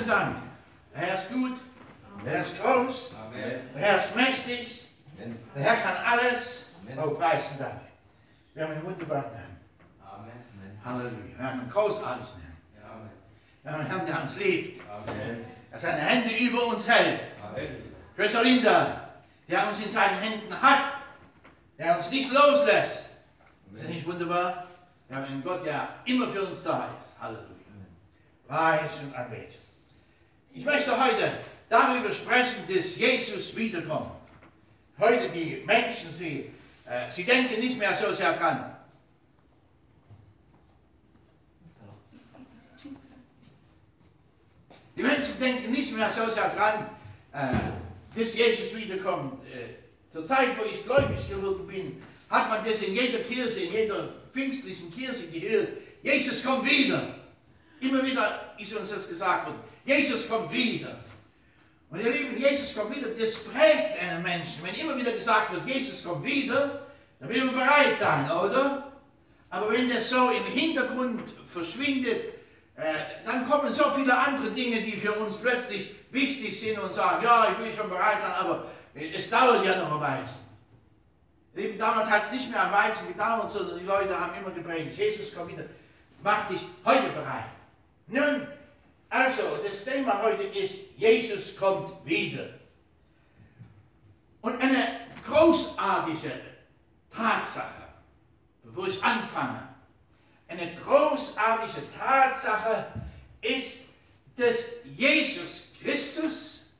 und Dank. Der Herr ist gut, der Herr ist groß, Amen. der Herr ist mächtig, der Herr kann alles. Oh, Preis und Dank. Wir haben einen wunderbaren Herrn. Amen. Halleluja. Wir haben einen großartigen Herrn. Amen. Wir haben einen Herrn, der uns liebt, Amen. der seine Hände über uns hält. Amen. Schwester Linda, der uns in seinen Händen hat, der uns nicht loslässt. Ist das nicht wunderbar? Wir haben einen Gott, der immer für uns da ist. Halleluja. Preis und Anbetung. Ich möchte heute darüber sprechen, dass Jesus wiederkommt. Heute die Menschen, sie, äh, sie denken nicht mehr so sehr dran. Die Menschen denken nicht mehr so sehr dran, äh, bis Jesus wiederkommt. Äh, zur Zeit, wo ich gläubig geworden bin, hat man das in jeder Kirche, in jeder pfingstlichen Kirche gehört. Jesus kommt wieder. Immer wieder ist uns das gesagt worden. Jesus kommt wieder. Und ihr Lieben, Jesus kommt wieder, das prägt einen Menschen. Wenn immer wieder gesagt wird, Jesus kommt wieder, dann will man bereit sein, oder? Aber wenn das so im Hintergrund verschwindet, äh, dann kommen so viele andere Dinge, die für uns plötzlich wichtig sind und sagen, ja, ich will schon bereit sein, aber äh, es dauert ja noch ein Weilchen. Lieben, damals hat es nicht mehr ein Weilchen gedauert, sondern die Leute haben immer gepredigt, Jesus kommt wieder, mach dich heute bereit. Nun, also, das Thema heute ist, Jesus kommt wieder. Und eine großartige Tatsache, bevor ich anfange, eine großartige Tatsache ist, dass Jesus Christus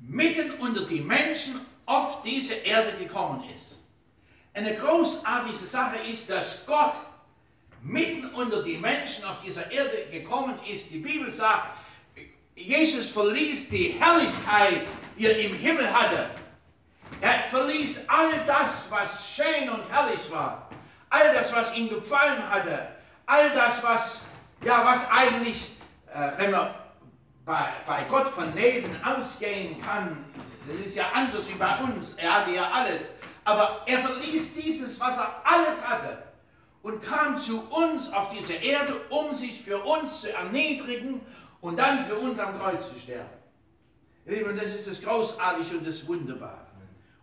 mitten unter die Menschen auf diese Erde gekommen ist. Eine großartige Sache ist, dass Gott mitten unter die Menschen auf dieser Erde gekommen ist. Die Bibel sagt, Jesus verließ die Herrlichkeit, die er im Himmel hatte. Er verließ all das, was schön und herrlich war. All das, was ihm gefallen hatte. All das, was, ja, was eigentlich, äh, wenn man bei, bei Gott von Leben ausgehen kann, das ist ja anders wie bei uns. Er hatte ja alles. Aber er verließ dieses, was er alles hatte und kam zu uns auf diese Erde, um sich für uns zu erniedrigen und dann für uns am Kreuz zu sterben. Lieben, das ist das Großartige und das Wunderbare.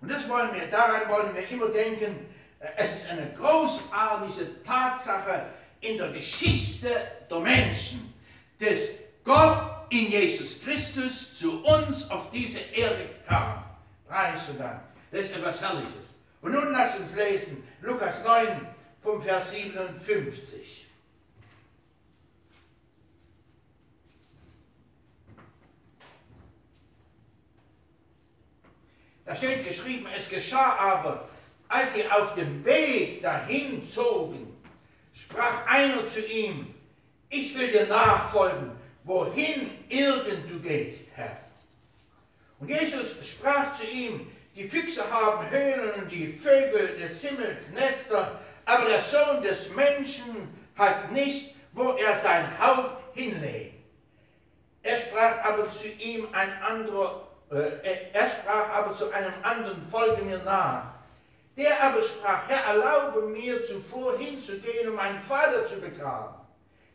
Und das wollen wir, daran wollen wir immer denken. Es ist eine großartige Tatsache in der Geschichte der Menschen, dass Gott in Jesus Christus zu uns auf diese Erde kam. Preis und Dank. Das ist etwas Herrliches. Und nun lasst uns lesen, Lukas 9, vom Vers 57. Da steht geschrieben, es geschah aber, als sie auf dem Weg dahin zogen, sprach einer zu ihm, ich will dir nachfolgen, wohin irgend du gehst, Herr. Und Jesus sprach zu ihm, die Füchse haben Höhlen und die Vögel des Himmels Nester, aber der Sohn des Menschen hat nicht, wo er sein Haupt hinlegt. Er sprach aber zu ihm ein anderer, äh, er sprach aber zu einem anderen, folge mir nach. Der aber sprach, Herr, erlaube mir zuvor hinzugehen, um meinen Vater zu begraben.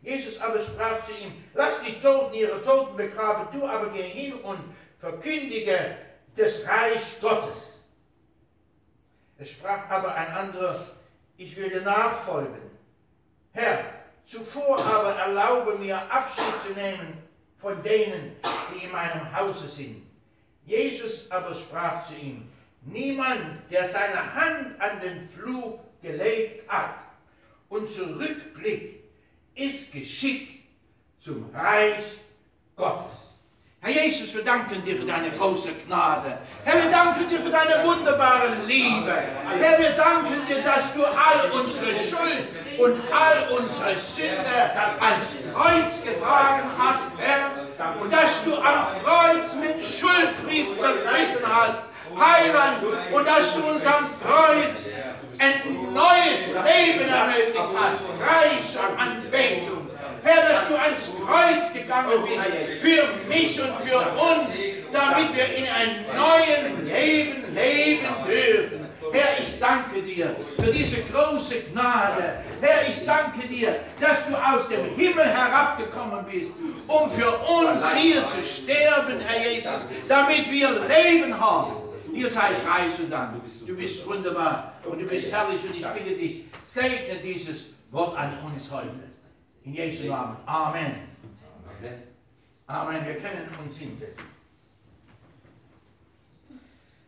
Jesus aber sprach zu ihm, lass die Toten ihre Toten begraben, du aber geh hin und verkündige das Reich Gottes. Es sprach aber ein anderer, ich will dir nachfolgen. Herr, zuvor aber erlaube mir Abschied zu nehmen von denen, die in meinem Hause sind. Jesus aber sprach zu ihm, niemand, der seine Hand an den Flug gelegt hat und zurückblickt, ist geschickt zum Reich Gottes. Herr Jesus, wir danken dir für deine große Gnade. Herr, wir danken dir für deine wunderbare Liebe. Herr, wir danken dir, dass du all unsere Schuld und all unsere Sünde ans Kreuz getragen hast, Herr. Und dass du am Kreuz den Schuldbrief zerrissen hast, Heiland. Und dass du uns am Kreuz ein neues Leben ermöglicht hast, reich an Anbetung. Herr, dass du ans Kreuz gegangen bist für mich und für uns, damit wir in einem neuen Leben leben dürfen. Herr, ich danke dir für diese große Gnade. Herr, ich danke dir, dass du aus dem Himmel herabgekommen bist, um für uns hier zu sterben, Herr Jesus, damit wir Leben haben. Ihr seid Preis und Dank. Du bist wunderbar und du bist herrlich und ich bitte dich, segne dieses Wort an uns heute. In Jesu Namen. Amen. Amen. Wir können uns hinsetzen.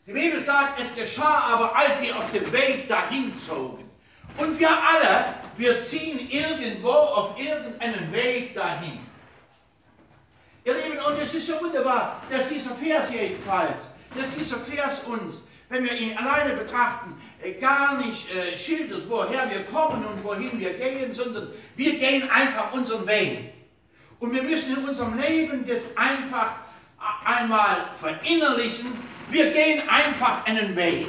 Die Bibel sagt, es geschah aber, als sie auf dem Weg dahin zogen. Und wir alle, wir ziehen irgendwo auf irgendeinen Weg dahin. Ihr Lieben, und es ist so wunderbar, dass dieser Vers jedenfalls, dass dieser Vers uns, wenn wir ihn alleine betrachten, gar nicht äh, schildert, woher wir kommen und wohin wir gehen, sondern wir gehen einfach unseren Weg. Und wir müssen in unserem Leben das einfach einmal verinnerlichen. Wir gehen einfach einen Weg.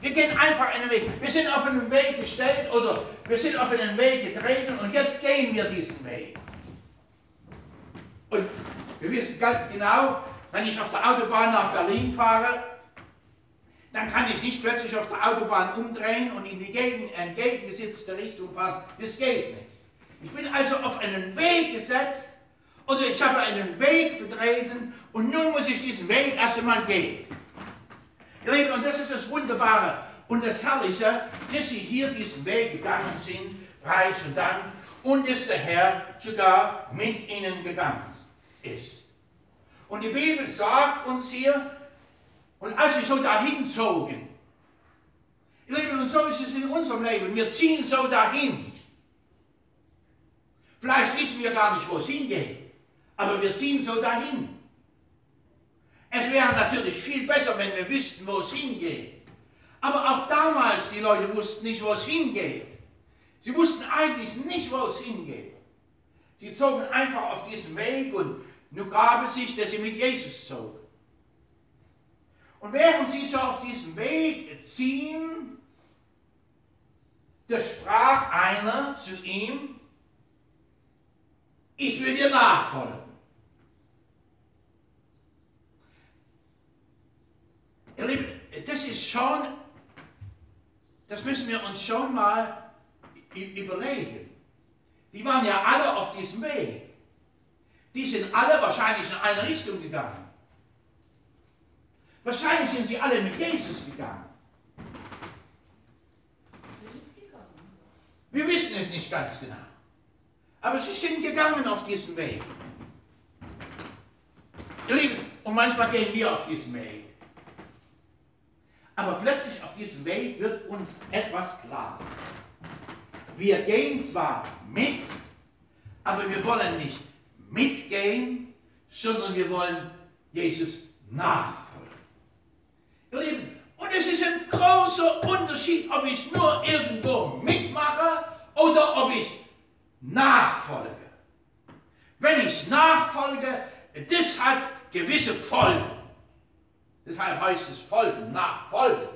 Wir gehen einfach einen Weg. Wir sind auf einen Weg gestellt oder wir sind auf einen Weg getreten und jetzt gehen wir diesen Weg. Und wir wissen ganz genau, wenn ich auf der Autobahn nach Berlin fahre, dann kann ich nicht plötzlich auf der Autobahn umdrehen und in die gegen, entgegengesetzte Richtung fahren. Das geht nicht. Ich bin also auf einen Weg gesetzt oder ich habe einen Weg betreten und nun muss ich diesen Weg erst einmal gehen. Und das ist das Wunderbare und das Herrliche, dass Sie hier diesen Weg gegangen sind, Preis und Dank, und dass der Herr sogar mit Ihnen gegangen ist. Und die Bibel sagt uns hier, und als sie so dahin zogen, ihr Lieben, und so ist es in unserem Leben, wir ziehen so dahin. Vielleicht wissen wir gar nicht, wo es hingeht, aber wir ziehen so dahin. Es wäre natürlich viel besser, wenn wir wüssten, wo es hingeht. Aber auch damals, die Leute wussten nicht, wo es hingeht. Sie wussten eigentlich nicht, wo es hingeht. Sie zogen einfach auf diesen Weg und nun gab es sich, dass sie mit Jesus zogen. Und während sie so auf diesem Weg ziehen, da sprach einer zu ihm, ich will dir nachfolgen. Ihr Lieben, das ist schon, das müssen wir uns schon mal überlegen. Die waren ja alle auf diesem Weg. Die sind alle wahrscheinlich in eine Richtung gegangen. Wahrscheinlich sind sie alle mit Jesus gegangen. Wir wissen es nicht ganz genau. Aber sie sind gegangen auf diesen Weg. Ihr Lieben, und manchmal gehen wir auf diesen Weg. Aber plötzlich auf diesem Weg wird uns etwas klar. Wir gehen zwar mit, aber wir wollen nicht mitgehen, sondern wir wollen Jesus nachfolgen. Lieben, und es ist ein großer Unterschied, ob ich nur irgendwo mitmache oder ob ich nachfolge. Wenn ich nachfolge, das hat gewisse Folgen. Deshalb heißt es Folgen, Nachfolgen.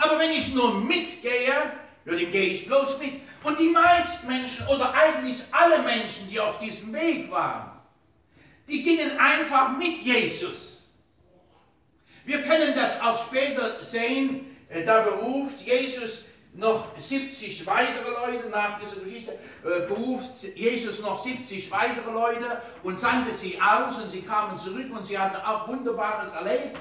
Aber wenn ich nur mitgehe, dann gehe ich bloß mit. Und die meisten Menschen oder eigentlich alle Menschen, die auf diesem Weg waren, die gingen einfach mit Jesus. Wir können das auch später sehen, äh, da beruft Jesus noch 70 weitere Leute nach dieser Geschichte, äh, beruft Jesus noch 70 weitere Leute und sandte sie aus und sie kamen zurück und sie hatten auch Wunderbares erlebt.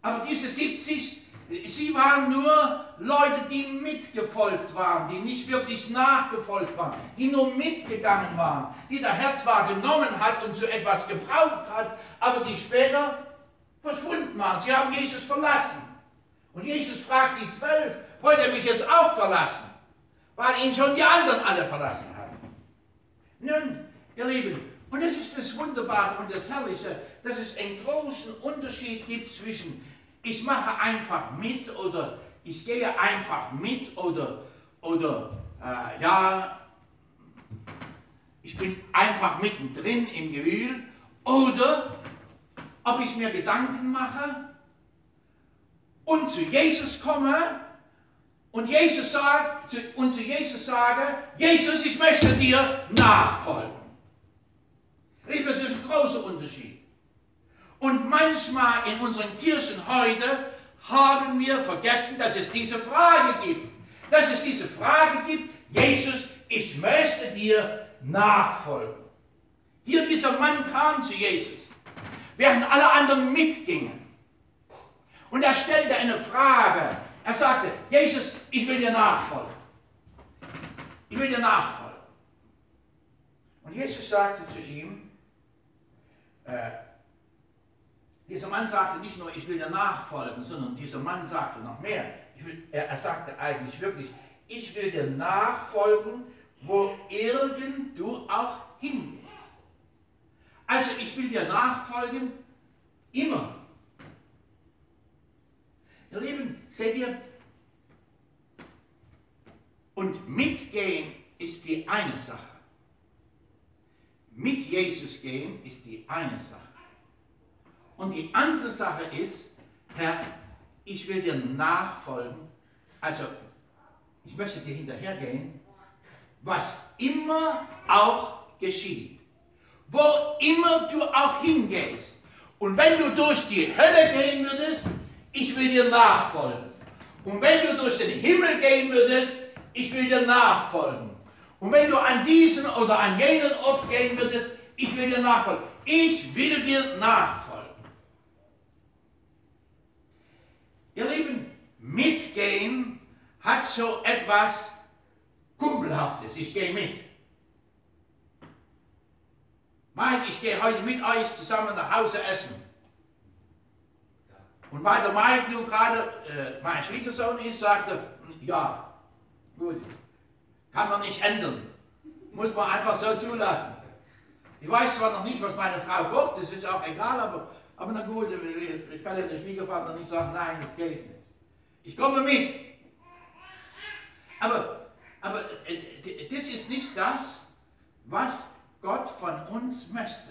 Aber diese 70, sie waren nur Leute, die mitgefolgt waren, die nicht wirklich nachgefolgt waren, die nur mitgegangen waren, die der Herr zwar genommen hat und zu etwas gebraucht hat, aber die später verschwunden waren. Sie haben Jesus verlassen. Und Jesus fragt die Zwölf, wollt ihr mich jetzt auch verlassen? Weil ihn schon die anderen alle verlassen haben. Nun, ihr Lieben, und das ist das Wunderbare und das Herrliche, dass es einen großen Unterschied gibt zwischen ich mache einfach mit oder ich gehe einfach mit oder, oder äh, ja, ich bin einfach mittendrin im Gewühl oder ob ich mir Gedanken mache und zu Jesus komme und Jesus sagt, und zu Jesus sage, Jesus, ich möchte dir nachfolgen. Das ist ein großer Unterschied. Und manchmal in unseren Kirchen heute haben wir vergessen, dass es diese Frage gibt. Dass es diese Frage gibt, Jesus, ich möchte dir nachfolgen. Hier dieser Mann kam zu Jesus, während alle anderen mitgingen. Und er stellte eine Frage. Er sagte, Jesus, ich will dir nachfolgen. Ich will dir nachfolgen. Und Jesus sagte zu ihm, äh, dieser Mann sagte nicht nur, ich will dir nachfolgen, sondern dieser Mann sagte noch mehr. Will, er, er sagte eigentlich wirklich, ich will dir nachfolgen, wo irgend du auch hingehst. Also ich will dir nachfolgen, immer. Ihr Lieben, seht ihr, und mitgehen ist die eine Sache. Mit Jesus gehen ist die eine Sache. Und die andere Sache ist, Herr, ich will dir nachfolgen. Also, ich möchte dir hinterhergehen, was immer auch geschieht. Wo immer du auch hingehst. Und wenn du durch die Hölle gehen würdest, ich will dir nachfolgen. Und wenn du durch den Himmel gehen würdest, ich will dir nachfolgen. Und wenn du an diesen oder an jenen Ort gehen würdest, ich will dir nachfolgen. Ich will dir nachfolgen. Ihr Lieben, mitgehen hat so etwas Kumpelhaftes. Ich gehe mit. Meint, ich gehe heute mit euch zusammen nach Hause essen. Und weil der Mike nun gerade äh, mein Schwiegersohn ist, sagte, ja, gut, kann man nicht ändern. Muss man einfach so zulassen. Ich weiß zwar noch nicht, was meine Frau kocht, das ist auch egal, aber, aber na gut, ich kann ja der Schwiegervater nicht sagen, nein, das geht nicht. Ich komme mit. Aber, aber äh, das ist nicht das, was Gott von uns möchte.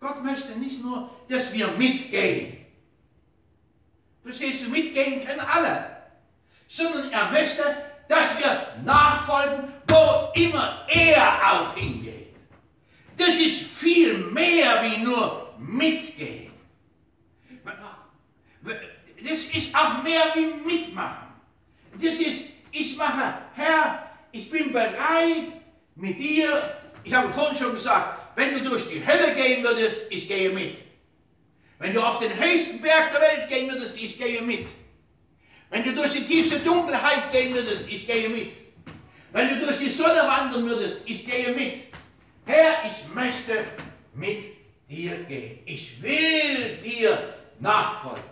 Gott möchte nicht nur, dass wir mitgehen. Verstehst du, mitgehen können alle. Sondern er möchte, dass wir nachfolgen, wo immer er auch hingeht. Das ist viel mehr wie nur mitgehen. Das ist auch mehr wie mitmachen. Das ist, ich mache, Herr, ich bin bereit mit dir. Ich habe vorhin schon gesagt, wenn du durch die Hölle gehen würdest, ich gehe mit. Wenn du auf den höchsten Berg der Welt gehen würdest, ich gehe mit. Wenn du durch die tiefste Dunkelheit gehen würdest, ich gehe mit. Wenn du durch die Sonne wandern würdest, ich gehe mit. Herr, ich möchte mit dir gehen. Ich will dir nachfolgen.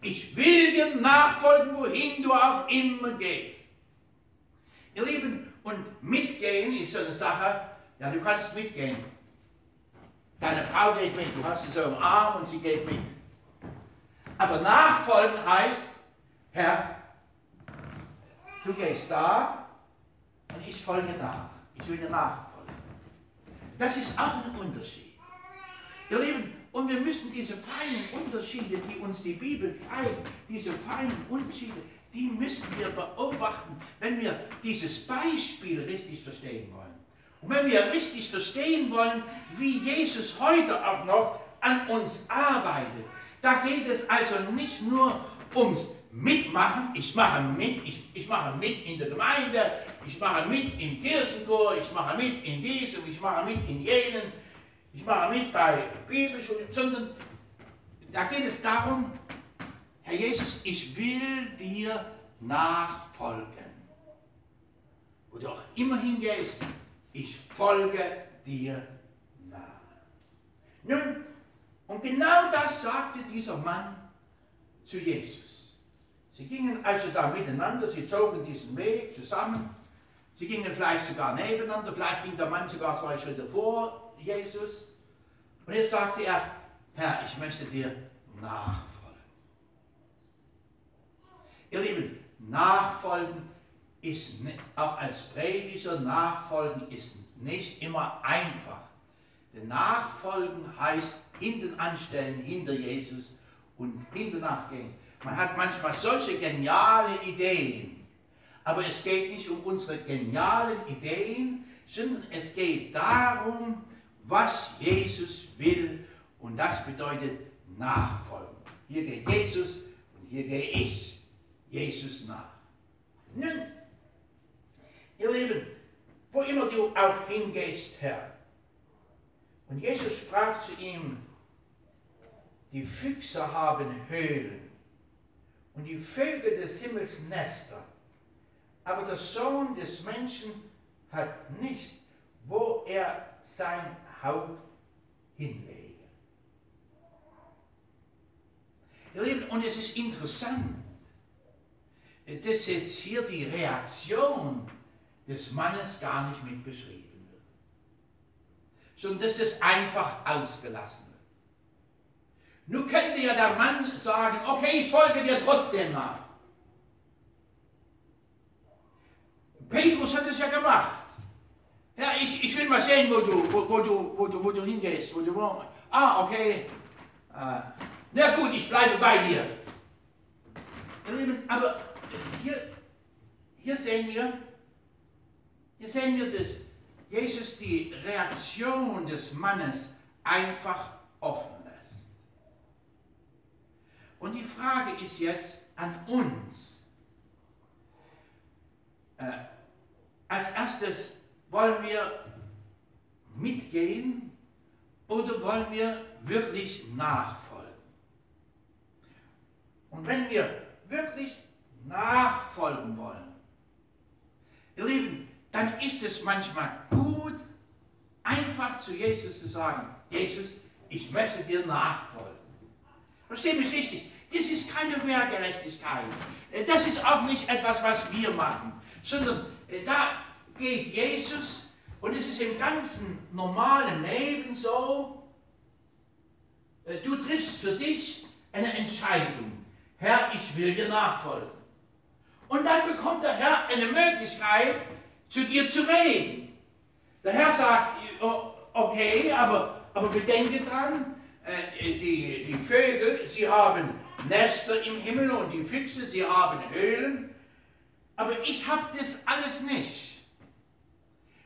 Ich will dir nachfolgen, wohin du auch immer gehst. Ihr Lieben, und mitgehen ist so eine Sache, ja, du kannst mitgehen. Deine Frau geht mit, du hast sie so im Arm und sie geht mit. Aber nachfolgen heißt, Herr, du gehst da und ich folge nach. Ich will dir nachfolgen. Das ist auch ein Unterschied. Ihr Lieben, und wir müssen diese feinen Unterschiede, die uns die Bibel zeigt, diese feinen Unterschiede, die müssen wir beobachten, wenn wir dieses Beispiel richtig verstehen wollen. Und wenn wir richtig verstehen wollen, wie Jesus heute auch noch an uns arbeitet, da geht es also nicht nur ums Mitmachen, ich mache mit, ich, ich mache mit in der Gemeinde, ich mache mit im Kirchenchor, ich mache mit in diesem, ich mache mit in jenem, ich mache mit bei Bibelschulen, sondern da geht es darum, Herr Jesus, ich will dir nachfolgen. Wo du auch immer hingehst, ich folge dir nach. Nun, und genau das sagte dieser Mann zu Jesus. Sie gingen also da miteinander, sie zogen diesen Weg zusammen. Sie gingen vielleicht sogar nebeneinander, vielleicht ging der Mann sogar zwei Schritte vor Jesus. Und jetzt sagte er, Herr, ich möchte dir nachfolgen. Ihr Lieben, nachfolgen ist auch als Prediger nachfolgen ist nicht immer einfach. Denn nachfolgen heißt hinten anstellen, hinter Jesus und hinter nachgehen. Man hat manchmal solche geniale Ideen, aber es geht nicht um unsere genialen Ideen, sondern es geht darum, was Jesus will und das bedeutet Nachfolgen. hier geht Jesus und hier gehe ich Jesus nach. Nun, ihr Lieben, wo immer du auch hingehst, Herr, und Jesus sprach zu ihm, die Füchse haben Höhlen und die Vögel des Himmels Nester, aber der Sohn des Menschen hat nicht, wo er sein Haupt hinlege. Ihr Lieben, und es ist interessant, dass jetzt hier die Reaktion des Mannes gar nicht mit beschrieben wird, sondern dass es einfach ausgelassen wird. Nun könnte ja der Mann sagen, okay, ich folge dir trotzdem nach. Petrus hat es ja gemacht. Ja, ich, ich will mal sehen, wo du, wo, wo du, wo, du, wo du hingehst, wo du wohnst. Ah, okay. Äh, na gut, ich bleibe bei dir. Aber hier, hier sehen wir, hier sehen wir, dass Jesus die Reaktion des Mannes einfach offen lässt. Und die Frage ist jetzt an uns. Äh, als erstes, wollen wir mitgehen oder wollen wir wirklich nachfolgen? Und wenn wir wirklich nachfolgen wollen, ihr Lieben, dann ist es manchmal gut, einfach zu Jesus zu sagen, Jesus, ich möchte dir nachfolgen. Versteh mich richtig, das ist keine Wehrgerechtigkeit. Das ist auch nicht etwas, was wir machen, sondern äh, da geht Jesus und es ist im ganzen normalen Leben so, äh, du triffst für dich eine Entscheidung. Herr, ich will dir nachfolgen. Und dann bekommt der Herr eine Möglichkeit, zu dir zu reden. Der Herr sagt, okay, aber, aber bedenke dran, äh, die, die Vögel, sie haben Nester im Himmel und die Füchse, sie haben Höhlen, aber ich habe das alles nicht.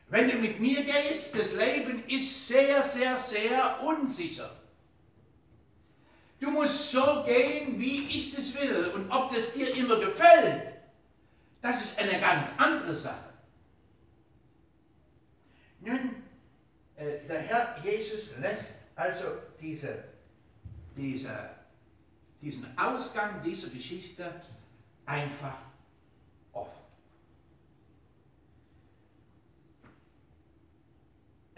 Wenn du mit mir gehst, das Leben ist sehr, sehr, sehr unsicher. Du musst so gehen, wie ich das will. Und ob das dir immer gefällt, das ist eine ganz andere Sache. Nun, äh, der Herr Jesus lässt also diese, diese, diesen Ausgang dieser Geschichte einfach offen.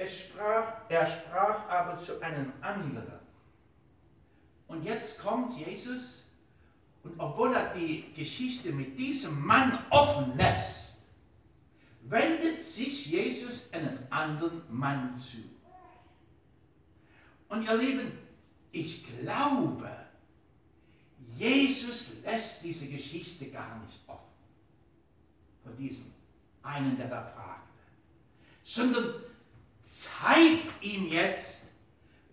Sprach, er sprach aber zu einem anderen. Und jetzt kommt Jesus und obwohl er die Geschichte mit diesem Mann offen lässt, wendet sich Jesus einen anderen Mann zu. Und ihr Lieben, ich glaube, Jesus lässt diese Geschichte gar nicht offen. Von diesem einen, der da fragte. Sondern zeigt ihm jetzt,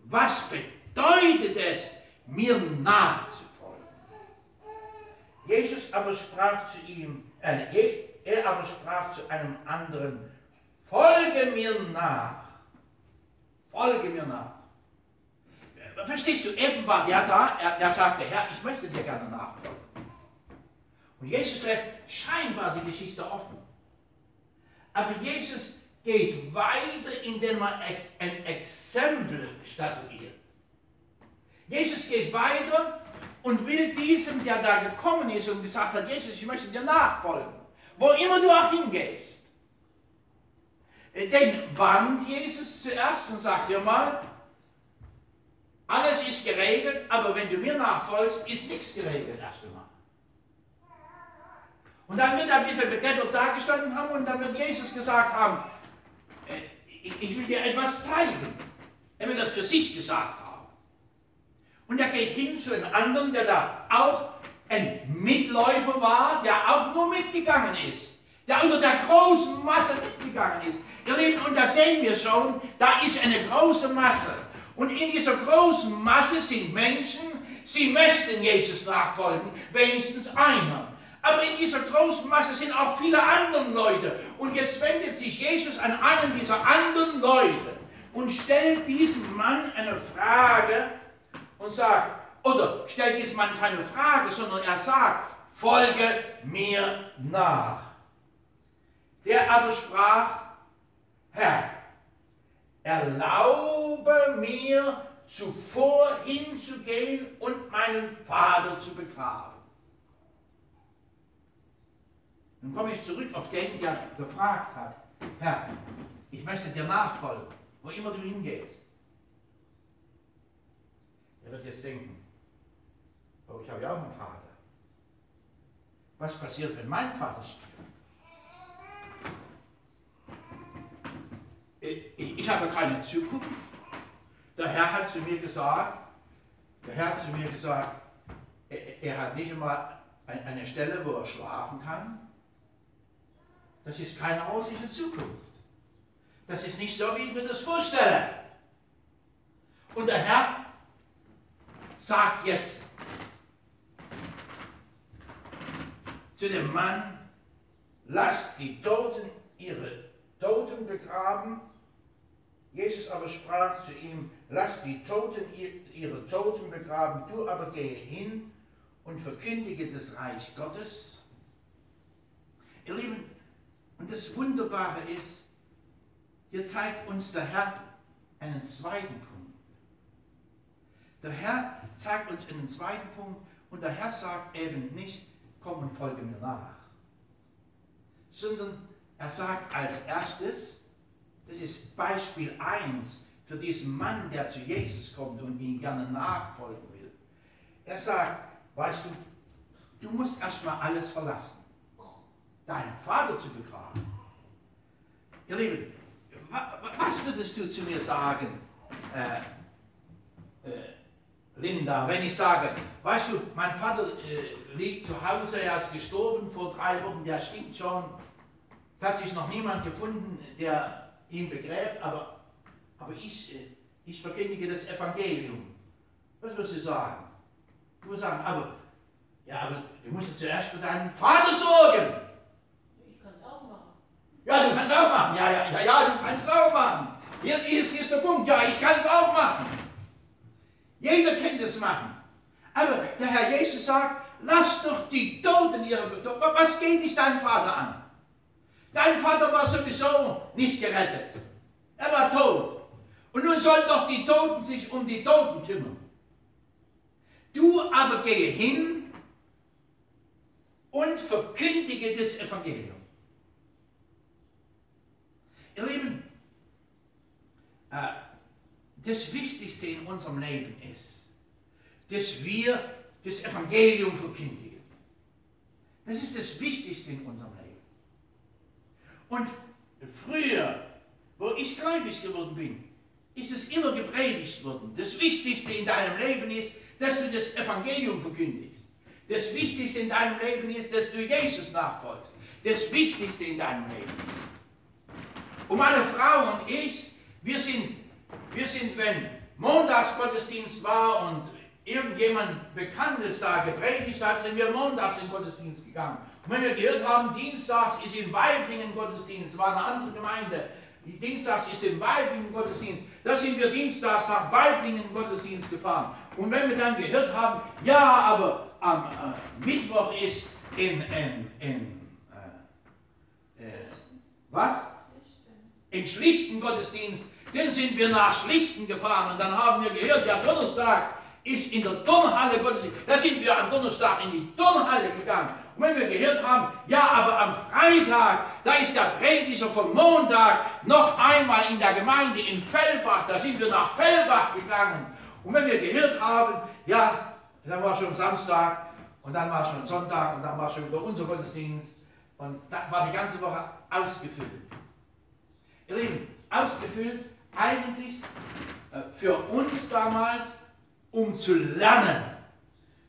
was bedeutet es, mir nachzufolgen. Jesus aber sprach zu ihm, äh, er aber sprach zu einem anderen, folge mir nach. Folge mir nach. Verstehst du, eben war der da, er, der sagte, Herr, ich möchte dir gerne nachfolgen. Und Jesus lässt scheinbar die Geschichte offen. Aber Jesus geht weiter, indem er ein Exempel statuiert. Jesus geht weiter und will diesem, der da gekommen ist und gesagt hat, Jesus, ich möchte dir nachfolgen, wo immer du auch hingehst. Äh, den warnt Jesus zuerst und sagt, hör mal, alles ist geregelt, aber wenn du mir nachfolgst, ist nichts geregelt erst einmal. Und dann wird er ein bisschen bedeppert dargestanden haben und dann wird Jesus gesagt haben, äh, ich will dir etwas zeigen. Er wird das für sich gesagt. Und er geht hin zu einem anderen, der da auch ein Mitläufer war, der auch nur mitgegangen ist. Der unter der großen Masse mitgegangen ist. Ihr Lieben, und da sehen wir schon, da ist eine große Masse. Und in dieser großen Masse sind Menschen, sie möchten Jesus nachfolgen, wenigstens einer. Aber in dieser großen Masse sind auch viele andere Leute. Und jetzt wendet sich Jesus an einen dieser anderen Leute und stellt diesem Mann eine Frage und sagt, oder stellt diesem Mann keine Frage, sondern er sagt, folge mir nach. Der aber sprach, Herr, erlaube mir zuvor hinzugehen und meinen Vater zu begraben. Nun komme ich zurück auf den, der gefragt hat, Herr, ich möchte dir nachfolgen, wo immer du hingehst. Wird jetzt denken, oh, ich habe ja auch einen Vater. Was passiert, wenn mein Vater stirbt? Ich, ich habe keine Zukunft. Der Herr hat zu mir gesagt, der Herr hat zu mir gesagt, er, er hat nicht einmal eine Stelle, wo er schlafen kann. Das ist keine Aussicht Zukunft. Das ist nicht so, wie ich mir das vorstelle. Und der Herr sagt jetzt zu dem Mann, lasst die Toten ihre Toten begraben. Jesus aber sprach zu ihm, lasst die Toten ihre Toten begraben, du aber gehe hin und verkündige das Reich Gottes. Ihr Lieben, und das Wunderbare ist, hier zeigt uns der Herr einen zweiten Punkt. Der Herr zeigt uns einen zweiten Punkt und der Herr sagt eben nicht, komm und folge mir nach, sondern er sagt als erstes, das ist Beispiel 1 für diesen Mann, der zu Jesus kommt und ihm gerne nachfolgen will. Er sagt, weißt du, du musst erstmal alles verlassen deinen Vater zu begraben. Ihr Lieben, was würdest du zu mir sagen, äh, äh, Linda, wenn ich sage, weißt du, mein Vater äh, liegt zu Hause, er ist gestorben vor drei Wochen, der stinkt schon. Es hat sich noch niemand gefunden, der ihn begräbt, aber, aber ich, äh, ich verkündige das Evangelium. Was wirst du sagen? Du wirst sagen, aber, ja, aber du musst zuerst für deinen Vater sorgen. Ja, du kannst auch machen. Ja, ja, ja, ja, du kannst auch machen. Hier, ist, hier ist der Punkt. Ja, ich kann es auch machen. Jeder kann das machen. Aber der Herr Jesus sagt, lass doch die Toten ihre... Was geht dich dein Vater an? Dein Vater war sowieso nicht gerettet. Er war tot. Und nun sollen doch die Toten sich um die Toten kümmern. Du aber gehe hin und verkündige das Evangelium. Ihr Lieben, äh, das Wichtigste in unserem Leben ist, dass wir das Evangelium verkündigen. Das ist das Wichtigste in unserem Leben. Und früher, wo ich gläubig geworden bin, ist es immer gepredigt worden. Das Wichtigste in deinem Leben ist, dass du das Evangelium verkündigst. Das Wichtigste in deinem Leben ist, dass du Jesus nachfolgst. Das Wichtigste in deinem Leben ist. Und meine Frau und ich, wir sind, wir sind, wenn Montagsgottesdienst war und irgendjemand Bekanntes da gepredigt hat, sind wir montags in Gottesdienst gegangen. Und wenn wir gehört haben, dienstags ist in Weiblingen Gottesdienst, war eine andere Gemeinde, dienstags ist in Weiblingen Gottesdienst, da sind wir dienstags nach Weiblingen Gottesdienst gefahren. Und wenn wir dann gehört haben, ja, aber am äh, Mittwoch ist in, in, in äh, äh, was? in schlichten Gottesdienst, dann sind wir nach Schlichten gefahren und dann haben wir gehört, ja, Donnerstag ist in der Turnhalle Gottesdienst. Da sind wir am Donnerstag in die Turnhalle gegangen. Und wenn wir gehört haben, ja, aber am Freitag, da ist der Prediger vom Montag noch einmal in der Gemeinde in Fellbach, da sind wir nach Fellbach gegangen. Und wenn wir gehört haben, ja, dann war schon Samstag und dann war schon Sonntag und dann war schon wieder unser Gottesdienst und da war die ganze Woche ausgefüllt. Ihr Lieben, ausgefüllt eigentlich äh, für uns damals, um zu lernen.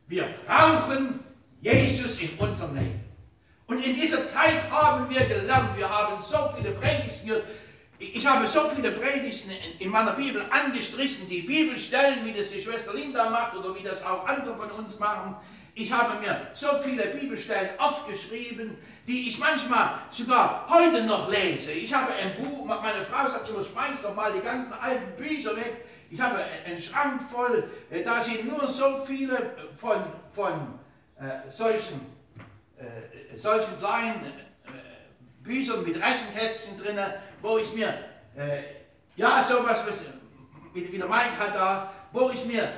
Wir brauchen Jesus in unserem Leben. Und in dieser Zeit haben wir gelernt, wir haben so viele Predigten, ich habe so viele Predigten in meiner Bibel angestrichen, die Bibelstellen, wie das die Schwester Linda macht oder wie das auch andere von uns machen. Ich habe mir so viele Bibelstellen aufgeschrieben, die ich manchmal sogar heute noch lese. Ich habe ein Buch, meine Frau sagt immer, schmeiß doch mal die ganzen alten Bücher weg. Ich habe einen Schrank voll, äh, da sind nur so viele von, von äh, solchen, äh, solchen kleinen äh, Büchern mit Rechenkästchen drin, wo ich mir, äh, ja, sowas, was, wie, wie der Mike hat da, wo ich mir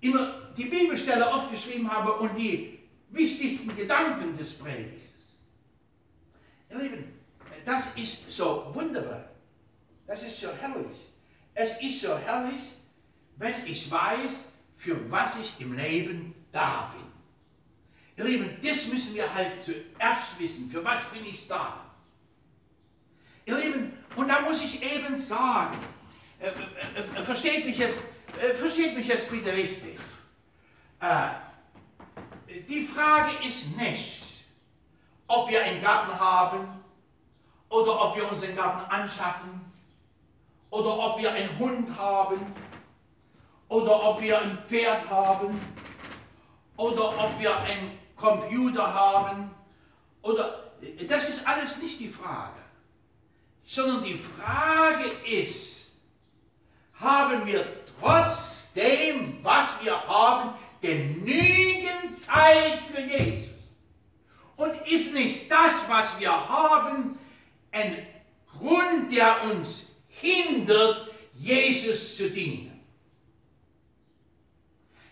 immer die Bibelstelle aufgeschrieben habe und die wichtigsten Gedanken des Predigers. Ihr Lieben, das ist so wunderbar. Das ist so herrlich. Es ist so herrlich, wenn ich weiß, für was ich im Leben da bin. Ihr Lieben, das müssen wir halt zuerst wissen. Für was bin ich da? Ihr Lieben, und da muss ich eben sagen, äh, äh, äh, versteht, mich jetzt, äh, versteht mich jetzt bitte richtig. Äh, die Frage ist nicht, ob wir einen Garten haben oder ob wir uns einen Garten anschaffen oder ob wir einen Hund haben oder ob wir ein Pferd haben oder ob wir einen Computer haben oder das ist alles nicht die Frage, sondern die Frage ist, haben wir trotzdem, was wir haben, genügend Zeit für Jesus. Und ist nicht das, was wir haben, ein Grund, der uns hindert, Jesus zu dienen?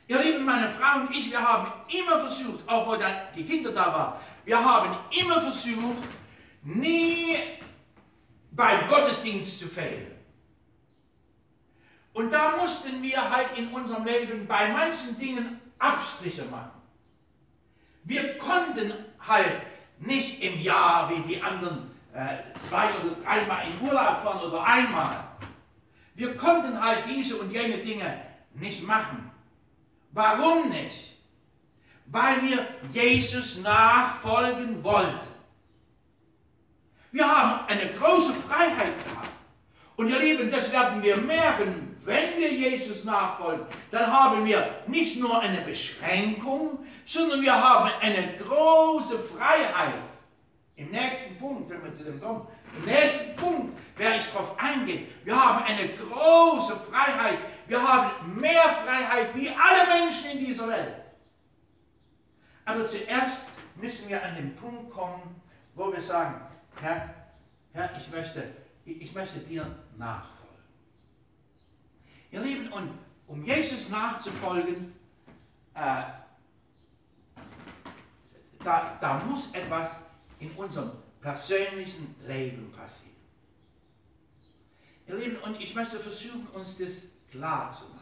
Ihr Lieben, meine Frau und ich, wir haben immer versucht, auch wo dann die Kinder da waren, wir haben immer versucht, nie beim Gottesdienst zu fehlen. Und da mussten wir halt in unserem Leben bei manchen Dingen Abstriche machen. Wir konnten halt nicht im Jahr wie die anderen äh, zwei oder dreimal in Urlaub fahren oder einmal. Wir konnten halt diese und jene Dinge nicht machen. Warum nicht? Weil wir Jesus nachfolgen wollten. Wir haben eine große Freiheit gehabt. Und ihr Lieben, das werden wir merken, wenn wir Jesus nachfolgen, dann haben wir nicht nur eine Beschränkung, sondern wir haben eine große Freiheit. Im nächsten Punkt, wenn wir zu dem kommen, im nächsten Punkt werde ich darauf eingehen. Wir haben eine große Freiheit. Wir haben mehr Freiheit wie alle Menschen in dieser Welt. Aber zuerst müssen wir an den Punkt kommen, wo wir sagen, Herr, Herr, ich möchte, ich möchte dir nachfolgen. Ihr Lieben, und um Jesus nachzufolgen, äh, da, da muss etwas in unserem persönlichen Leben passieren. Ihr Lieben, und ich möchte versuchen, uns das klar zu machen.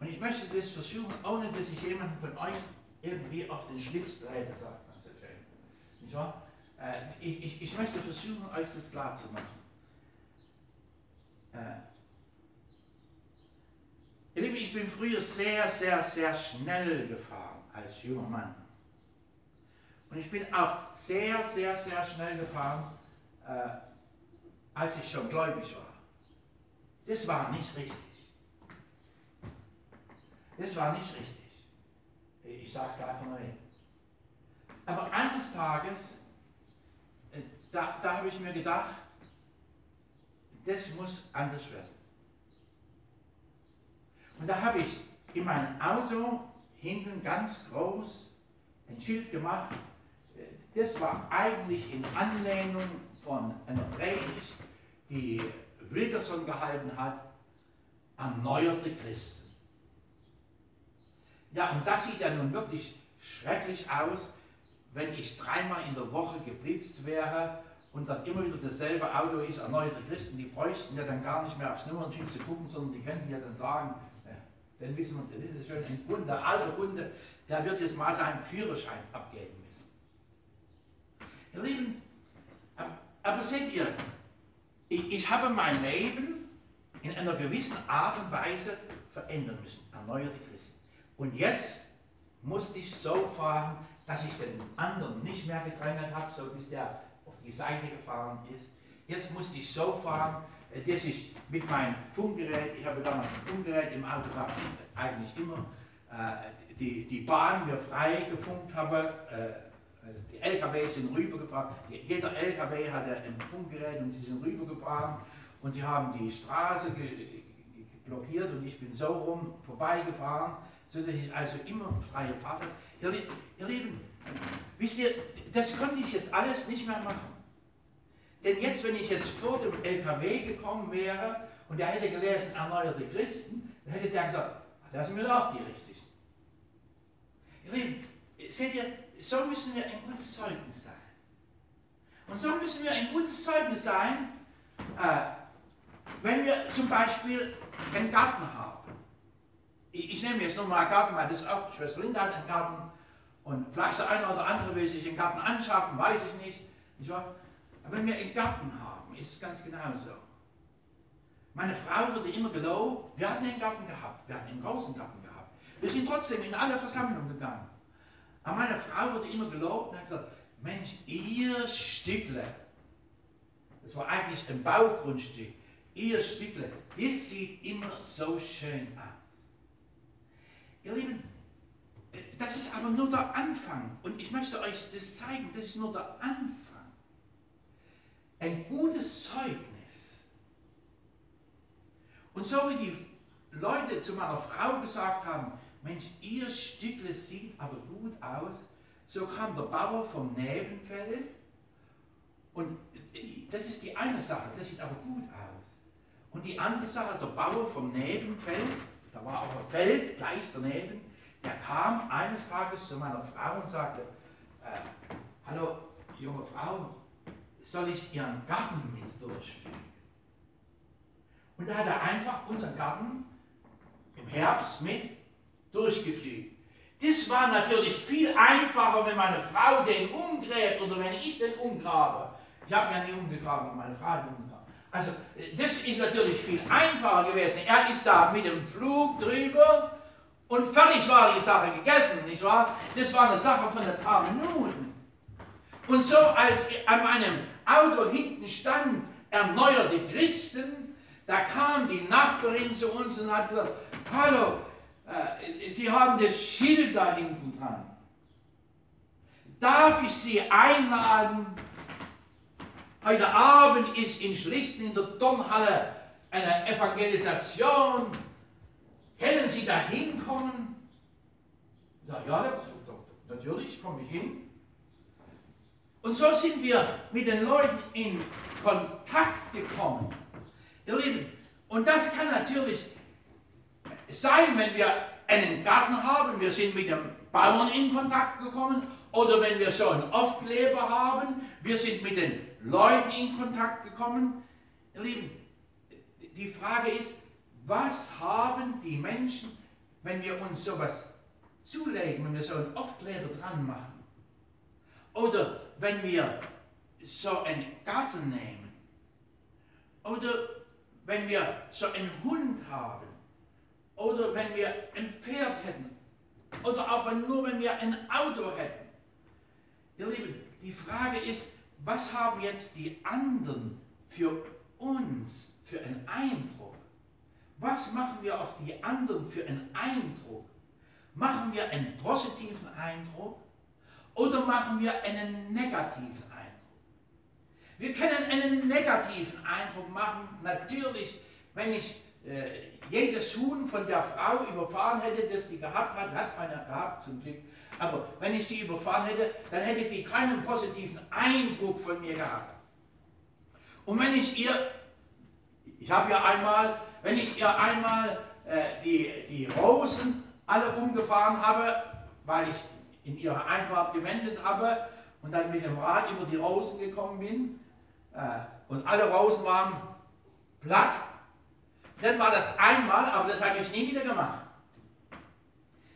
Und ich möchte das versuchen, ohne dass ich jemanden von euch irgendwie auf den Schlips trete, sagt man so schön. Nicht wahr? Äh, ich, ich, ich möchte versuchen, euch das klar zu machen. Äh, Ihr Lieben, ich bin früher sehr, sehr, sehr schnell gefahren als junger Mann. Und ich bin auch sehr, sehr, sehr schnell gefahren, äh, als ich schon gläubig war. Das war nicht richtig. Das war nicht richtig. Ich sage es einfach mal. Aber eines Tages, äh, da, da habe ich mir gedacht, das muss anders werden. Und da habe ich in meinem Auto hinten ganz groß ein Schild gemacht. Das war eigentlich in Anlehnung von einer Predigt, die Wilkerson gehalten hat, erneuerte Christen. Ja, und das sieht ja nun wirklich schrecklich aus, wenn ich dreimal in der Woche geblitzt wäre und dann immer wieder dasselbe Auto ist, erneuerte Christen, die bräuchten ja dann gar nicht mehr aufs Nummernschild zu gucken, sondern die könnten ja dann sagen, dann wissen wir, das ist schon ein Kunde, alter Kunde, der wird jetzt mal seinen Führerschein abgeben müssen. Ihr Lieben, aber seht ihr, ich, ich habe mein Leben in einer gewissen Art und Weise verändern müssen, erneuerte Christen. Und jetzt musste ich so fahren, dass ich den anderen nicht mehr gedrängelt habe, so bis der auf die Seite gefahren ist. Jetzt musste ich so fahren, äh, dass ich mit meinem Funkgerät, ich habe damals ein Funkgerät im Auto gehabt, eigentlich immer, äh, die, die Bahn mir frei gefunkt habe. Äh, die LKW sind rübergefahren. Jeder LKW hatte ein Funkgerät und sie sind rübergefahren und sie haben die Straße blockiert und ich bin so rum vorbeigefahren, sodass ich also immer freie Fahrt hatte. Ihr Lieben, wisst ihr, das konnte ich jetzt alles nicht mehr machen. Denn jetzt, wenn ich jetzt vor dem LKW gekommen wäre und der hätte gelesen, erneuerte Christen, dann hätte der gesagt, das sind wir doch die Richtigen. Ihr Lieben, seht ihr, so müssen wir ein gutes Zeugnis sein. Und so müssen wir ein gutes Zeugnis sein, äh, wenn wir zum Beispiel einen Garten haben. Ich, nehme jetzt nochmal einen Garten, weil das auch, Schwester Linda hat einen Garten und vielleicht der eine oder andere will sich einen Garten anschaffen, weiß ich nicht. nicht wahr? Aber wenn wir einen Garten haben, ist es ganz genauso. Meine Frau wurde immer gelobt, wir hatten einen Garten gehabt, wir hatten einen großen Garten gehabt. Wir sind trotzdem in alle Versammlungen gegangen. Aber meine Frau wurde immer gelobt und hat gesagt, Mensch, ihr Stückle, das war eigentlich ein Baugrundstück, ihr Stückle, das sieht immer so schön aus. Ihr Lieben, das ist aber nur der Anfang. Und ich möchte euch das zeigen, das ist nur der Anfang. Ein gutes Zeugnis. Und so wie die Leute zu meiner Frau gesagt haben, Mensch, ihr Stückle sieht aber gut aus, so kam der Bauer vom Nebenfeld und das ist die eine Sache, das sieht aber gut aus. Und die andere Sache, der Bauer vom Nebenfeld, da war auch ein Feld gleich daneben, der kam eines Tages zu meiner Frau und sagte, äh, hallo junge Frau, soll ich Ihren Garten mit durchfliegen? Und da hat er einfach unseren Garten im Herbst mit durchgefliegt. Das war natürlich viel einfacher, wenn meine Frau den umgräbt oder wenn ich den umgrabe. Ich habe ja nie umgegraben, meine Frau hat umgegraben. Also das ist natürlich viel einfacher gewesen. Er ist da mit dem Flug drüber und fertig war die Sache gegessen, nicht wahr? Das war eine Sache von ein paar Minuten. Und so als an meinem Auto hinten stand erneuerte Christen, da kam die Nachbarin zu uns und hat gesagt, hallo, äh, Sie haben das Schild da hinten dran. Darf ich Sie einladen? Heute Abend ist in Schlichten in der Turnhalle eine Evangelisation. Können Sie da hinkommen? Ja, ja, natürlich komme ich hin. Und so sind wir mit den Leuten in Kontakt gekommen. Ihr Lieben, und das kann natürlich sein, wenn wir einen Garten haben, wir sind mit dem Bauern in Kontakt gekommen, oder wenn wir so einen Aufkleber haben, wir sind mit den Leuten in Kontakt gekommen. Ihr Lieben, die Frage ist, was haben die Menschen, wenn wir uns sowas zulegen, wenn wir so einen Aufkleber dran machen? Oder wenn wir so einen Garten nehmen? Oder wenn wir so einen Hund haben? Oder wenn wir ein Pferd hätten. Oder auch wenn, nur wenn wir ein Auto hätten. Ihr Lieben, die Frage ist, was haben jetzt die anderen für uns für einen Eindruck? Was machen wir auf die anderen für einen Eindruck? Machen wir einen positiven Eindruck oder machen wir einen negativen Eindruck? Wir können einen negativen Eindruck machen, natürlich, wenn ich äh, jedes Huhn von der Frau überfahren hätte, das die gehabt hat, hat keiner gehabt zum Glück, aber wenn ich die überfahren hätte, dann hätte die keinen positiven Eindruck von mir gehabt. Und wenn ich ihr, ich habe ja einmal, wenn ich ihr einmal äh, die, die Rosen alle umgefahren habe, weil ich in ihre Einfahrt gewendet habe und dann mit dem Rad über die Rosen gekommen bin äh, und alle Rosen waren platt, dann war das einmal, aber das habe ich nie wieder gemacht.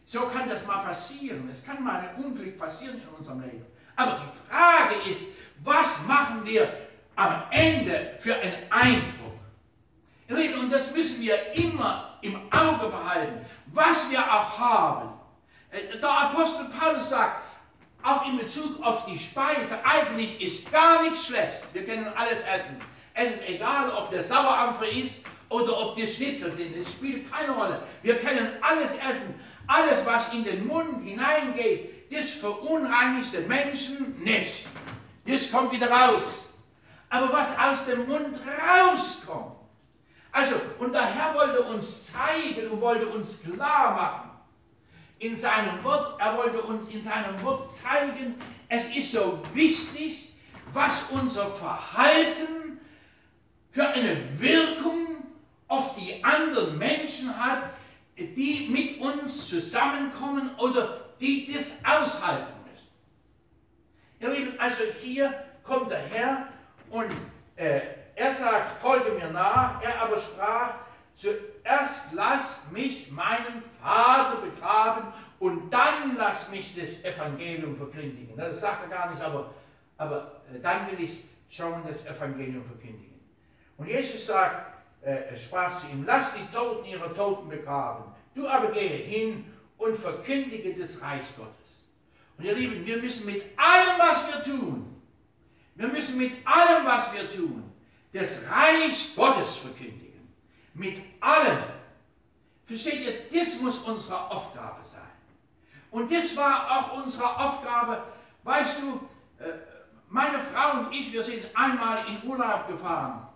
So kann das mal passieren. Es kann mal ein Unglück passieren in unserem Leben. Aber die Frage ist, was machen wir am Ende für einen Eindruck? und das müssen wir immer im Auge behalten, was wir auch haben. Äh, der Apostel Paulus sagt, auch in Bezug auf die Speise, eigentlich ist gar nichts schlecht. Wir können alles essen. Es ist egal, ob der Sauerampfer ist oder ob die Schnitzel sind, es spielt keine Rolle. Wir können alles essen. Alles, was in den Mund hineingeht, das verunreinigt den Menschen nicht. Das kommt wieder raus. Aber was aus dem Mund rauskommt, also, und der Herr wollte uns zeigen und wollte uns klar machen, in seinem Wort, er wollte uns in seinem Wort zeigen, es ist so wichtig, was unser Verhalten für eine Wirkung auf die anderen Menschen hat, die mit uns zusammenkommen oder die das aushalten müssen. Ihr Lieben, also hier kommt der Herr und äh, er sagt, folge mir nach. Er aber sprach, zuerst lass mich meinen Vater begraben und dann lass mich das Evangelium verkündigen. Das sagt er gar nicht, aber, aber äh, dann will ich schon das Evangelium verkündigen. Und Jesus sagt, äh, sprach zu ihm, lass die Toten ihre Toten begraben. Du aber gehe hin und verkündige das Reich Gottes. Und ihr Lieben, wir müssen mit allem, was wir tun, wir müssen mit allem, was wir tun, das Reich Gottes verkündigen. Mit allem. Versteht ihr, das muss unsere Aufgabe sein. Und das war auch unsere Aufgabe. Weißt du, äh, meine Frau und ich, wir sind einmal in Urlaub gefahren.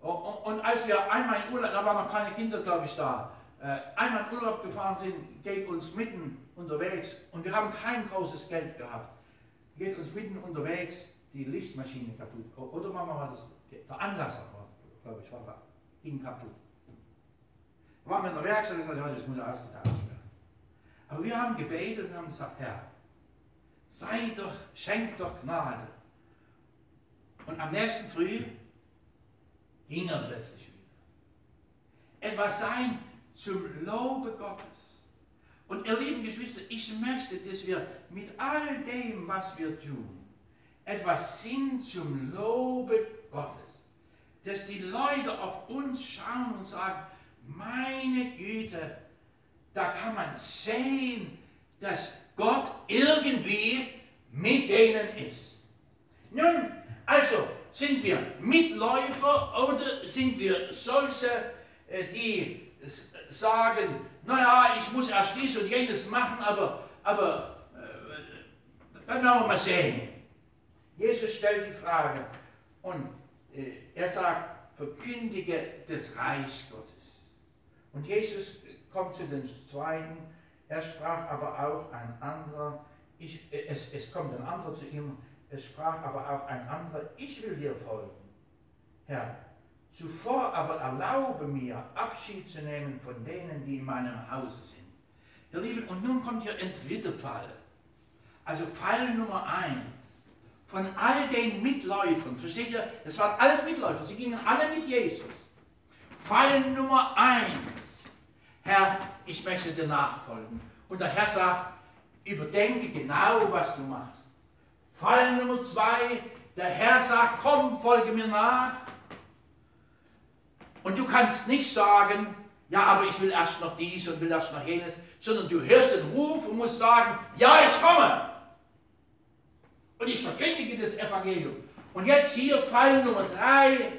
Und als wir einmal in Urlaub, da waren noch keine Kinder, glaube ich, da, äh, einmal in Urlaub gefahren sind, geht uns mitten unterwegs und wir haben kein großes Geld gehabt. Geht uns mitten unterwegs die Lichtmaschine kaputt. Oder Mama war das der Anlasser, glaube ich, war da, ging kaputt. Da waren wir in der Werkstatt und gesagt, das muss ausgetauscht werden. Aber wir haben gebetet und haben gesagt, Herr, sei doch, schenk doch Gnade. Und am nächsten Früh ging er plötzlich wieder. Etwas sein zum Lobe Gottes. Und ihr lieben Geschwister, ich möchte, dass wir mit all dem, was wir tun, etwas sind zum Lobe Gottes dass die Leute auf uns schauen und sagen, meine Güte, da kann man sehen, dass Gott irgendwie mit denen ist. Nun, also sind wir Mitläufer oder sind wir solche, äh, die sagen, naja, ich muss erst dies und jenes machen, aber, aber äh, dann werden wir mal sehen. Jesus stellt die Frage und äh, er sagt, verkündige das Reich Gottes. Und Jesus kommt zu den Zweiten, er sprach aber auch ein anderer, ich, es, es kommt ein anderer zu ihm, es sprach aber auch ein anderer, ich will dir folgen. Herr, zuvor aber erlaube mir, Abschied zu nehmen von denen, die in meinem Hause sind. Ihr Lieben, und nun kommt hier ein dritter Fall. Also Fall Nummer eins von all den Mitläufern, versteht ihr? Das waren alles Mitläufer, sie gingen alle mit Jesus. Fall Nummer eins, Herr, ich möchte dir nachfolgen. Und der Herr sagt, überdenke genau, was du machst. Fall Nummer zwei, der Herr sagt, komm, folge mir nach. Und du kannst nicht sagen, ja, aber ich will erst noch dies und will erst noch jenes, sondern du hörst den Ruf und musst sagen, ja, ich komme. Und ich verkündige das Evangelium. Und jetzt hier Fall Nummer drei.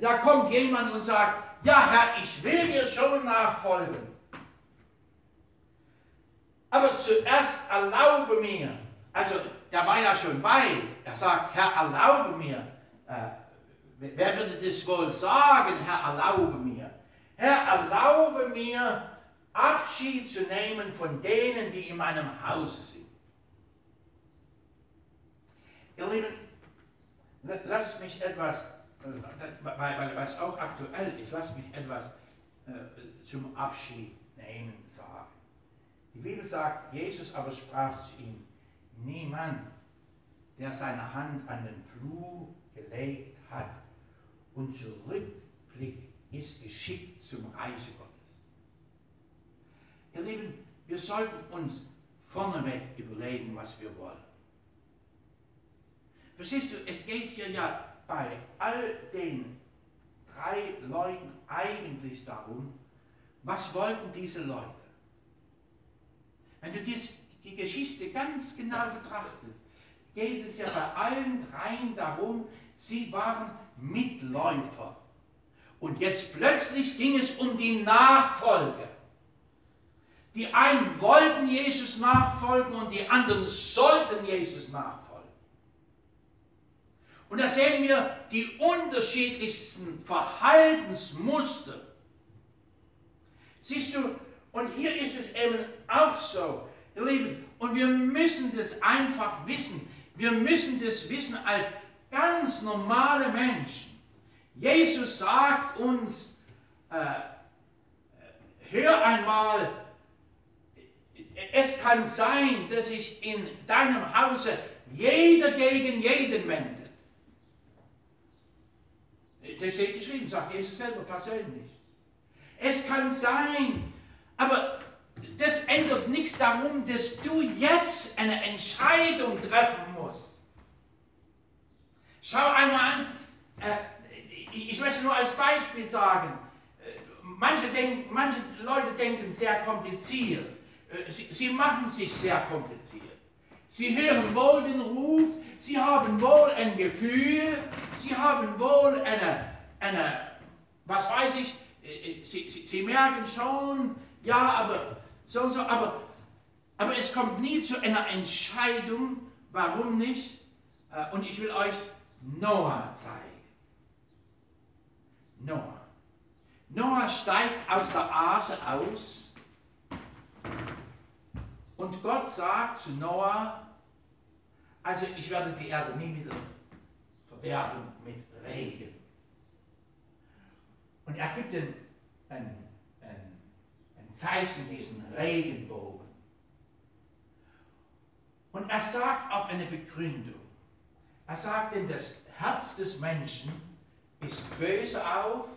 Da kommt jemand und sagt, ja Herr, ich will dir schon nachfolgen. Aber zuerst erlaube mir, also der war ja schon weit, er sagt, Herr, erlaube mir. Äh, wer würde das wohl sagen, Herr, erlaube mir? Herr, erlaube mir, Abschied zu nehmen von denen, die in meinem Hause sind. Ihr Lieben, lasst mich etwas, äh, weil, was auch aktuell ist, lasst mich etwas äh, zum Abschied nehmen sagen. Die Bibel sagt, Jesus aber sprach zu ihm, niemand, der seine Hand an den Flug gelegt hat und zurückblickt, ist geschickt zum Reiche Gottes. Ihr Lieben, wir sollten uns vorneweg überlegen, was wir wollen. Verstehst du, es geht hier ja bei all den drei Leuten eigentlich darum, was wollten diese Leute? Wenn du dies, die Geschichte ganz genau betrachtest, geht es ja bei allen dreien darum, sie waren Mitläufer. Und jetzt plötzlich ging es um die Nachfolge. Die einen wollten Jesus nachfolgen und die anderen sollten Jesus nachfolgen. Und da sehen wir die unterschiedlichsten Verhaltensmuster. Siehst du, und hier ist es eben auch so, ihr Lieben, und wir müssen das einfach wissen. Wir müssen das wissen als ganz normale Menschen. Jesus sagt uns, äh, hör einmal, es kann sein, dass sich in deinem Hause jeder gegen jeden wendet. Das steht geschrieben, sagt Jesus selber persönlich. Es kann sein, aber das ändert nichts darum, dass du jetzt eine Entscheidung treffen musst. Schau einmal an, äh, ich möchte nur als Beispiel sagen, äh, manche, denken, manche Leute denken sehr kompliziert. Äh, sie, sie machen sich sehr kompliziert. Sie hören wohl den Ruf, sie haben wohl ein Gefühl, sie haben wohl eine, eine was weiß ich, sie, sie, sie merken schon, ja, aber so und so, aber, aber es kommt nie zu einer Entscheidung, warum nicht. Äh, und ich will euch Noah zeigen. Noah. Noah steigt aus der Arche aus und Gott sagt zu Noah, also ich werde die Erde nie wieder verderben mit Regen. Er gibt ein, ein Zeichen diesen Regenbogen. Und er sagt auch eine Begründung. Er sagt denn, das Herz des Menschen ist böse auf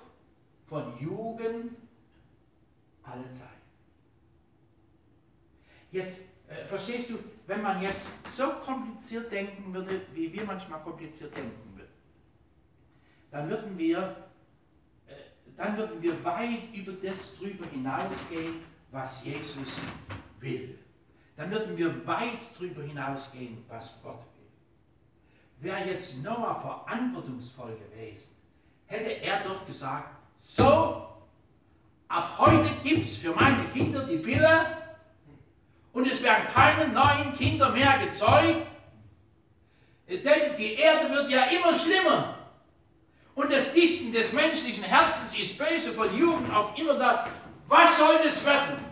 von Jugend alle Zeit. Jetzt äh, verstehst du, wenn man jetzt so kompliziert denken würde, wie wir manchmal kompliziert denken würden, dann würden wir dann würden wir weit über das drüber hinausgehen, was Jesus will. Dann würden wir weit drüber hinausgehen, was Gott will. Wäre jetzt Noah verantwortungsvoll gewesen, hätte er doch gesagt, so, ab heute gibt es für meine Kinder die Pille und es werden keine neuen Kinder mehr gezeugt, denn die Erde wird ja immer schlimmer. Und das Dichten des menschlichen Herzens ist böse von Jugend auf immer da. Was soll das werden?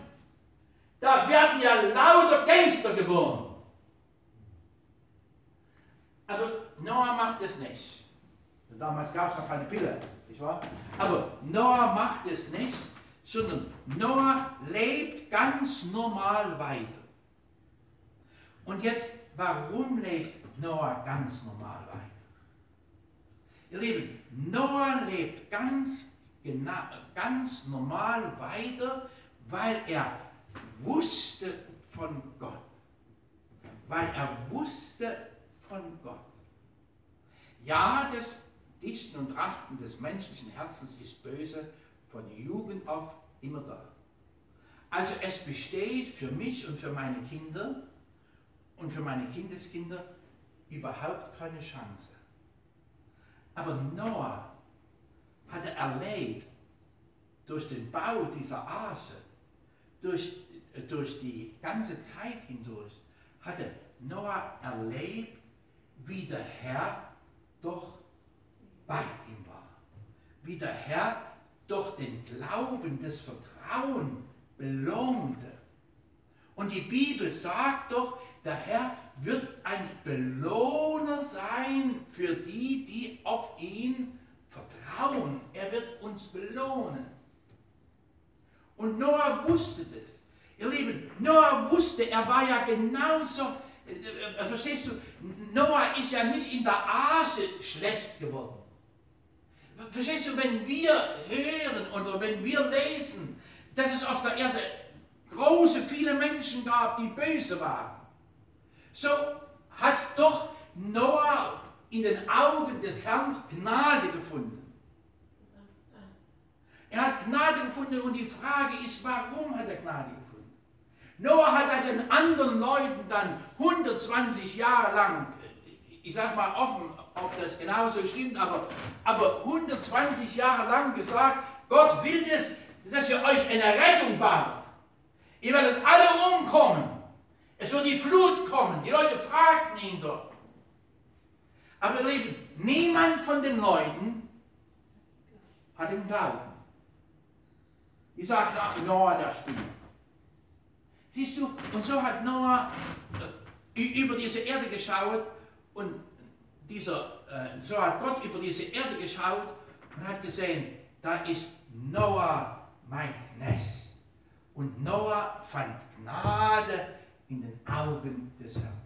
Da werden ja lauter Gangster geboren. Aber Noah macht es nicht. Damals gab es noch keine Pille, nicht wahr? Aber Noah macht es nicht, sondern Noah lebt ganz normal weiter. Und jetzt, warum lebt Noah ganz normal weiter? Ihr Lieben, Noah lebt ganz, genau, ganz normal weiter, weil er wusste von Gott. Weil er wusste von Gott. Ja, das Dichten und Trachten des menschlichen Herzens ist böse, von Jugend auf immer da. Also es besteht für mich und für meine Kinder und für meine Kindeskinder überhaupt keine Chance. Aber Noah hatte erlebt, durch den Bau dieser Arche, durch, durch die ganze Zeit hindurch, hatte Noah erlebt, wie der Herr doch bei ihm war. Wie der Herr doch den Glauben, das Vertrauen belohnte. Und die Bibel sagt doch, der Herr wird ein Belohner sein für die, die auf ihn vertrauen. Er wird uns belohnen. Und Noah wusste das. Ihr Lieben, Noah wusste, er war ja genauso, äh, äh, verstehst du, Noah ist ja nicht in der Arche schlecht geworden. Verstehst du, wenn wir hören oder wenn wir lesen, dass es auf der Erde große, viele Menschen gab, die böse waren, so hat doch Noah in den Augen des Herrn Gnade gefunden. Er hat Gnade gefunden und die Frage ist, warum hat er Gnade gefunden? Noah hat den anderen Leuten dann 120 Jahre lang ich sage mal offen, ob das genauso stimmt, aber, aber 120 Jahre lang gesagt, Gott will das, dass ihr euch eine Rettung baut. Ihr werdet alle umkommen. Es wird die Flut kommen. Die Leute fragten ihn doch. Aber ihr Lieben, niemand von den Leuten hat den Glauben. Die sagten, ach, Noah, der spielt. Siehst du, und so hat Noah äh, über diese Erde geschaut und dieser, äh, so hat Gott über diese Erde geschaut und hat gesehen, da ist Noah mein Knecht. Und Noah fand Gnade in den Augen des Herrn.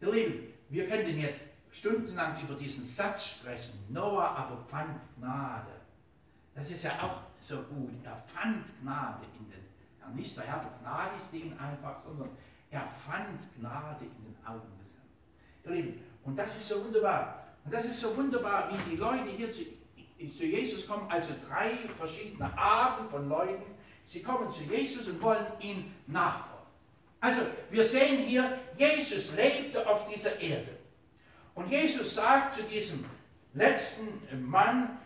Ihr Lieben, wir könnten jetzt stundenlang über diesen Satz sprechen. Noah aber fand Gnade. Das ist ja auch so gut. Er fand Gnade in den, ja nicht der Herr begnadigte ihn einfach, sondern er fand Gnade in den Augen des Herrn. Ihr Lieben, und das ist so wunderbar. Und das ist so wunderbar, wie die Leute hier zu, zu Jesus kommen, also drei verschiedene Arten von Leuten. Sie kommen zu Jesus und wollen ihn nachfolgen. Also, wir sehen hier, Jesus lebte auf dieser Erde. Und Jesus sagt zu diesem letzten Mann,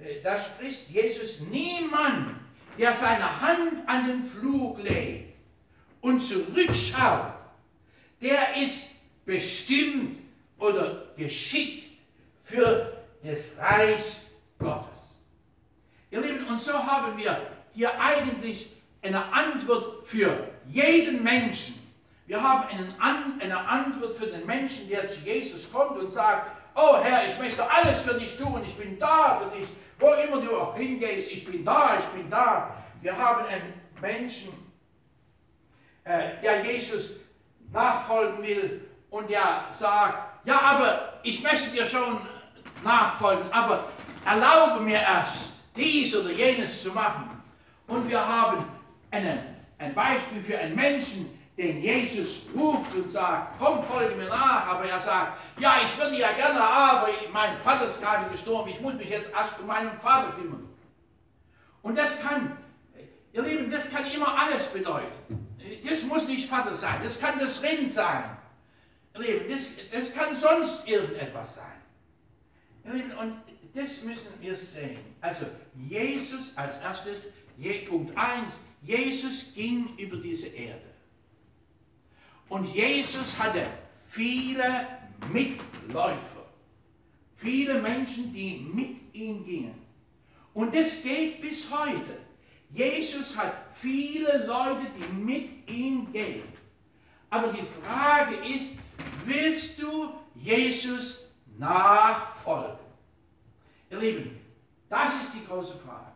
äh, da spricht Jesus, niemand, der seine Hand an den Flug legt und zurückschaut, der ist bestimmt oder geschickt für das Reich Gottes. Ihr Lieben, und so haben wir hier eigentlich eine Antwort für jeden Menschen. Wir haben eine Antwort für den Menschen, der zu Jesus kommt und sagt, oh Herr, ich möchte alles für dich tun, ich bin da für dich, wo immer du auch hingehst, ich bin da, ich bin da. Wir haben einen Menschen, äh, der Jesus nachfolgen will und der sagt, ja, aber ich möchte dir schon nachfolgen, aber erlaube mir erst, dies oder jenes zu machen. Und wir haben eine, ein Beispiel für einen Menschen, den Jesus ruft und sagt, komm, folge mir nach, aber er sagt, ja, ich würde ja gerne, aber mein Vater ist gerade gestorben, ich muss mich jetzt erst um meinen Vater kümmern. Und das kann, ihr Lieben, das kann immer alles bedeuten. Das muss nicht Vater sein, das kann das Rind sein. Ihr Lieben, das, das kann sonst irgendetwas sein. Ihr Lieben, und das müssen wir sehen. Also Jesus als erstes, Punkt 1, Jesus ging über diese Erde. Und Jesus hatte viele Mitläufer, viele Menschen, die mit ihm gingen. Und das geht bis heute. Jesus hat viele Leute, die mit ihm gehen. Aber die Frage ist, willst du Jesus nachfolgen? Ihr Lieben, das ist die große Frage.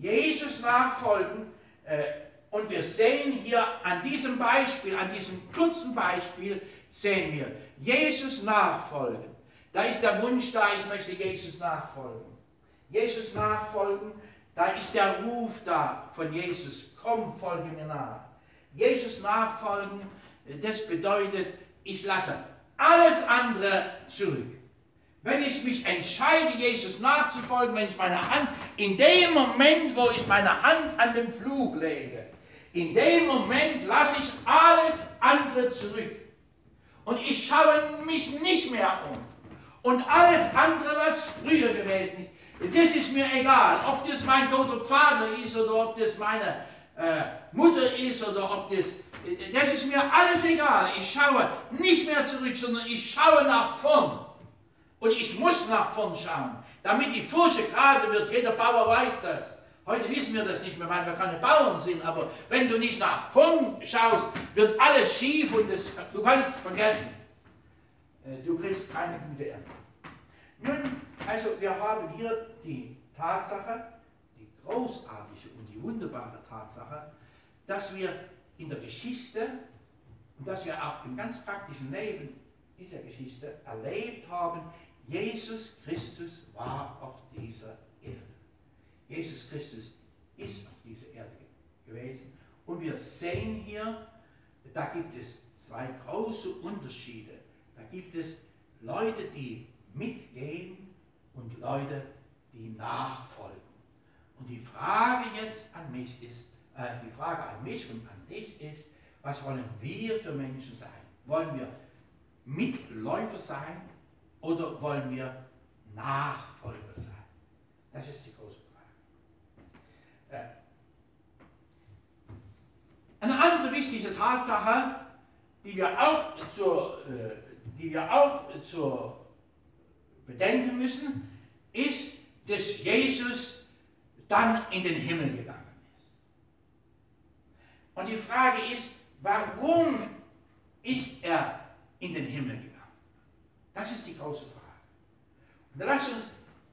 Jesus nachfolgen äh, und wir sehen hier an diesem Beispiel, an diesem kurzen Beispiel, sehen wir, Jesus nachfolgen. Da ist der Wunsch da, ich möchte Jesus nachfolgen. Jesus nachfolgen, da ist der Ruf da von Jesus, komm, folge mir nach. Jesus nachfolgen, das bedeutet, ich lasse alles andere zurück. Wenn ich mich entscheide, Jesus nachzufolgen, wenn ich meine Hand, in dem Moment, wo ich meine Hand an den Flug lege, in dem Moment lasse ich alles andere zurück. Und ich schaue mich nicht mehr um. Und alles andere, was früher gewesen ist, das ist mir egal. Ob das mein toter Vater ist oder ob das meine äh, Mutter ist oder ob das, das ist mir alles egal. Ich schaue nicht mehr zurück, sondern ich schaue nach vorn. Und ich muss nach vorn schauen, damit die Furche gerade wird. Jeder Bauer weiß das. Heute wissen wir das nicht mehr, weil wir keine Bauern sind, aber wenn du nicht nach vorn schaust, wird alles schief und das, du kannst es vergessen. Äh, du kriegst keine gute Ernte. Nun, also wir haben hier die Tatsache, die großartige und die wunderbare Tatsache, dass wir in der Geschichte und dass wir auch im ganz praktischen Leben dieser Geschichte erlebt haben, Jesus Christus war auf dieser Erde. Jesus Christus ist auf dieser Erde gewesen. Und wir sehen hier, da gibt es zwei große Unterschiede. Da gibt es Leute, die mitgehen und Leute, die nachfolgen. Und die Frage jetzt an mich ist, äh, die Frage an mich und an dich ist, was wollen wir für Menschen sein? Wollen wir Mitläufer sein oder wollen wir Nachfolger sein? Das ist die große Frage. Äh, eine andere wichtige Tatsache, die wir auch zur, äh, die wir auch zur bedenken müssen, ist, dass Jesus dann in den Himmel gegangen ist. Und die Frage ist, warum ist er in den Himmel gegangen? Das ist die große Frage. Und lass uns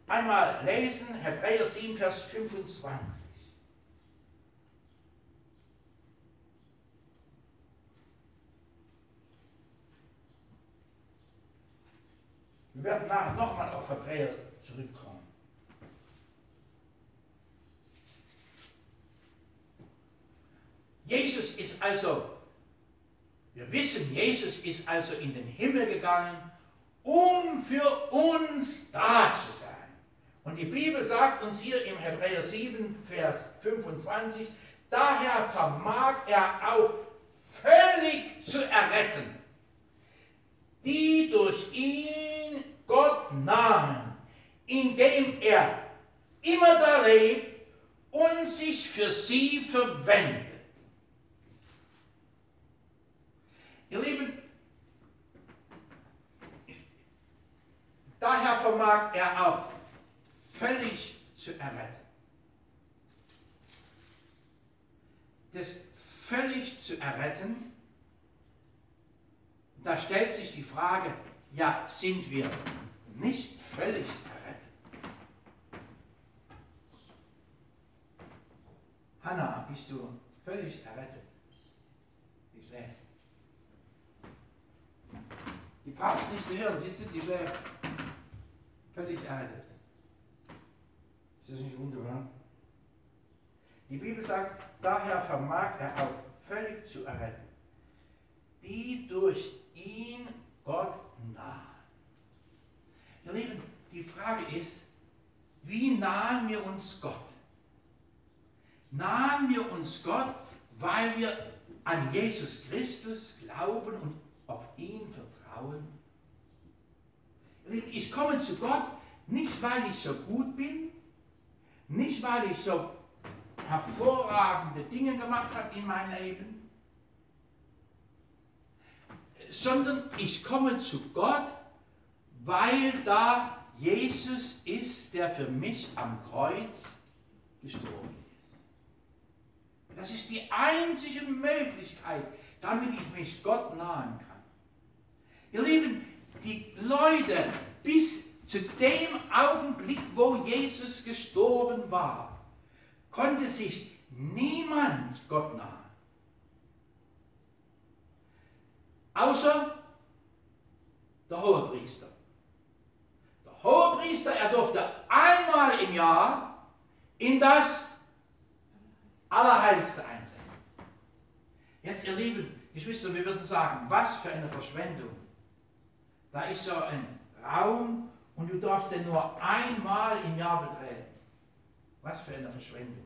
einmal lesen, Hebräer 7, Vers 25. Wir werden nachher nochmal auf Hebräer zurückkommen. Jesus ist also, wir wissen, Jesus ist also in den Himmel gegangen, um für uns da zu sein. Und die Bibel sagt uns hier im Hebräer 7, Vers 25, daher vermag er auch völlig zu erretten, die durch ihn Gott nahen, indem er immer da lebt und sich für sie verwendet. Ihr Lieben, daher vermag er auch völlig zu erretten. Das völlig zu erretten, da stellt sich die Frage, ja, sind wir nicht völlig errettet? Hanna, bist du völlig errettet? Ich sehe. Die Papstliste hören, siehst du, die schläft völlig errettet. Ist das nicht wunderbar? Die Bibel sagt, daher vermag er auch völlig zu erretten, die durch ihn Gott nahen. Ihr Lieben, die Frage ist, wie nahen wir uns Gott? Nahen wir uns Gott, weil wir an Jesus Christus glauben und auf ihn vertrauen? Ich komme zu Gott nicht, weil ich so gut bin, nicht, weil ich so hervorragende Dinge gemacht habe in meinem Leben, sondern ich komme zu Gott, weil da Jesus ist, der für mich am Kreuz gestorben ist. Das ist die einzige Möglichkeit, damit ich mich Gott nahen kann. Ihr Lieben, die Leute bis zu dem Augenblick, wo Jesus gestorben war, konnte sich niemand Gott nahen. Außer der Hohepriester. Der Hohepriester, er durfte einmal im Jahr in das Allerheiligste eintreten. Jetzt, ihr lieben Geschwister, wir würden sagen, was für eine Verschwendung. Da ist so ein Raum und du darfst den nur einmal im Jahr betreten. Was für eine Verschwendung.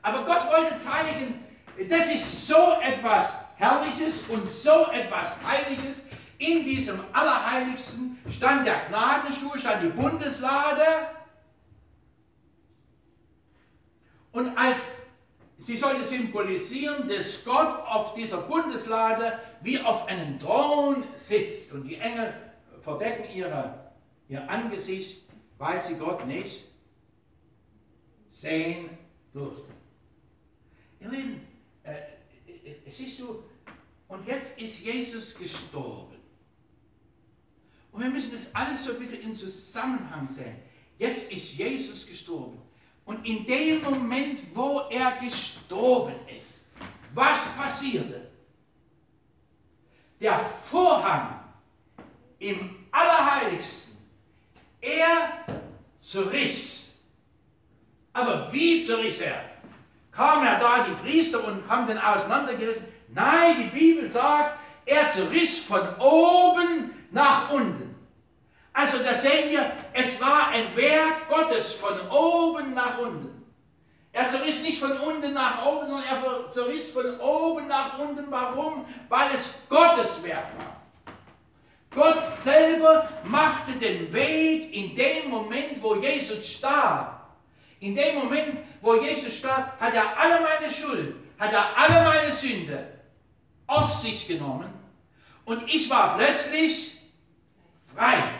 Aber Gott wollte zeigen, das ist so etwas Herrliches und so etwas Heiliges. In diesem Allerheiligsten stand der Gnadenstuhl, stand die Bundeslade. Und als sie sollte symbolisieren, dass Gott auf dieser Bundeslade wie auf einem Thron sitzt. Und die Engel verdecken ihre, ihr Angesicht, weil sie Gott nicht sehen durften. Ihr Lieben, äh, siehst du, und jetzt ist Jesus gestorben. Und wir müssen das alles so ein bisschen in Zusammenhang sehen. Jetzt ist Jesus gestorben. Und in dem Moment, wo er gestorben ist, was passierte? Der Vorhang im Allerheiligsten, er zerriss. Aber wie zerriss er? Kam er da, die Priester, und haben den auseinandergerissen? Nein, die Bibel sagt, er zerriss von oben nach unten. Also da sehen wir, es war ein Werk Gottes von oben nach unten. Er zerriss nicht von unten nach oben, sondern er zerriss von oben nach unten. Warum? Weil es Gottes Werk war. Gott selber machte den Weg in dem Moment, wo Jesus starb. In dem Moment, wo Jesus starb, hat er alle meine Schuld, hat er alle meine Sünde auf sich genommen und ich war plötzlich frei.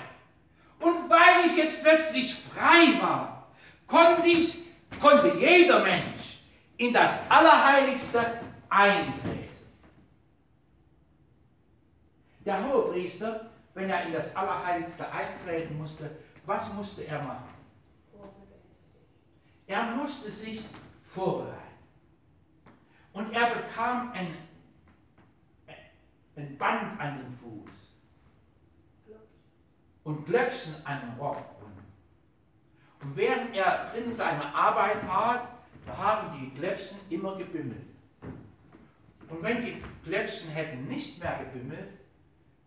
Und weil ich jetzt plötzlich frei war, konnte ich, konnte jeder Mensch in das Allerheiligste eintreten. Der Hohepriester, wenn er in das Allerheiligste eintreten musste, was musste er machen? Er musste sich vorbereiten. Und er bekam ein, ein Band an den Fuß und Glöckchen an den Rock. Und während er drin seine Arbeit tat, da haben die Glöckchen immer gebimmelt. Und wenn die Glöckchen hätten nicht mehr gebimmelt,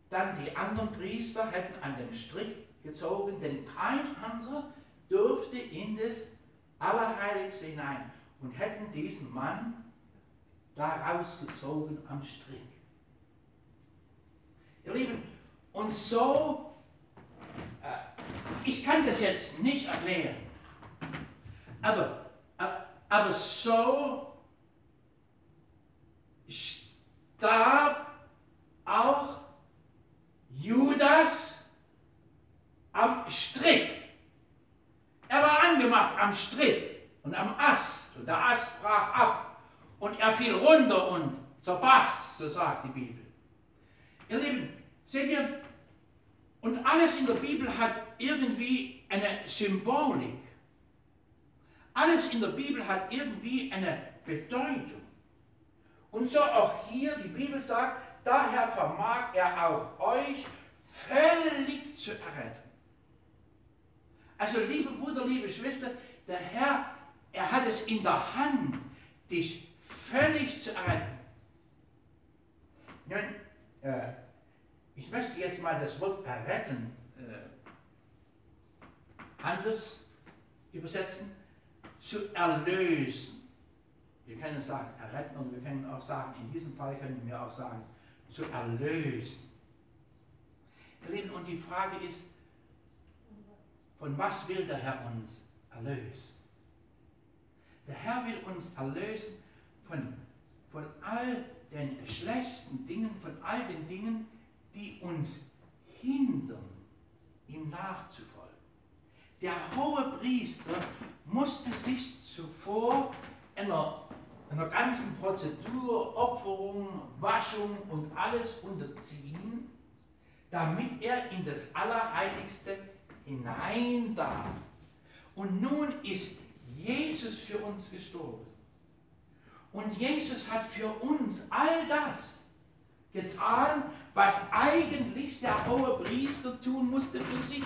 dann die anderen Priester hätten an dem Strick gezogen, denn kein anderer durfte in das Allerheiligste hinein und hätten diesen Mann da rausgezogen am Strick. Ihr Lieben, und so, ich kann das jetzt nicht erklären, aber, aber so starb auch Judas am Strick. Er war angemacht am Strick und am Ast. Und der Ast brach ab und er fiel runter und zerbarst, so sagt die Bibel. Ihr Lieben, seht ihr, und alles in der Bibel hat irgendwie eine Symbolik. Alles in der Bibel hat irgendwie eine Bedeutung. Und so auch hier, die Bibel sagt, daher vermag er auch euch völlig zu erretten. Also liebe Bruder, liebe Schwester, der Herr, er hat es in der Hand, dich völlig zu erretten. Nun, äh, ich möchte jetzt mal das Wort erretten äh, anders übersetzen, zu erlösen. Wir können sagen erretten und wir können auch sagen, in diesem Fall können wir auch sagen, zu erlösen. Lieben, und die Frage ist, von was will der Herr uns erlösen? Der Herr will uns erlösen von, von all den schlechten Dingen, von all den Dingen, die uns hindern, ihm nachzufolgen. Der hohe Priester musste sich zuvor einer einer ganzen Prozedur, Opferung, Waschung und alles unterziehen, damit er in das Allerheiligste hinein darf. Und nun ist Jesus für uns gestorben. Und Jesus hat für uns all das getan, was eigentlich der hohe Priester tun musste für sich.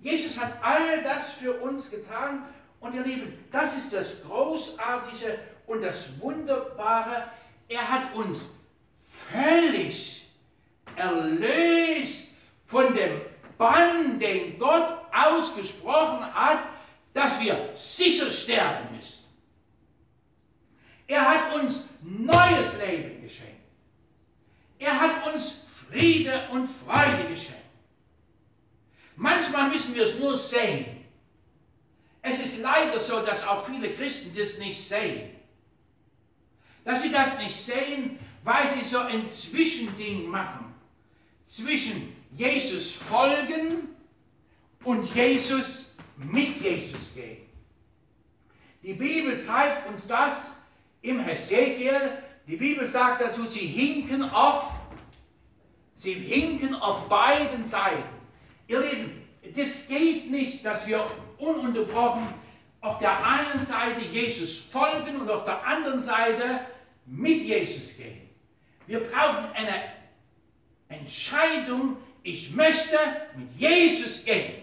Jesus hat all das für uns getan und ihr Lieben, das ist das Großartige und das Wunderbare, er hat uns völlig erlöst von dem Bann, den Gott ausgesprochen hat, dass wir sicher sterben müssen. Er hat uns neues Leben geschenkt. Er hat uns Friede und Freude geschenkt. Manchmal müssen wir es nur sehen. Es ist leider so, dass auch viele Christen das nicht sehen dass sie das nicht sehen, weil sie so ein Zwischending machen. Zwischen Jesus folgen und Jesus mit Jesus gehen. Die Bibel zeigt uns das im Hesekiel. Die Bibel sagt dazu, sie hinken auf, sie hinken auf beiden Seiten. Ihr Lieben, das geht nicht, dass wir ununterbrochen auf der einen Seite Jesus folgen und auf der anderen Seite mit Jesus gehen. Wir brauchen eine Entscheidung, ich möchte mit Jesus gehen.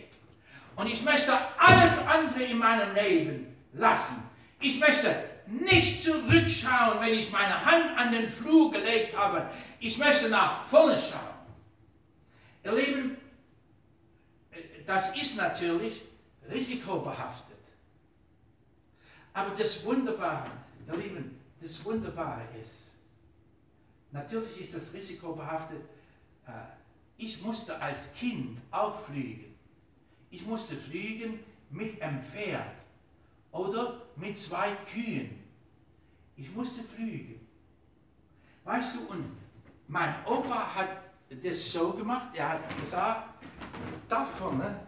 Und ich möchte alles andere in meinem Leben lassen. Ich möchte nicht zurückschauen, wenn ich meine Hand an den Flur gelegt habe. Ich möchte nach vorne schauen. Ihr Lieben, das ist natürlich risikobehaftet. Aber das Wunderbare, ihr Lieben, das Wunderbare ist, natürlich ist das Risiko behaftet, äh, ich musste als Kind auch fliegen. Ich musste fliegen mit einem Pferd oder mit zwei Kühen. Ich musste fliegen. Weißt du, und mein Opa hat das so gemacht, er hat gesagt, da vorne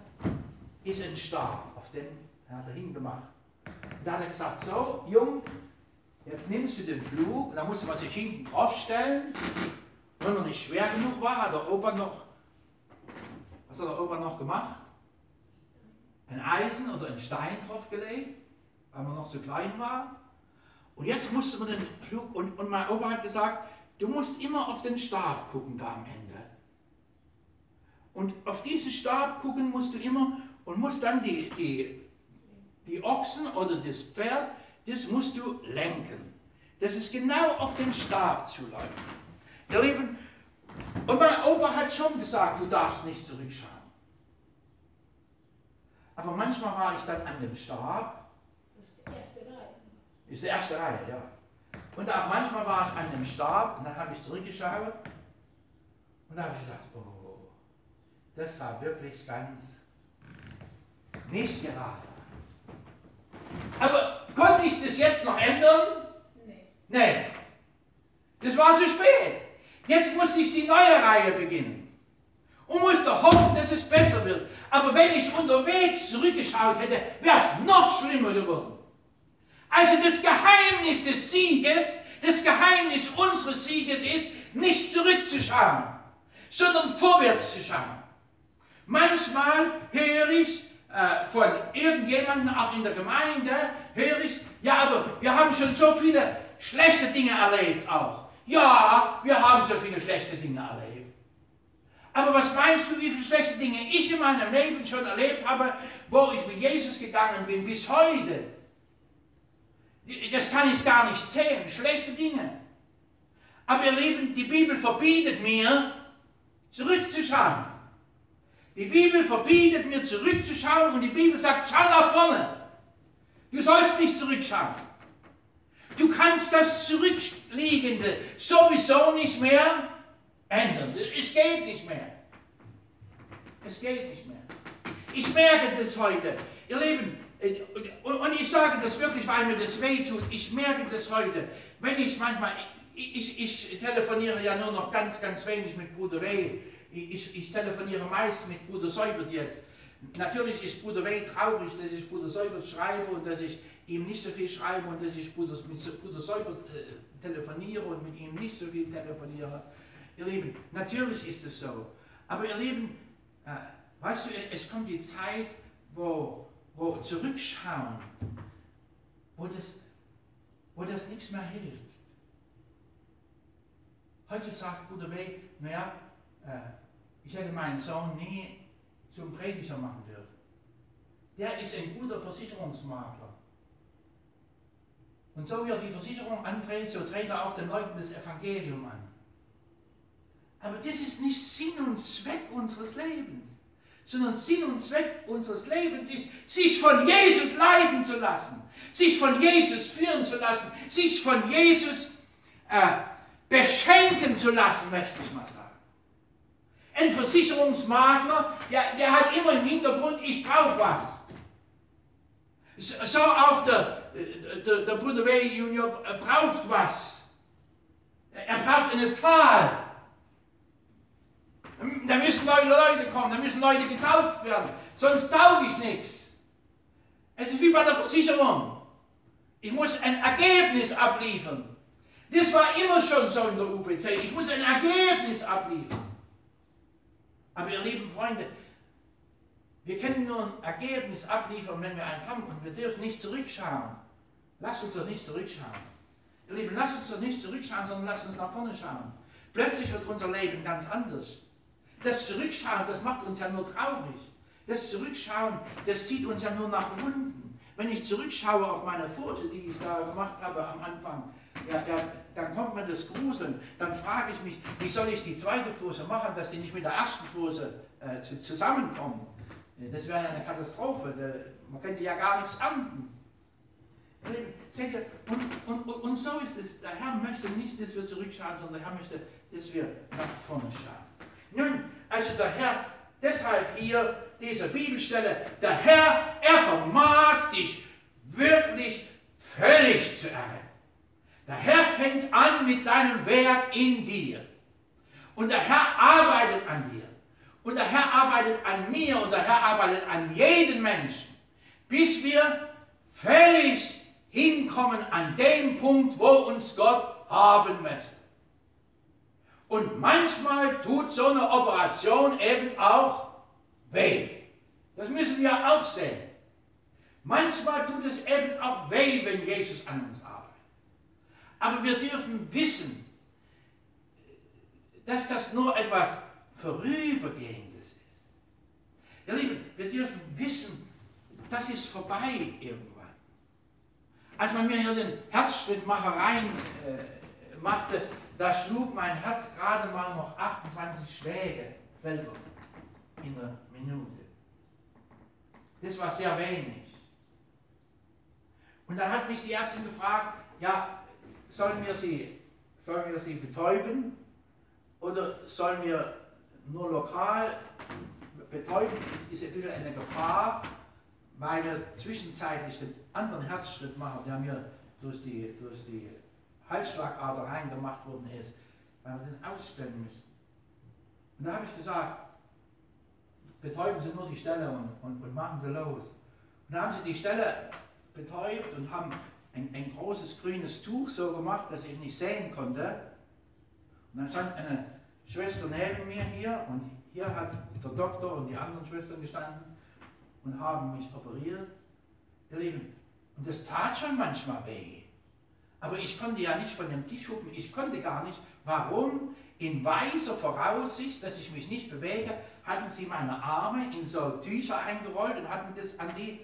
ist ein Stab, auf den hat er hingemacht. Und da hat er gesagt, so, Jung, jetzt nimmst du den Flug, da musste man sich hinten draufstellen. Wenn er nicht schwer genug war, hat der Opa noch, was hat der Opa noch gemacht? Ein Eisen oder ein Stein draufgelegt, weil man noch so klein war. Und jetzt musste man den Flug, und, und mein Opa hat gesagt, du musst immer auf den Stab gucken da am Ende. Und auf diesen Stab gucken musst du immer und musst dann die, die, die Ochsen oder das Pferd, das musst du lenken. Das ist genau auf den Stab zu zuläuft. Ihr Lieben, und mein Opa hat schon gesagt, du darfst nicht zurückschauen. Aber manchmal war ich dann an dem Stab. Das ist die erste Reihe. Ist die erste Reihe, ja. Und auch manchmal war ich an dem Stab und dann habe ich zurückgeschaut und da habe ich gesagt, oh, das war wirklich ganz nicht gerade. Aber konnte ich das jetzt noch ändern? Nee. Nee. Das war zu spät. Jetzt musste ich die neue Reihe beginnen. Und musste hoffen, dass es besser wird. Aber wenn ich unterwegs zurückgeschaut hätte, wäre es noch schlimmer geworden. Also das Geheimnis des Sieges, das Geheimnis unseres Sieges ist, nicht zurückzuschauen, sondern vorwärts zu schauen. Manchmal höre ich äh, von irgendjemandem, auch in der Gemeinde, höre ich, ja, aber wir haben schon so viele schlechte Dinge erlebt auch. Ja, wir haben so viele schlechte Dinge erlebt. Aber was meinst du, wie viele schlechte Dinge ich in meinem Leben schon erlebt habe, wo ich mit Jesus gegangen bin, bis heute? Das kann ich gar nicht zählen, schlechte Dinge. Aber ihr Lieben, die Bibel verbietet mir, zurückzuschauen. Die Bibel verbietet mir zurückzuschauen und die Bibel sagt, schau nach vorne. Du sollst nicht zurückschauen. Du kannst das Zurückliegende sowieso nicht mehr ändern. Es geht nicht mehr. Es geht nicht mehr. Ich merke das heute. Ihr Lieben, und ich sage das wirklich, weil mir das weh tut. Ich merke das heute, wenn ich manchmal, ich, ich telefoniere ja nur noch ganz, ganz wenig mit Bruder Weh ich, ich telefoniere meist mit Bruder Seubert jetzt. Natürlich ist Bruder Wey traurig, dass ich Bruder Seubert schreibe und dass ich ihm nicht so viel schreibe und dass ich Bruder, mit Bruder Seubert äh, telefoniere und mit ihm nicht so viel telefoniere. Ihr Lieben, natürlich ist es so. Aber ihr Lieben, äh, weißt du, es kommt die Zeit, wo, wo zurückschauen, wo das, wo das nichts mehr hilft. Heute sagt Bruder Wey, naja, äh, ich hätte meinen Sohn nie zum Prediger machen dürfen. Der ist ein guter Versicherungsmakler. Und so wie er die Versicherung andreht, so dreht er auch den Leuten das Evangelium an. Aber das ist nicht Sinn und Zweck unseres Lebens, sondern Sinn und Zweck unseres Lebens ist, sich von Jesus leiden zu lassen, sich von Jesus führen zu lassen, sich von Jesus äh, beschenken zu lassen, möchte ich mal sagen. Ein Versicherungsmakler, ja, der hat immer im Hintergrund, ich brauche was. So auch der, der, der Bruder Way Junior braucht was. Er braucht eine Zahl. Da müssen Leute, Leute kommen, da müssen Leute getauft werden. Sonst tauge ich nichts. Es ist wie bei der Versicherung. Ich muss ein Ergebnis abliefern. Das war immer schon so in der UPC. Ich muss ein Ergebnis abliefern. Aber ihr lieben Freunde, wir können nur ein Ergebnis abliefern, wenn wir eins haben und wir dürfen nicht zurückschauen. Lasst uns doch nicht zurückschauen. Ihr Lieben, lasst uns doch nicht zurückschauen, sondern lasst uns nach vorne schauen. Plötzlich wird unser Leben ganz anders. Das Zurückschauen, das macht uns ja nur traurig. Das Zurückschauen, das zieht uns ja nur nach unten. Wenn ich zurückschaue auf meine Foto, die ich da gemacht habe am Anfang, ja, ja, dann kommt mir das Gruseln. Dann frage ich mich, wie soll ich die zweite Fuße machen, dass die nicht mit der ersten Fuße äh, zusammenkommen. Das wäre eine Katastrophe. Man könnte ja gar nichts ernten. Seht ihr, und, und, und so ist es. Der Herr möchte nicht, dass wir zurückschauen, sondern der Herr möchte, dass wir nach vorne schauen. Nun, also der Herr, deshalb hier diese Bibelstelle, der Herr, er vermag dich wirklich völlig zu erretten. Der Herr fängt an mit seinem Werk in dir. Und der Herr arbeitet an dir. Und der Herr arbeitet an mir und der Herr arbeitet an jedem Menschen, bis wir völlig hinkommen an dem Punkt, wo uns Gott haben möchte. Und manchmal tut so eine Operation eben auch weh. Das müssen wir auch sehen. Manchmal tut es eben auch weh, wenn Jesus an uns arbeitet. Aber wir dürfen wissen, dass das nur etwas Vorübergehendes ist. Ihr Lieben, wir dürfen wissen, das ist vorbei irgendwann. Als man mir hier den Herzschrittmachereien äh, machte, da schlug mein Herz gerade mal noch 28 Schläge selber in einer Minute. Das war sehr wenig. Und dann hat mich die Ärztin gefragt, ja, sollen wir sie, sollen wir sie betäuben oder sollen wir nur lokal betäuben? Ist ein bisschen eine Gefahr, weil wir zwischenzeitlich den anderen Herzschritt machen, der mir durch die, durch die Halsschlagader reingemacht worden ist, weil wir den ausstellen müssen. Und da habe ich gesagt, betäuben Sie nur die Stelle und, und, und machen Sie los. Und da haben sie die Stelle betäubt und haben ein, ein großes grünes Tuch so gemacht, dass ich nicht sehen konnte. Und dann stand eine Schwester neben mir hier und hier hat der Doktor und die anderen Schwestern gestanden und haben mich operiert. Ihr Lieben, und das tat schon manchmal weh. Aber ich konnte ja nicht von dem Tisch hupen, ich konnte gar nicht. Warum? In weiser Voraussicht, dass ich mich nicht bewege, hatten sie meine Arme in so Tücher eingerollt und hatten das an die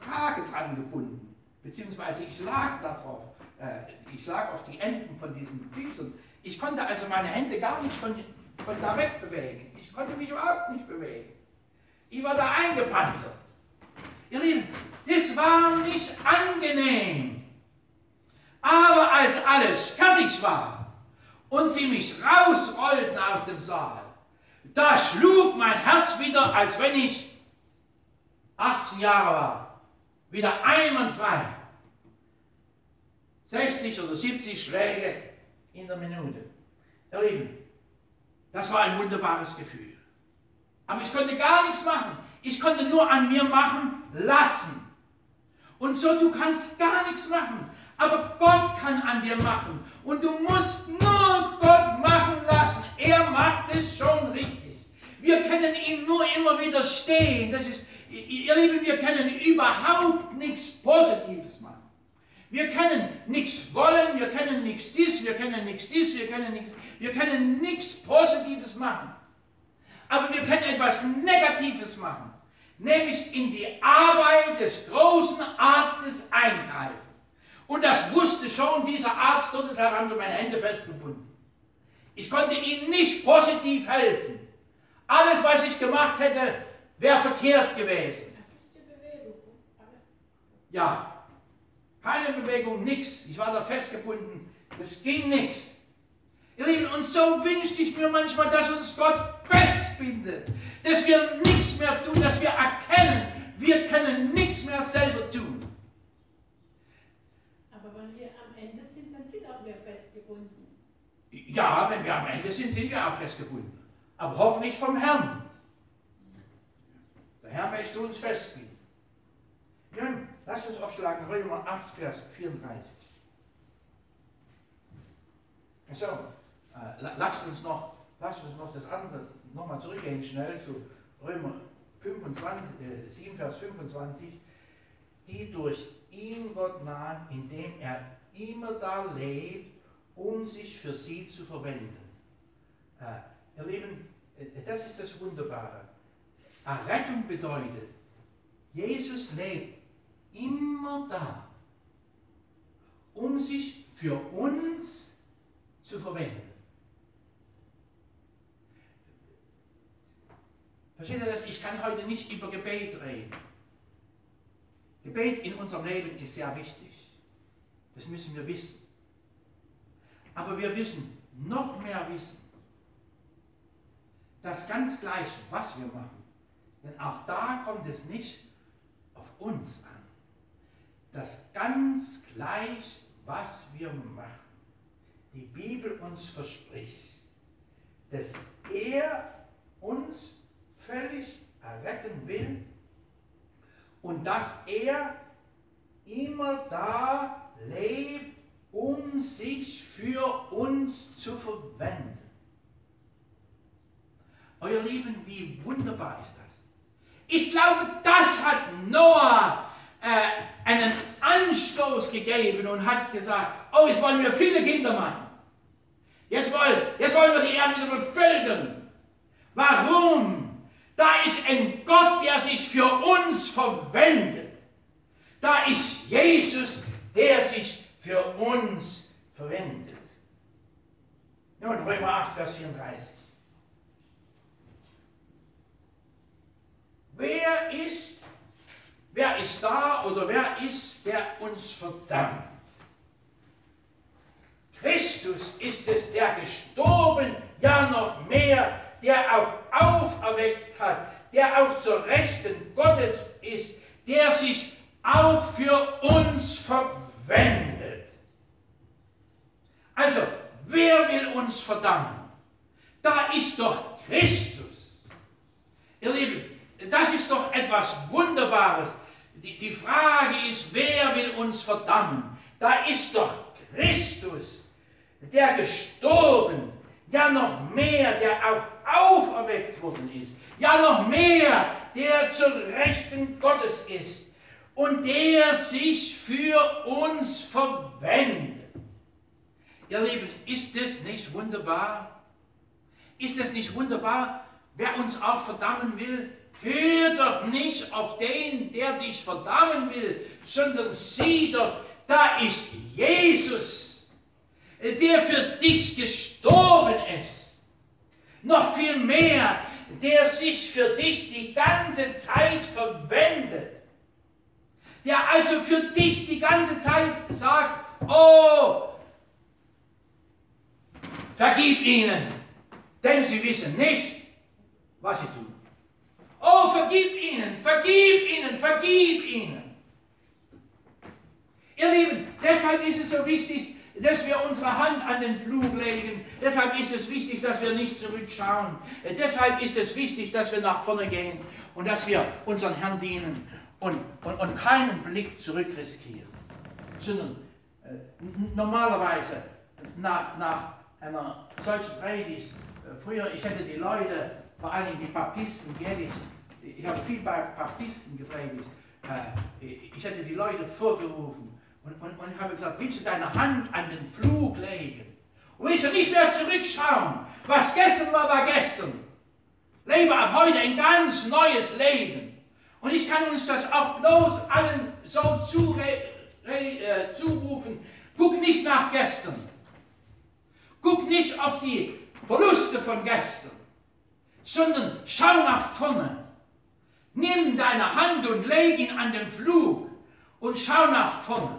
Trage dran gebunden. Beziehungsweise ich lag da drauf. Äh, ich lag auf die Enden von diesen Tüchern. Ich konnte also meine Hände gar nicht von, von da weg bewegen. Ich konnte mich überhaupt nicht bewegen. Ich war da eingepanzert. Ihr Lieben, das war nicht angenehm. Aber als alles fertig war und sie mich rausrollten aus dem Saal, da schlug mein Herz wieder, als wenn ich 18 Jahre war. Wieder einwandfrei. 60 oder 70 Schläge in der Minute. Ihr Lieben, das war ein wunderbares Gefühl. Aber ich konnte gar nichts machen. Ich konnte nur an mir machen lassen. Und so, du kannst gar nichts machen. Aber Gott kann an dir machen. Und du musst nur Gott machen lassen. Er macht es schon richtig. Wir können ihm nur immer widerstehen. Das ist, ihr Lieben, wir können überhaupt nichts Positives machen. Wir können nichts wollen, wir können nichts dies, wir können nichts dies, wir können nichts, wir können nichts Positives machen. Aber wir können etwas Negatives machen, nämlich in die Arbeit des großen Arztes eingreifen. Und das wusste schon dieser Arzt und haben sie meine Hände festgebunden. Ich konnte ihm nicht positiv helfen. Alles, was ich gemacht hätte, wäre verkehrt gewesen. Ja, keine Bewegung, nichts. Ich war da festgebunden. Es ging nichts. Ihr Lieben, und so wünschte ich mir manchmal, dass uns Gott festbindet, dass wir nichts mehr tun, dass wir erkennen, wir können nichts mehr selber tun. Aber wenn wir am Ende sind, dann sind auch wir festgebunden. Ja, wenn wir am Ende sind, sind wir auch festgebunden. Aber hoffentlich vom Herrn. Der Herr möchte uns festbinden. Ja, lasst uns aufschlagen, Römer 8, Vers 34. So, äh, lasst uns noch, lasst uns noch das andere nochmal zurückgehen, schnell zu Römer 25, äh, 7, Vers 25. Die durch ihn Gott nahen, indem er immer da lebt, um sich für sie zu verwenden. Äh, ihr Lieben, äh, das ist das Wunderbare. Errettung bedeutet, Jesus lebt immer da, um sich für uns zu verwenden. Versteht ihr das? Ich kann heute nicht über Gebet reden. Gebet in unserem Leben ist sehr wichtig. Das müssen wir wissen. Aber wir müssen noch mehr wissen, das ganz gleich, was wir machen. Denn auch da kommt es nicht auf uns an. Das ganz gleich, was wir machen. Die Bibel uns verspricht, dass er uns völlig erretten will und dass er immer da lebt, um sich für uns zu verwenden. Euer Lieben, wie wunderbar ist das? Ich glaube, das hat Noah äh, einen Anstoß gegeben und hat gesagt, oh, jetzt wollen wir viele Kinder machen. Jetzt wollen, jetzt wollen wir die Erde wieder bevölkern. Warum? Da ist ein Gott, der sich für uns verwendet. Da ist Jesus, der sich für uns verwendet. Nun, Römer 8, Vers 34. Wer ist, wer ist da oder wer ist, der uns verdammt? Christus ist es, der gestorben, ja noch mehr, der auch auferweckt hat, der auch zur Rechten Gottes ist, der sich auch für uns verwendet. Also, wer will uns verdammen? Da ist doch Christus. Ihr Lieben, das ist doch etwas Wunderbares. Die, die Frage ist, wer will uns verdammen? Da ist doch Christus, der gestorben, ja noch mehr, der auch auferweckt worden ist, ja noch mehr, der zur Rechten Gottes ist und der sich für uns verwendet. Ihr Lieben, ist es nicht wunderbar? Ist es nicht wunderbar, wer uns auch verdammen will? Hör doch nicht auf den, der dich verdammen will, sondern sieh doch, da ist Jesus, der für dich gestorben ist. Noch viel mehr, der sich für dich die ganze Zeit verwendet. Der also für dich die ganze Zeit sagt, oh, vergib ihnen, denn sie wissen nicht, was sie tun. Oh, vergib ihnen, vergib ihnen, vergib ihnen. Ihr Lieben, deshalb ist es so wichtig, dass wir unsere Hand an den Flug legen. Deshalb ist es wichtig, dass wir nicht zurückschauen. Deshalb ist es wichtig, dass wir nach vorne gehen und dass wir unseren Herrn dienen und, und, und keinen Blick zurück riskieren, sondern äh, normalerweise nach, nach einer solchen Predigt, äh, früher, ich hätte die Leute vor Dingen die Baptisten, hätte ich, ich habe viel bei Baptisten gepredigt, äh, ich hätte die Leute vorgerufen und, und, und habe gesagt, willst du deine Hand an den Flug legen? Willst du nicht mehr zurückschauen? Was gestern war, war gestern. Lebe ab heute ein ganz neues Leben. Und ich kann uns das auch bloß allen so äh, zurufen. Guck nicht nach gestern. Guck nicht auf die Verluste von gestern sondern schau nach vorne. Nimm deine Hand und leg ihn an den Flug und schau nach vorne.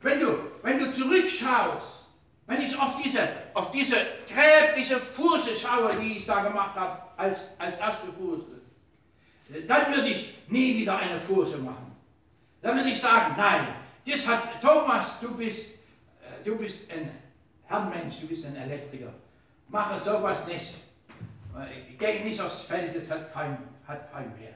Wenn du, wenn du zurückschaust, wenn ich auf diese, auf diese gräbliche Fuße schaue, die ich da gemacht habe als, als erste Fuße, dann würde ich nie wieder eine Fuße machen. Dann würde ich sagen, nein, das hat Thomas, du bist, äh, du bist ein Herrmensch, du bist ein Elektriker. Mache sowas nicht. Geh nicht aufs Feld, das hat kein, hat kein Wert.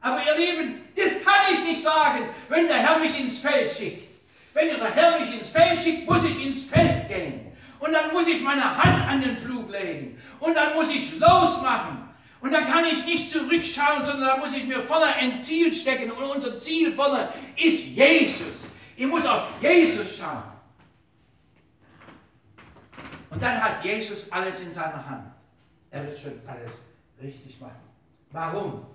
Aber ihr Lieben, das kann ich nicht sagen, wenn der Herr mich ins Feld schickt. Wenn der Herr mich ins Feld schickt, muss ich ins Feld gehen. Und dann muss ich meine Hand an den Flug legen. Und dann muss ich losmachen. Und dann kann ich nicht zurückschauen, sondern da muss ich mir vorne ein Ziel stecken. Und unser Ziel vorne ist Jesus. Ich muss auf Jesus schauen. Und dann hat Jesus alles in seiner Hand. Er wird schon alles richtig machen. Warum?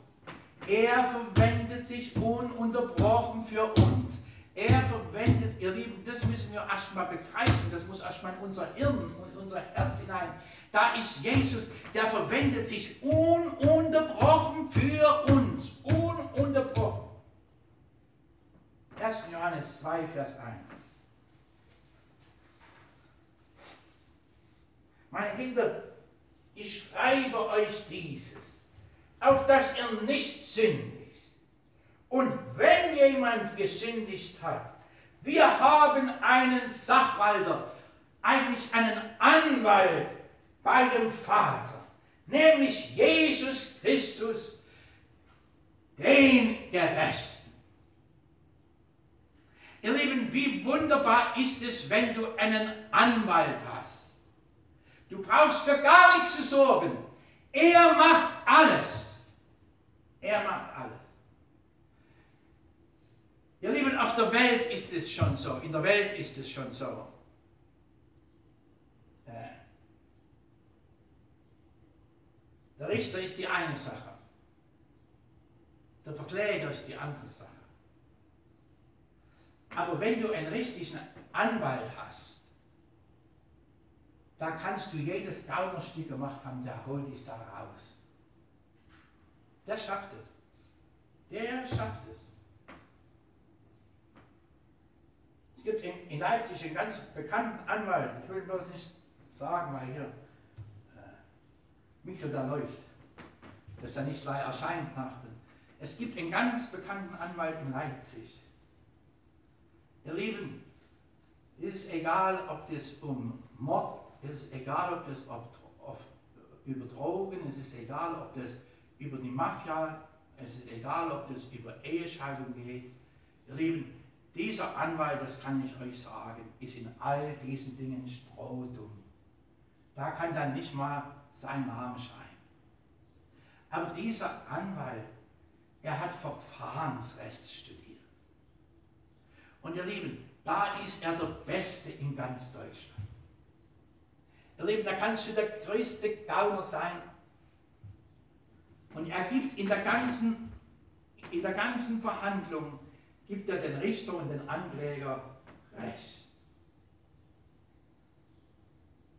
Er verwendet sich ununterbrochen für uns. Er verwendet, ihr Lieben, das müssen wir erstmal begreifen, das muss erstmal in unser Hirn und unser Herz hinein. Da ist Jesus, der verwendet sich ununterbrochen für uns. Ununterbrochen. 1. Johannes 2, Vers 1. Meine Kinder, ich schreibe euch dieses, auf dass ihr nicht sündigt. Und wenn jemand gesündigt hat, wir haben einen Sachwalter, eigentlich einen Anwalt bei dem Vater, nämlich Jesus Christus, den Gerechten. Ihr Lieben, wie wunderbar ist es, wenn du einen Anwalt hast. Du brauchst für gar nichts zu sorgen. Er macht alles. Er macht alles. Ihr Lieben, auf der Welt ist es schon so. In der Welt ist es schon so. Äh, der Richter ist die eine Sache. Der Verkläger ist die andere Sache. Aber wenn du einen richtigen Anwalt hast, da kannst du jedes Gaunerstück gemacht haben, der holt dich da raus. Der schafft es. Der schafft es. Es gibt in, in Leipzig einen ganz bekannten Anwalt, ich will bloß nicht sagen, weil hier äh, Michel da läuft, dass er nicht erscheint nach dem. Es gibt einen ganz bekannten Anwalt in Leipzig. Ihr Lieben, ist egal, ob das um Mord, ist egal, ob das ob, ob, über Drogen, es ist egal, ob das über die Mafia, es ist egal, ob das über Ehescheidung geht. Ihr Lieben, dieser Anwalt, das kann ich euch sagen, ist in all diesen Dingen strohdumm. Da kann dann nicht mal sein Name schreiben. Aber dieser Anwalt, er hat Verfahrensrecht studiert. Und ihr Lieben, da ist er der Beste in ganz Deutschland. Ihr Lieben, da kannst du der größte Gauner sein. Und er gibt in der ganzen, in der ganzen Verhandlung gibt er den Richter und den Ankläger Recht.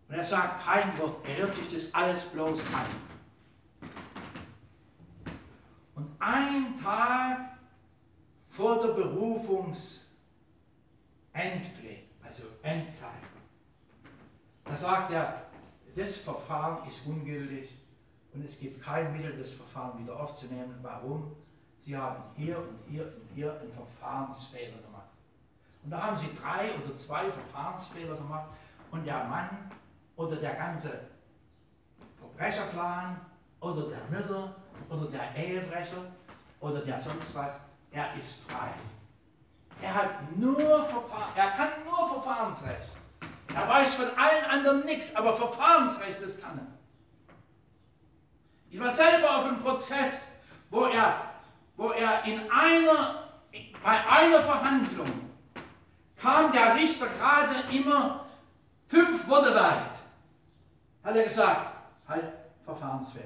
Und er sagt kein Wort, er hört sich das alles bloß an. Und ein Tag vor der Berufungs- Endfleht, also Endzeit. Da sagt er, das Verfahren ist ungültig und es gibt kein Mittel, das Verfahren wieder aufzunehmen. Warum? Sie haben hier und hier und hier einen Verfahrensfehler gemacht. Und da haben sie drei oder zwei Verfahrensfehler gemacht und der Mann oder der ganze Verbrecherclan oder der Mörder oder der Ehebrecher oder der sonst was, er ist frei. Er hat nur Verfahren, er kann nur Verfahrensrecht. Er weiß von allen anderen nichts, aber Verfahrensrecht, das kann er. Ich war selber auf einem Prozess, wo er, wo er in einer, bei einer Verhandlung kam der Richter gerade immer fünf Worte weit. Hat er gesagt, halt Verfahrensfehler.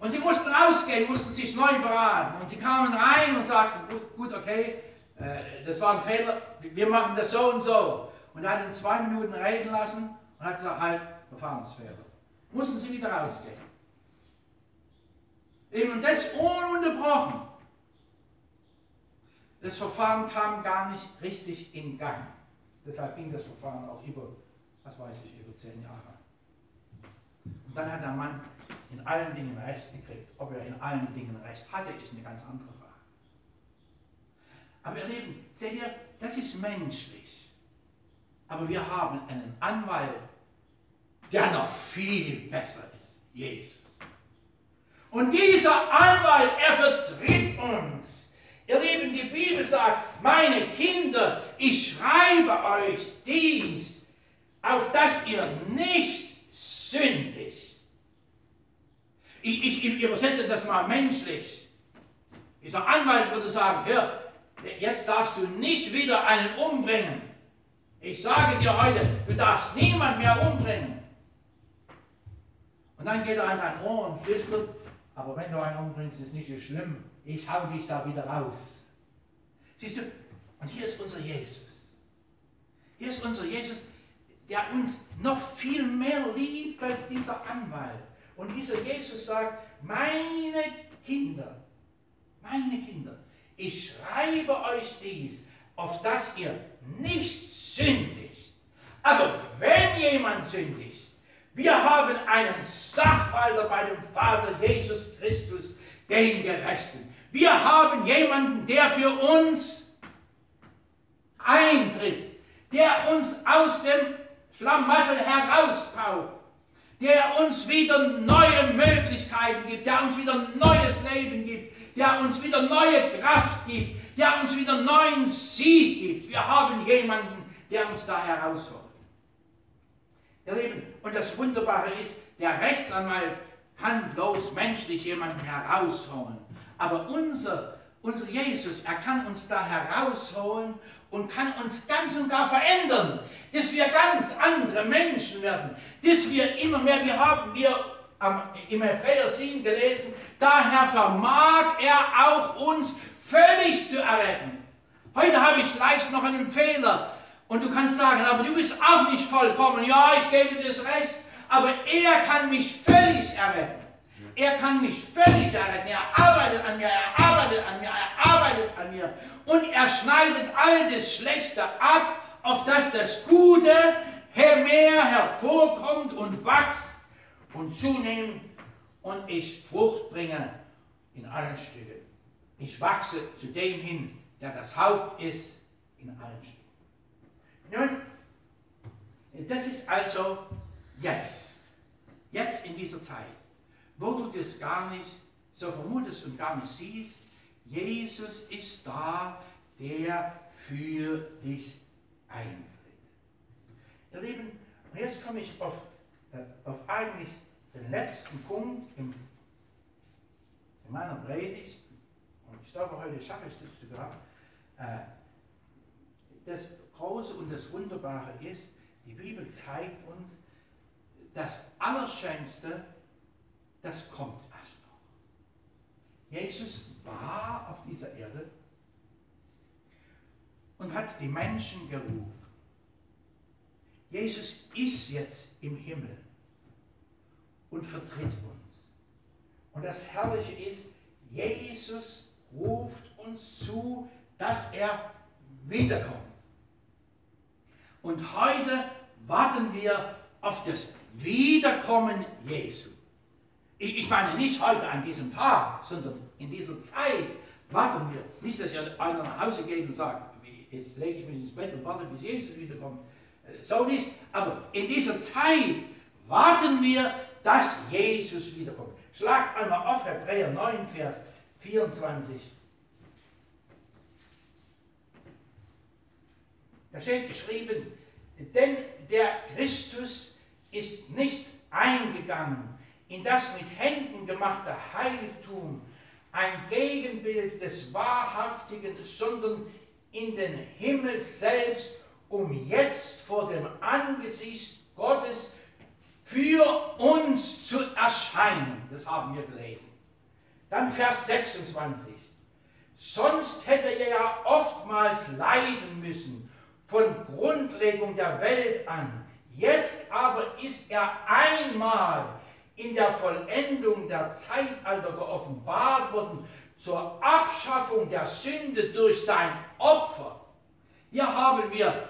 Und sie mussten rausgehen, mussten sich neu beraten. Und sie kamen rein und sagten, gut, gut okay, äh, das war ein Fehler, wir machen das so und so. Und hat ihn zwei Minuten reden lassen und hat gesagt, halt, Verfahrensfehler. Mussten sie wieder rausgehen. Eben das ununterbrochen. Das Verfahren kam gar nicht richtig in Gang. Deshalb ging das Verfahren auch über, was weiß ich, über zehn Jahre. Und dann hat der Mann in allen Dingen Recht gekriegt. Ob er in allen Dingen Recht hatte, ist eine ganz andere Frage. Aber ihr Lieben, seht ihr, das ist menschlich. Aber wir haben einen Anwalt, der noch viel besser ist, Jesus. Und dieser Anwalt, er vertritt uns. Ihr Lieben, die Bibel sagt, meine Kinder, ich schreibe euch dies, auf dass ihr nicht sündigt. Ich, ich, ich übersetze das mal menschlich. Dieser Anwalt würde sagen, hör, jetzt darfst du nicht wieder einen umbringen. Ich sage dir heute, du darfst niemand mehr umbringen. Und dann geht er an sein Ohr und flüstert, aber wenn du einen umbringst, ist nicht so schlimm. Ich hau dich da wieder raus. Siehst du, und hier ist unser Jesus. Hier ist unser Jesus, der uns noch viel mehr liebt als dieser Anwalt. Und dieser Jesus sagt, meine Kinder, meine Kinder, ich schreibe euch dies, auf dass ihr nicht sündigt. Aber wenn jemand sündigt, Wir haben einen Sachwalter bei dem Vater Jesus Christus, den Gerechten. Wir haben jemanden, der für uns eintritt, der uns aus dem Schlamassel herauspaukt, der uns wieder neue Möglichkeiten gibt, der uns wieder neues Leben gibt, der uns wieder neue Kraft gibt, der uns wieder neuen Sieg gibt. Wir haben jemanden, der uns da herausholt. Ihr Lieben, und das Wunderbare ist, der Rechtsanwalt kann bloß menschlich jemanden herausholen. Aber unser, unser Jesus, er kann uns da herausholen und kann uns ganz und gar verändern, dass wir ganz andere Menschen werden, dass wir immer mehr, wir haben wir im Hebräer 7 gelesen, daher vermag er auch uns völlig zu erretten. Heute habe ich vielleicht noch einen Fehler und du kannst sagen, aber du bist auch nicht vollkommen. Ja, ich gebe dir das Recht, aber er kann mich völlig erretten. Er kann mich völlig erretten. Er arbeitet an mir, er arbeitet an mir, er arbeitet an mir. Und er schneidet all das Schlechte ab, auf das das Gute mehr hervorkommt und wächst und zunimmt und ich Frucht bringe in allen Stücken. Ich wachse zu dem hin, der das Haupt ist in allen Stücken. Nun, das ist also jetzt, jetzt in dieser Zeit, wo du das gar nicht so vermutest und gar nicht siehst. Jesus ist da, der für dich eintritt. Ihr Lieben, und jetzt komme ich auf, äh, auf eigentlich den letzten Punkt im, in meiner Predigt ich glaube, heute schaffe ich das sogar. Äh, das Große und das Wunderbare ist, die Bibel zeigt uns, das Allerschönste, das kommt erst noch. Jesus war auf dieser Erde und hat die Menschen gerufen. Jesus ist jetzt im Himmel und vertritt uns. Und das Herrliche ist, Jesus ruft uns zu, dass er wiederkommt. Und heute warten wir auf das Wiederkommen Jesu. Ich meine nicht heute an diesem Tag, sondern in dieser Zeit warten wir. Nicht, dass einer nach Hause geht und sagt, jetzt lege ich mich ins Bett und warte, bis Jesus wiederkommt. Äh, so nicht. Aber in dieser Zeit warten wir, dass Jesus wiederkommt. Schlagt einmal auf Hebräer 9, Vers 24. Da steht geschrieben, denn der Christus ist nicht eingegangen in das mit Händen gemachte Heiligtum, ein Gegenbild des Wahrhaftigen, sondern in den Himmel selbst, um jetzt vor dem Angesicht Gottes für uns zu erscheinen. Das haben wir gelesen. Dann Vers 26. Sonst hätte er ja oftmals leiden müssen von Grundlegung der Welt an. Jetzt aber ist er einmal in der Vollendung der Zeitalter geoffenbart worden zur Abschaffung der Sünde durch sein Opfer. Hier haben wir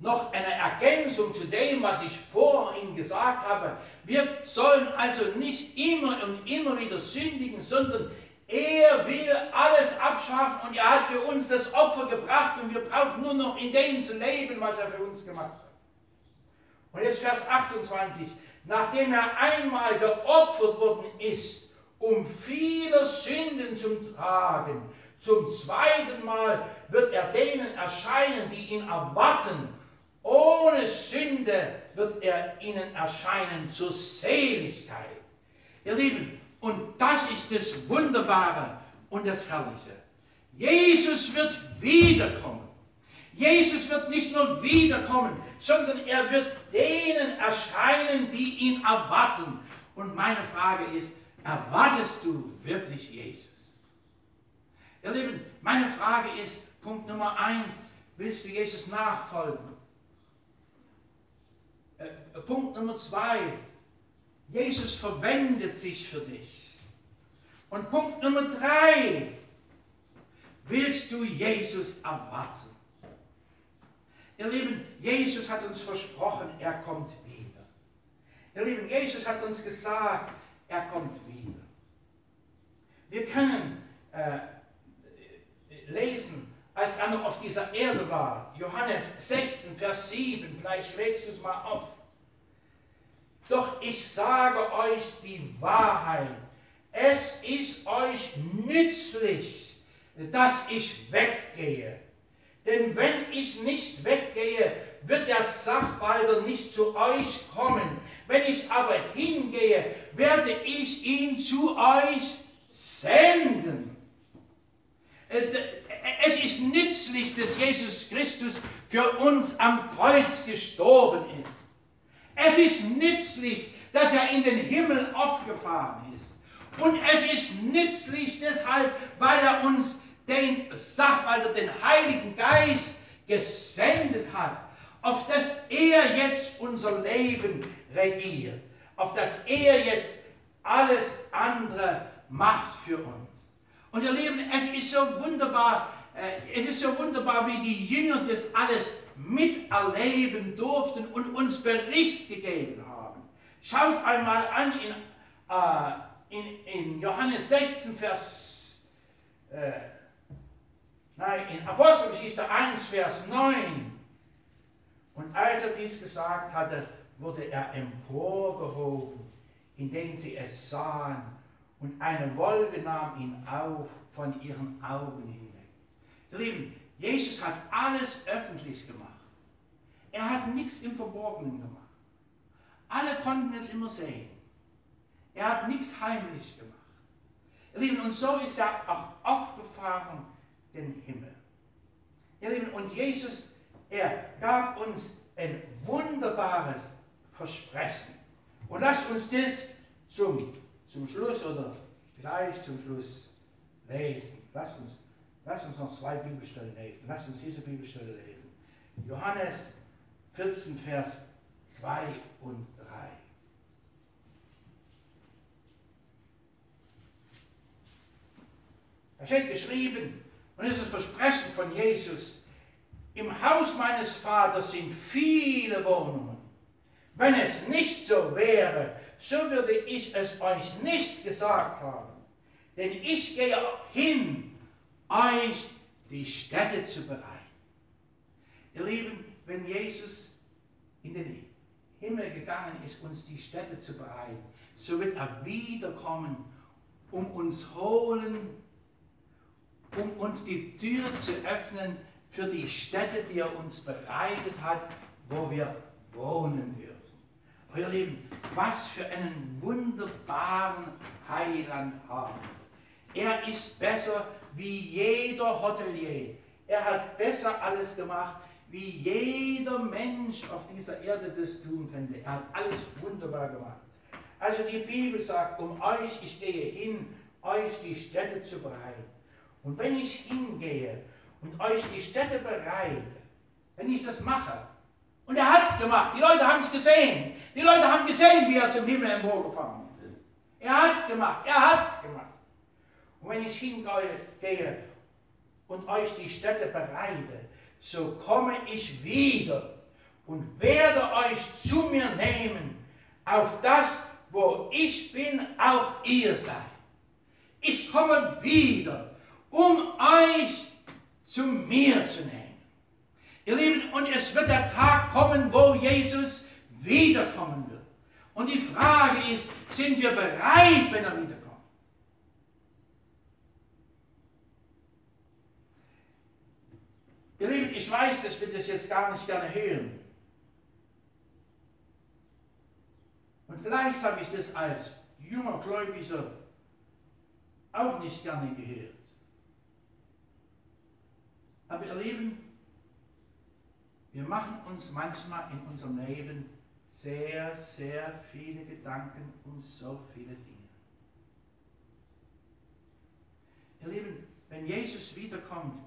noch eine Ergänzung zu dem, was ich vorhin gesagt habe. Wir sollen also nicht immer und immer wieder sündigen, sondern er will alles abschaffen und er hat für uns das Opfer gebracht und wir brauchen nur noch in dem zu leben, was er für uns gemacht hat. Und jetzt Vers 28. Nachdem er einmal geopfert worden ist, um viele Sünden zu tragen, zum zweiten Mal wird er denen erscheinen, die ihn erwarten ohne Sünde wird er ihnen erscheinen zur Seligkeit. Ihr Lieben, und das ist das Wunderbare und das Herrliche. Jesus wird wiederkommen. Jesus wird nicht nur wiederkommen, sondern er wird denen erscheinen, die ihn erwarten. Und meine Frage ist, erwartest du wirklich Jesus? Ihr Lieben, meine Frage ist, Punkt Nummer eins, willst du Jesus nachfolgen? Äh, Punkt Nummer zwei. Jesus verwendet sich für dich. Und Punkt Nummer drei. Willst du Jesus erwarten? Ihr Lieben, Jesus hat uns versprochen, er kommt wieder. Ihr Lieben, Jesus hat uns gesagt, er kommt wieder. Wir können äh, lesen, als er noch auf dieser Erde war, Johannes 16, Vers 7, vielleicht schlägst du es mal auf. Doch ich sage euch die Wahrheit. Es ist euch nützlich, dass ich weggehe. Denn wenn ich nicht weggehe, wird der Sachwalter nicht zu euch kommen. Wenn ich aber hingehe, werde ich ihn zu euch senden. Es ist nützlich, dass Jesus Christus für uns am Kreuz gestorben ist. Es ist nützlich, dass er in den Himmel aufgefahren ist. Und es ist nützlich deshalb, weil er uns den Sachwalter, den Heiligen Geist gesendet hat, auf dass er jetzt unser Leben regiert, auf dass er jetzt alles andere macht für uns. Und ihr Lieben, es ist so wunderbar, äh, es ist so wunderbar, wie die Jünger das alles miterleben durften und uns Bericht gegeben haben. Schaut einmal an in, äh, in, in Johannes 16, Vers, äh, nein, in Apostelgeschichte 1, Vers 9. Und als er dies gesagt hatte, wurde er emporgehoben, indem sie es sahen, und eine Wolke nahm ihn auf von ihren Augen hinweg. Ihr Lieben, Jesus hat alles öffentlich gemacht. Er hat nichts im Verborgenen gemacht. Alle konnten es immer sehen. Er hat nichts heimlich gemacht. Ihr Lieben, und so ist er auch aufgefahren den Himmel. Ihr Lieben, und Jesus, er gab uns ein wunderbares Versprechen. Und lasst uns das zum, zum Schluss oder gleich zum Schluss lesen. Lasst uns, lasst uns noch zwei Bibelstellen lesen. Lasst uns diese Bibelstelle lesen. Johannes 14, Vers 2 und 3. Da steht geschrieben, und es ist das Versprechen von Jesus, im Haus meines Vaters sind viele Wohnungen. Wenn es nicht so wäre, so würde ich es euch nicht gesagt haben. Denn ich gehe hin, euch die Städte zu bereiten. Ihr Lieben, wenn Jesus in den Himmel gegangen ist, uns die Städte zu bereiten, so wird er wiederkommen, um uns holen, um uns die Tür zu öffnen für die Städte, die er uns bereitet hat, wo wir wohnen dürfen. Euer Lieben, was für einen wunderbaren Heiland haben. Er ist besser wie jeder Hotelier. Er hat besser alles gemacht wie jeder Mensch auf dieser Erde das tun könnte. Er hat alles wunderbar gemacht. Also die Bibel sagt, um euch, ich gehe hin, euch die Städte zu bereiten. Und wenn ich hingehe und euch die Städte bereite, wenn ich das mache, und er hat es gemacht, die Leute haben es gesehen, die Leute haben gesehen, wie er zum Himmel emporgefahren ist. Er hat es gemacht, er hat es gemacht. Und wenn ich hingehe und euch die Städte bereite, so komme ich wieder und werde euch zu mir nehmen, auf das, wo ich bin, auch ihr seid. Ich komme wieder, um euch zu mir zu nehmen. Ihr Lieben, und es wird der Tag kommen, wo Jesus wiederkommen wird. Und die Frage ist, sind wir bereit, wenn er wiederkommt? Ihr Lieben, ich weiß, dass wir das jetzt gar nicht gerne hören. Und vielleicht habe ich das als junger Gläubiger auch nicht gerne gehört. Aber ihr Lieben, wir machen uns manchmal in unserem Leben sehr, sehr viele Gedanken um so viele Dinge. Ihr Lieben, wenn Jesus wiederkommt,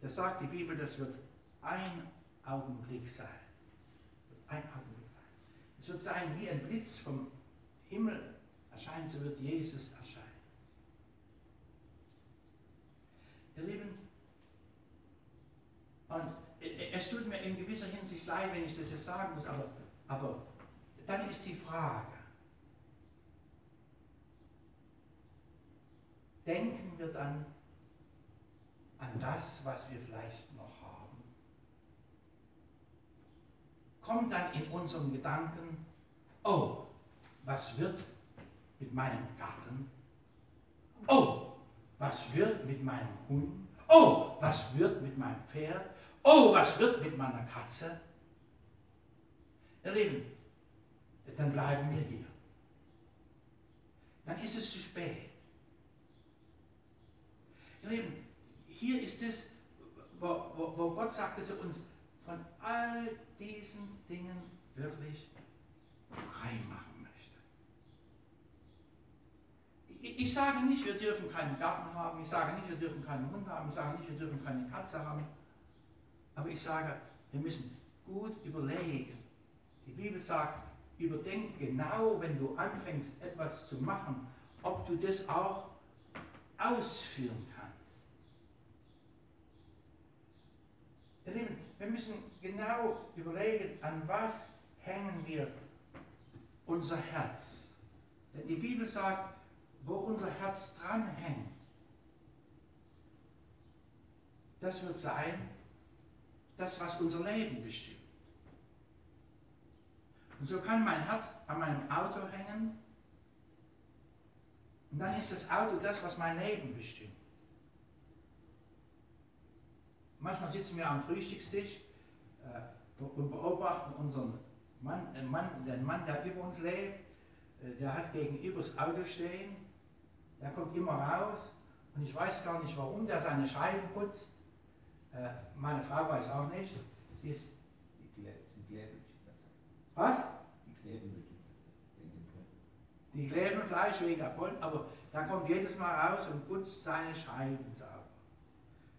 da sagt die Bibel, das wird ein Augenblick sein. Ein Augenblick sein. Es wird sein wie ein Blitz vom Himmel erscheinen, so wird Jesus erscheinen. Ihr Lieben, und es tut mir in gewisser Hinsicht leid, wenn ich das jetzt sagen muss, aber, aber dann ist die Frage, denken wir dann an das, was wir vielleicht noch haben? Kommt dann in unseren Gedanken, oh, was wird mit meinem Garten? Oh, was wird mit meinem Hund? Oh, was wird mit meinem Pferd? Oh, was wird mit meiner Katze? Ihr Lieben, dann bleiben wir hier. Dann ist es zu spät. Ihr Lieben, hier ist es, wo, wo, wo Gott sagt, dass er uns von all diesen Dingen wirklich frei machen möchte. Ich, ich sage nicht, wir dürfen keinen Garten haben, ich sage nicht, wir dürfen keinen Hund haben, ich sage nicht, wir dürfen keine Katze haben, aber ich sage, wir müssen gut überlegen. Die Bibel sagt, überdenke genau, wenn du anfängst, etwas zu machen, ob du das auch ausführen kannst. Ihr Lieben, wir müssen genau überlegen, an was hängen wir unser Herz. Denn die Bibel sagt, wo unser Herz dranhängt, das wird sein, das, was unser Leben bestimmt. Und so kann mein Herz an meinem Auto hängen und dann ist das Auto das, was mein Leben bestimmt. Manchmal sitzen wir am Frühstückstisch äh, und beobachten unseren Mann, äh, Mann, den Mann, der über uns lebt. Äh, der hat gegenüber das Auto stehen. Der kommt immer raus und ich weiß gar nicht, warum der seine Scheiben putzt. Äh, meine Frau weiß auch nicht. Die ist, Die tatsächlich. was? Die kleben. Die kleben Fleisch wegen der Pollen, aber der kommt jedes Mal raus und putzt seine Scheiben sauber.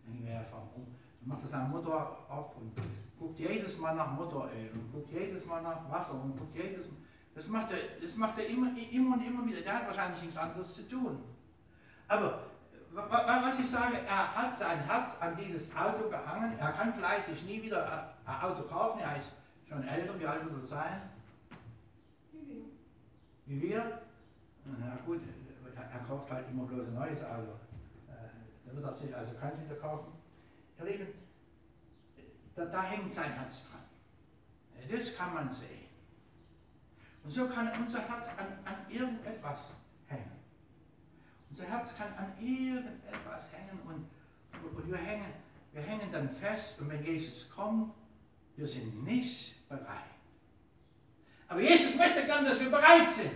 Dann wäre warum? Dann macht er seinen Motor ab und guckt jedes Mal nach Motoröl und guckt jedes Mal nach Wasser und guckt jedes Mal. Das macht er, das macht er immer, immer und immer wieder. Der hat wahrscheinlich nichts anderes zu tun. Aber was ich sage, er hat sein Herz an dieses Auto gehangen. Er kann vielleicht sich nie wieder ein Auto kaufen. Er ist schon älter. Wie alt wird er sein? Wie wir? Na gut, er, kauft halt immer bloß ein neues Auto. Äh, Da wird er sich also kein wieder kaufen. Ihr Lieben, da, da hängt sein Herz dran. Das kann man sehen. Und so kann unser Herz an, an irgendetwas hängen. Unser Herz kann an irgendetwas hängen und, und wir, hängen, wir hängen dann fest und wenn Jesus kommt, wir sind nicht bereit. Aber Jesus möchte gern, dass wir bereit sind.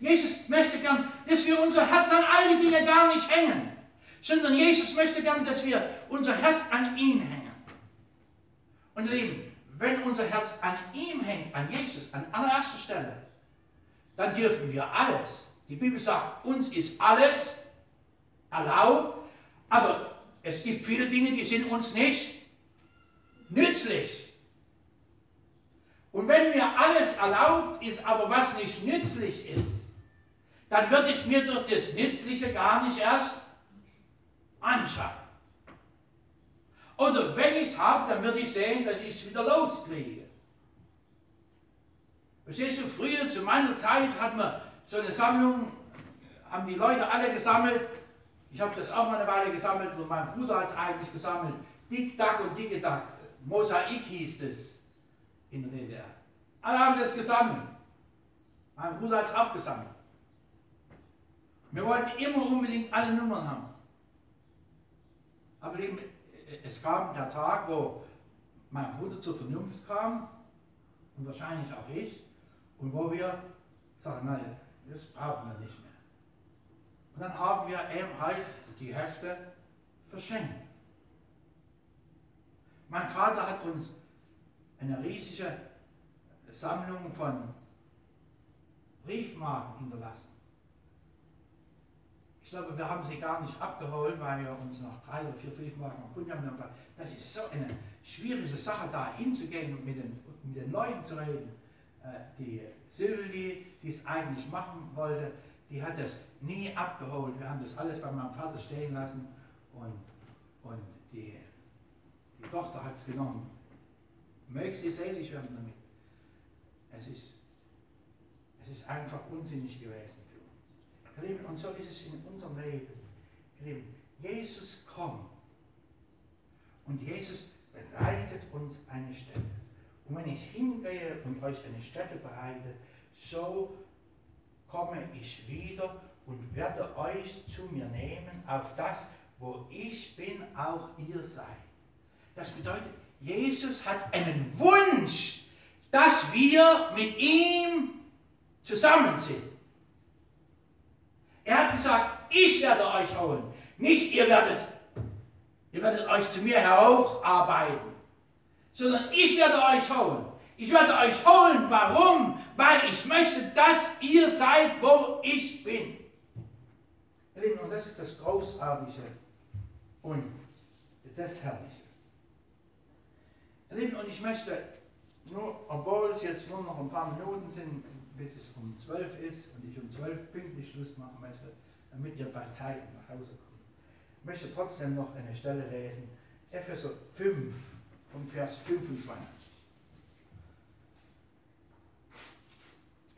Jesus möchte gern, dass wir unser Herz an all die Dinge gar nicht hängen, sondern Jesus möchte gern, dass wir unser Herz an ihn hängen. Und ihr Lieben, wenn unser Herz an ihm hängt, an Jesus, an allererster Stelle, dann dürfen wir alles. Die Bibel sagt, uns ist alles erlaubt, aber es gibt viele Dinge, die sind uns nicht nützlich. Und wenn mir alles erlaubt ist, aber was nicht nützlich ist, dann wird es mir durch das Nützliche gar nicht erst anschauen. Oder wenn ich es habe, dann würde ich sehen, dass ich es wieder loskriege. Verstehst du, früher zu meiner Zeit hat man so eine Sammlung, haben die Leute alle gesammelt. Ich habe das auch mal eine Weile gesammelt und mein Bruder hat es eigentlich gesammelt. Dick Duck und Dicke Duck. Mosaik hieß es in der DDR. Alle haben das gesammelt. Mein Bruder hat es auch gesammelt. Wir wollten immer unbedingt alle Nummern haben. Aber eben, es kam der Tag, wo mein Bruder zur Vernunft kam und wahrscheinlich auch ich und wo wir sagen, nein, das brauchen wir nicht mehr. Und dann haben wir eben halt die Hefte verschenkt. Mein Vater hat uns eine riesige Sammlung von Briefmarken hinterlassen. Ich glaube, wir haben sie gar nicht abgeholt, weil wir uns noch drei oder vier Briefmarken erkundet haben. Das ist so eine schwierige Sache, da hinzugehen und mit den, mit den Leuten zu reden. Äh, Die Sylvie, die es eigentlich machen wollte, die hat das nie abgeholt. Wir haben das alles bei meinem Vater stehen lassen und, und die, die Tochter hat es genommen. Möge sie selig werden damit. Es ist Es ist einfach unsinnig gewesen für uns. Lieben, und so ist es in unserem Leben. Lieben, Jesus kommt und Jesus bereitet uns eine Stätte. Und wenn ich hingehe und euch eine Stätte bereite, so komme ich wieder und werde euch zu mir nehmen, auf das, wo ich bin, auch ihr seid. Das bedeutet, Jesus hat einen Wunsch, dass wir mit ihm zusammen sind. Er hat gesagt, ich werde euch holen, nicht ihr werdet, ihr werdet euch zu mir heraufarbeiten, sondern ich werde euch holen. Ich werde euch holen. Warum? Weil ich möchte, dass ihr seid, wo ich bin. Ihr Lieben, und das ist das Großartige und das Herrliche. Ihr Lieben, und ich möchte nur, obwohl es jetzt nur noch ein paar Minuten sind, bis es um 12 ist und ich um 12 pünktlich Schluss machen möchte, damit ihr bei Zeit nach Hause kommt, möchte trotzdem noch eine Stelle lesen. Epheser 5, vom Vers 25.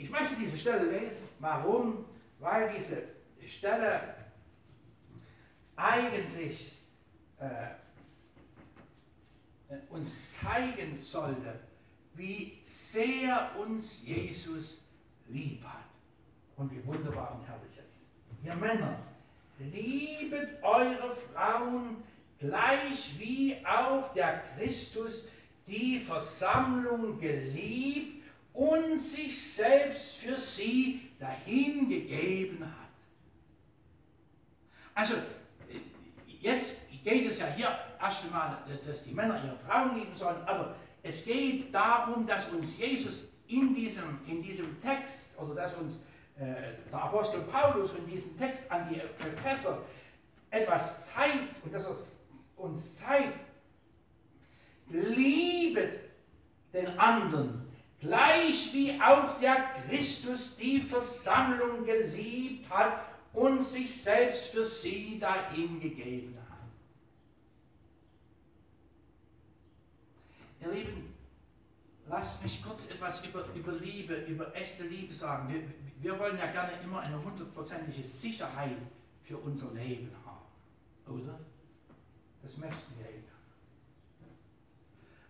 Ich möchte diese Stelle lesen. Warum? Weil diese Stelle eigentlich äh, uns zeigen sollte, wie sehr uns Jesus lieb hat und wie wunderbar und herrlich er ist. Ihr Männer, liebet eure Frauen gleich wie auch der Christus die Versammlung geliebt und sich selbst für sie dahingegeben hat. Also, jetzt geht es ja hier erst einmal, dass die Männer ihre Frauen lieben sollen, aber es geht darum, dass uns Jesus in diesem, in diesem Text, oder dass uns äh, der Apostel Paulus in diesem Text an die Epheser etwas zeigt und dass er uns zeigt, liebet den anderen, gleich wie auch der Christus die Versammlung geliebt hat und sich selbst für sie dahingegeben hat. Ihr Lieben, lasst mich kurz etwas über, über Liebe, über echte Liebe sagen. Wir, wir wollen ja gerne immer eine hundertprozentige Sicherheit für unser Leben haben, oder? Das möchten wir ja.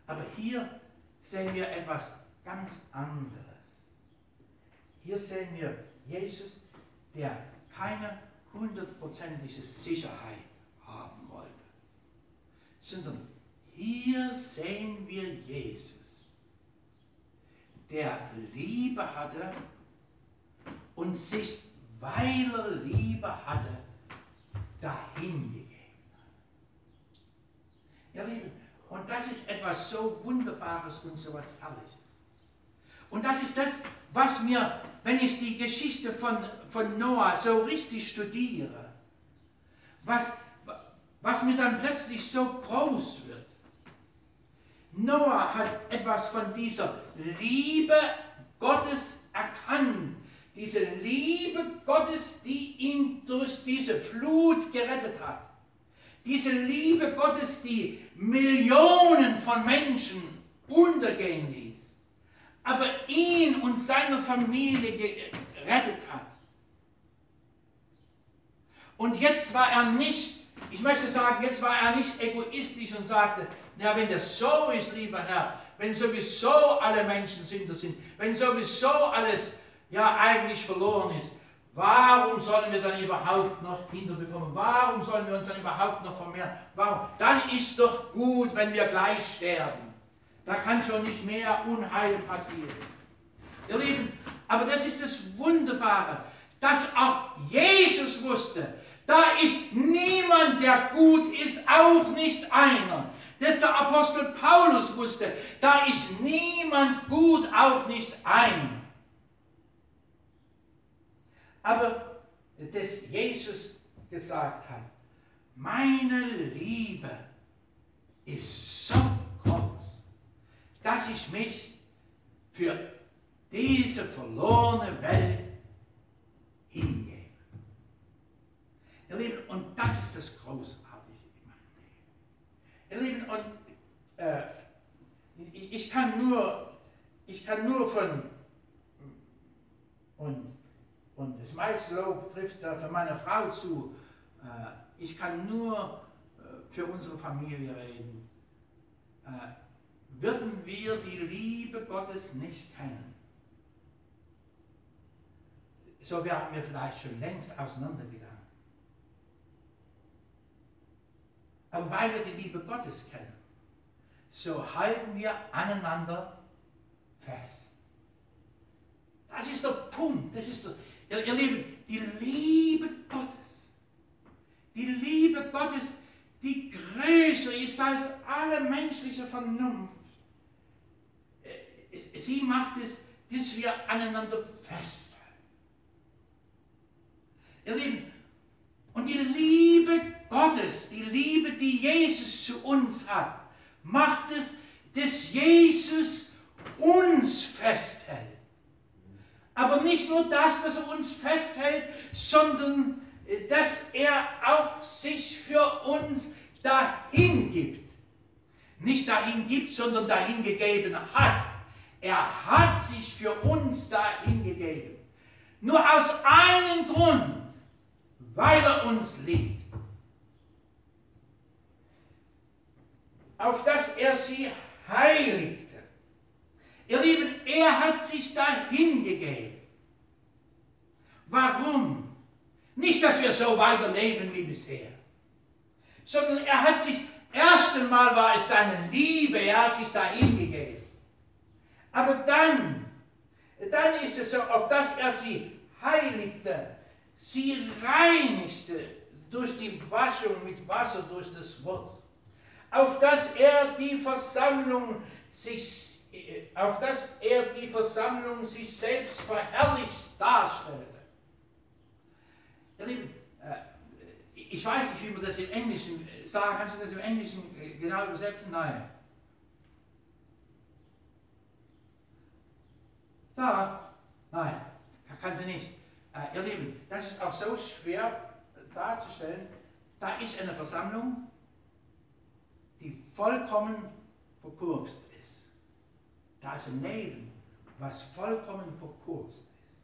Aber hier sehen wir etwas ganz anderes. Hier sehen wir Jesus, der keine hundertprozentige Sicherheit haben wollte, sondern hier sehen wir Jesus, der Liebe hatte und sich, weil er Liebe hatte, dahingegeben hat. Ihr Lieben, und das ist etwas so Wunderbares und so etwas Herrliches. Und das ist das, was mir, wenn ich die Geschichte von, von Noah so richtig studiere, was, was mir dann plötzlich so groß wird. Noah hat etwas von dieser Liebe Gottes erkannt. Diese Liebe Gottes, die ihn durch diese Flut gerettet hat. Diese Liebe Gottes, die Millionen von Menschen untergehen ließ, aber ihn und seine Familie gerettet hat. Und jetzt war er nicht, ich möchte sagen, jetzt war er nicht egoistisch und sagte, na, wenn das so ist, lieber Herr, wenn sowieso alle Menschen Sünder sind, wenn sowieso alles ja eigentlich verloren ist, Warum sollen wir dann überhaupt noch Kinder bekommen? Warum sollen wir uns dann überhaupt noch vermehren? Warum? Dann ist doch gut, wenn wir gleich sterben. Da kann schon nicht mehr Unheil passieren. Ihr Lieben, aber das ist das Wunderbare, dass auch Jesus wusste, da ist niemand, der gut ist, auch nicht einer. Dass der Apostel Paulus wusste, da ist niemand gut, auch nicht einer. Aber dass Jesus gesagt hat, meine Liebe ist so dass ich mich für diese verlorene Welt hingebe. Ihr Lieben, und das ist das Großartige in meinem Leben. Ihr Lieben, und äh, ich kann nur, ich kann nur von Und, und das meiste Lob trifft da für meine Frau zu. Äh, ich kann nur äh, für unsere Familie reden. Würden wir die Liebe Gottes nicht kennen, so wären wir vielleicht schon längst auseinandergegangen. Aber weil wir die Liebe Gottes kennen, so halten wir aneinander fest. Das ist der Punkt. Das ist der, ihr, ihr Lieben, die Liebe Gottes. Die Liebe Gottes, die größer ist als alle menschliche Vernunft. Sie macht es, dass wir aneinander festhalten. Ihr Lieben, und die Liebe Gottes, die Liebe, die Jesus zu uns hat, macht es, dass Jesus uns festhält. Aber nicht nur das, dass er uns festhält, sondern äh, dass er auch sich für uns dahin gibt. Nicht dahin gibt, sondern dahin gegeben hat. Er hat sich für uns dahin gegeben. Nur aus einem Grund, weil er uns liebt. Auf dass er sie heiligte. Ihr Lieben, er hat sich dahin gegeben. Warum? Nicht, dass wir so weiterleben wie bisher, sondern er hat sich, erst einmal war es seine Liebe, er hat sich dahin gegeben. Aber dann, dann ist es so, auf dass er sie heiligte, sie reinigte durch die Waschung mit Wasser durch das Wort, auf dass er die Versammlung sich, auf dass er die Versammlung sich selbst verherrlicht darstellte. Ihr Lieben, äh, ich weiß nicht, wie man das im Englischen sagen, kannst du das im Englischen genau übersetzen? Nein. Sarah? Nein, kann sie nicht. Äh, ihr Lieben, das ist auch so schwer darzustellen. Da ist eine Versammlung, die vollkommen verkurkst ist. Da ist ein Leben, was vollkommen verkurkst ist.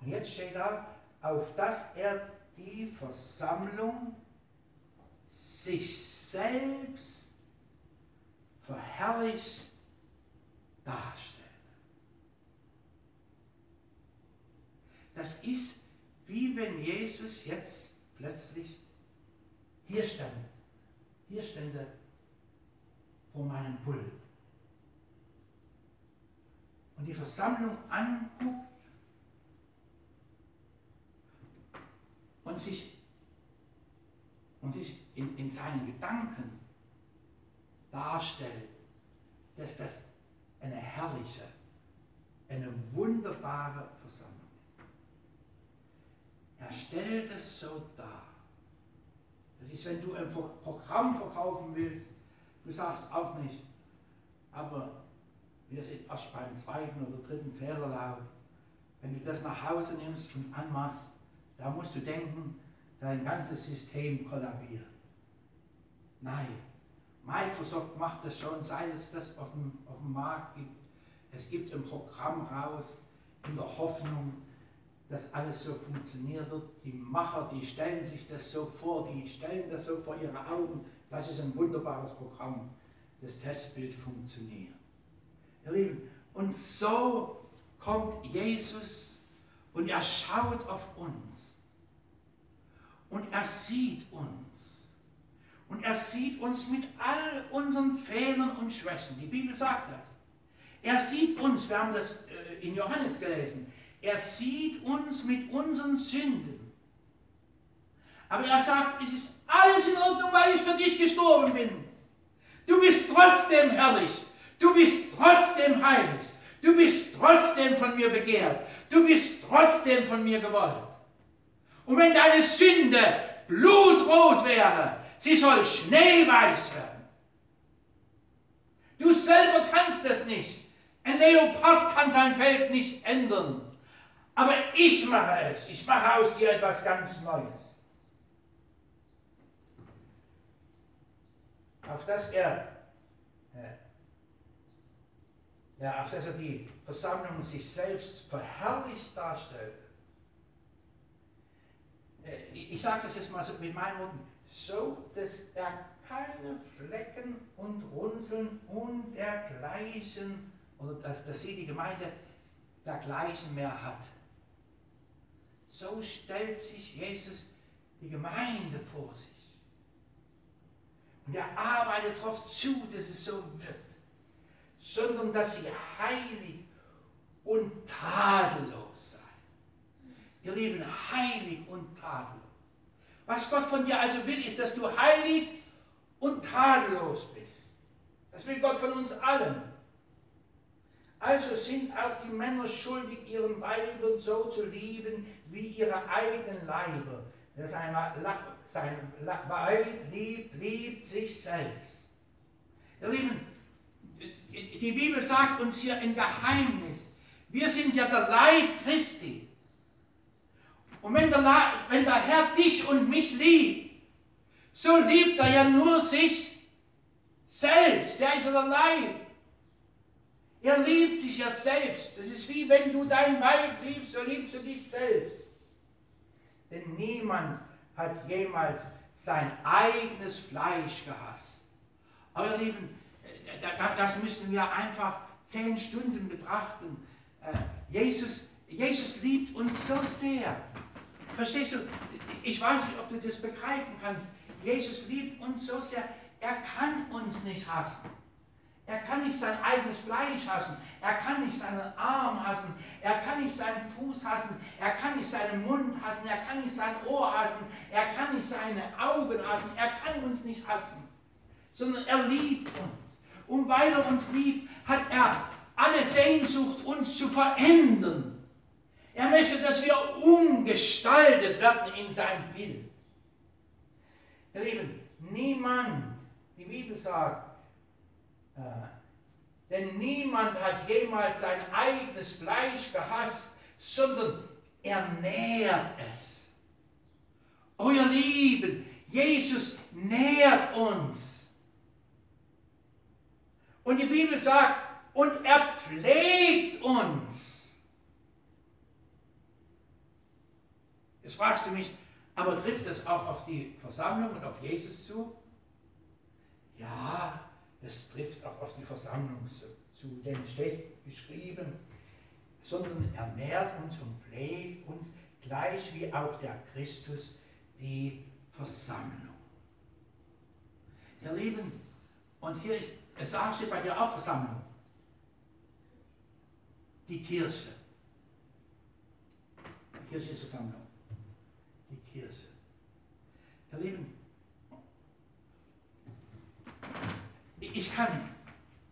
Und jetzt steht da, auf dass er die Versammlung sich selbst verherrlicht darstellt. Das ist wie wenn Jesus jetzt plötzlich hier stand, hier stände vor meinem Pult. Und die Versammlung anguckt und sich, und sich in, in seinen Gedanken darstellt, dass das eine herrliche, eine wunderbare Versammlung er stellt es so dar. Das ist, wenn du ein Programm verkaufen willst, du sagst auch nicht, aber wir sind erst beim zweiten oder dritten Fehlerlauf. Wenn du das nach Hause nimmst und anmachst, da musst du denken, dein ganzes System kollabiert. Nein, Microsoft macht das schon, seit es das auf dem, auf dem Markt gibt. Es gibt ein Programm raus in der Hoffnung, dass alles so funktioniert. Die Macher, die stellen sich das so vor, die stellen das so vor ihre Augen. Das ist ein wunderbares Programm. Das Testbild funktioniert. Ihr Lieben, und so kommt Jesus und er schaut auf uns. Und er sieht uns. Und er sieht uns mit all unseren Fehlern und Schwächen. Die Bibel sagt das. Er sieht uns, wir haben das äh, in Johannes gelesen, er sieht uns mit unseren Sünden. Aber er sagt, es ist alles in Ordnung, weil ich für dich gestorben bin. Du bist trotzdem herrlich. Du bist trotzdem heilig. Du bist trotzdem von mir begehrt. Du bist trotzdem von mir gewollt. Und wenn deine Sünde blutrot wäre, sie soll schneeweiß werden. Du selber kannst es nicht. Ein Leopard kann sein Feld nicht ändern. Aber ich mache es. Ich mache aus dir etwas ganz Neues. Auf dass er ja, auf dass er die Versammlung sich selbst verherrlicht darstellte. Äh, Ich ich sage das jetzt mal so mit meinen Worten, so dass er keine Flecken und Runzeln und dergleichen, oder dass, dass sie die Gemeinde dergleichen mehr hat. So stellt sich Jesus die Gemeinde vor sich. Und er arbeitet darauf zu, dass es so wird, sondern dass sie heilig und tadellos sei. Ihr Lieben, heilig und tadellos. Was Gott von dir also will, ist, dass du heilig und tadellos bist. Das will Gott von uns allen. Also sind auch die Männer schuldig, ihren Weibern so zu lieben wie ihre eigenen Leiber. Sein, sein Weib liebt, liebt sich selbst. Ihr Lieben, die Bibel sagt uns hier ein Geheimnis. Wir sind ja der Leib Christi. Und wenn der, wenn der Herr dich und mich liebt, so liebt er ja nur sich selbst. Der ist ja der Leib. Er liebt sich ja selbst. Das ist wie wenn du dein Weib liebst, so liebst du dich selbst. Denn niemand hat jemals sein eigenes Fleisch gehasst. Aber ihr Lieben, das müssen wir einfach zehn Stunden betrachten. Äh, Jesus, Jesus liebt uns so sehr. Verstehst du? Ich weiß nicht, ob du das begreifen kannst. Jesus liebt uns so sehr. Er kann uns nicht hassen. Er kann nicht sein eigenes Fleisch hassen. Er kann nicht seinen Arm hassen. Er kann nicht seinen Fuß hassen. Er kann nicht seinen Mund hassen. Er kann nicht sein Ohr hassen. Er kann nicht seine Augen hassen. Er kann uns nicht hassen. Sondern er liebt uns. Und weil er uns liebt, hat er alle Sehnsucht, uns zu verändern. Er möchte, dass wir umgestaltet werden in sein Bild. Ihr Lieben, niemand, die Bibel sagt, denn niemand hat jemals sein eigenes Fleisch gehasst, sondern er nährt es. Euer Lieben, Jesus nährt uns. Und die Bibel sagt, und er pflegt uns. Jetzt fragst du mich, aber trifft es auch auf die Versammlung und auf Jesus zu? Ja, das trifft auch auf die Versammlung zu, denn steht geschrieben, sondern er nährt uns und pflegt uns, gleich wie auch der Christus die Versammlung. Ihr Lieben, und hier ist, es steht bei dir auch Versammlung. Die Kirche. Die Kirche ist Versammlung. Die Kirche. Ihr Lieben, ich kann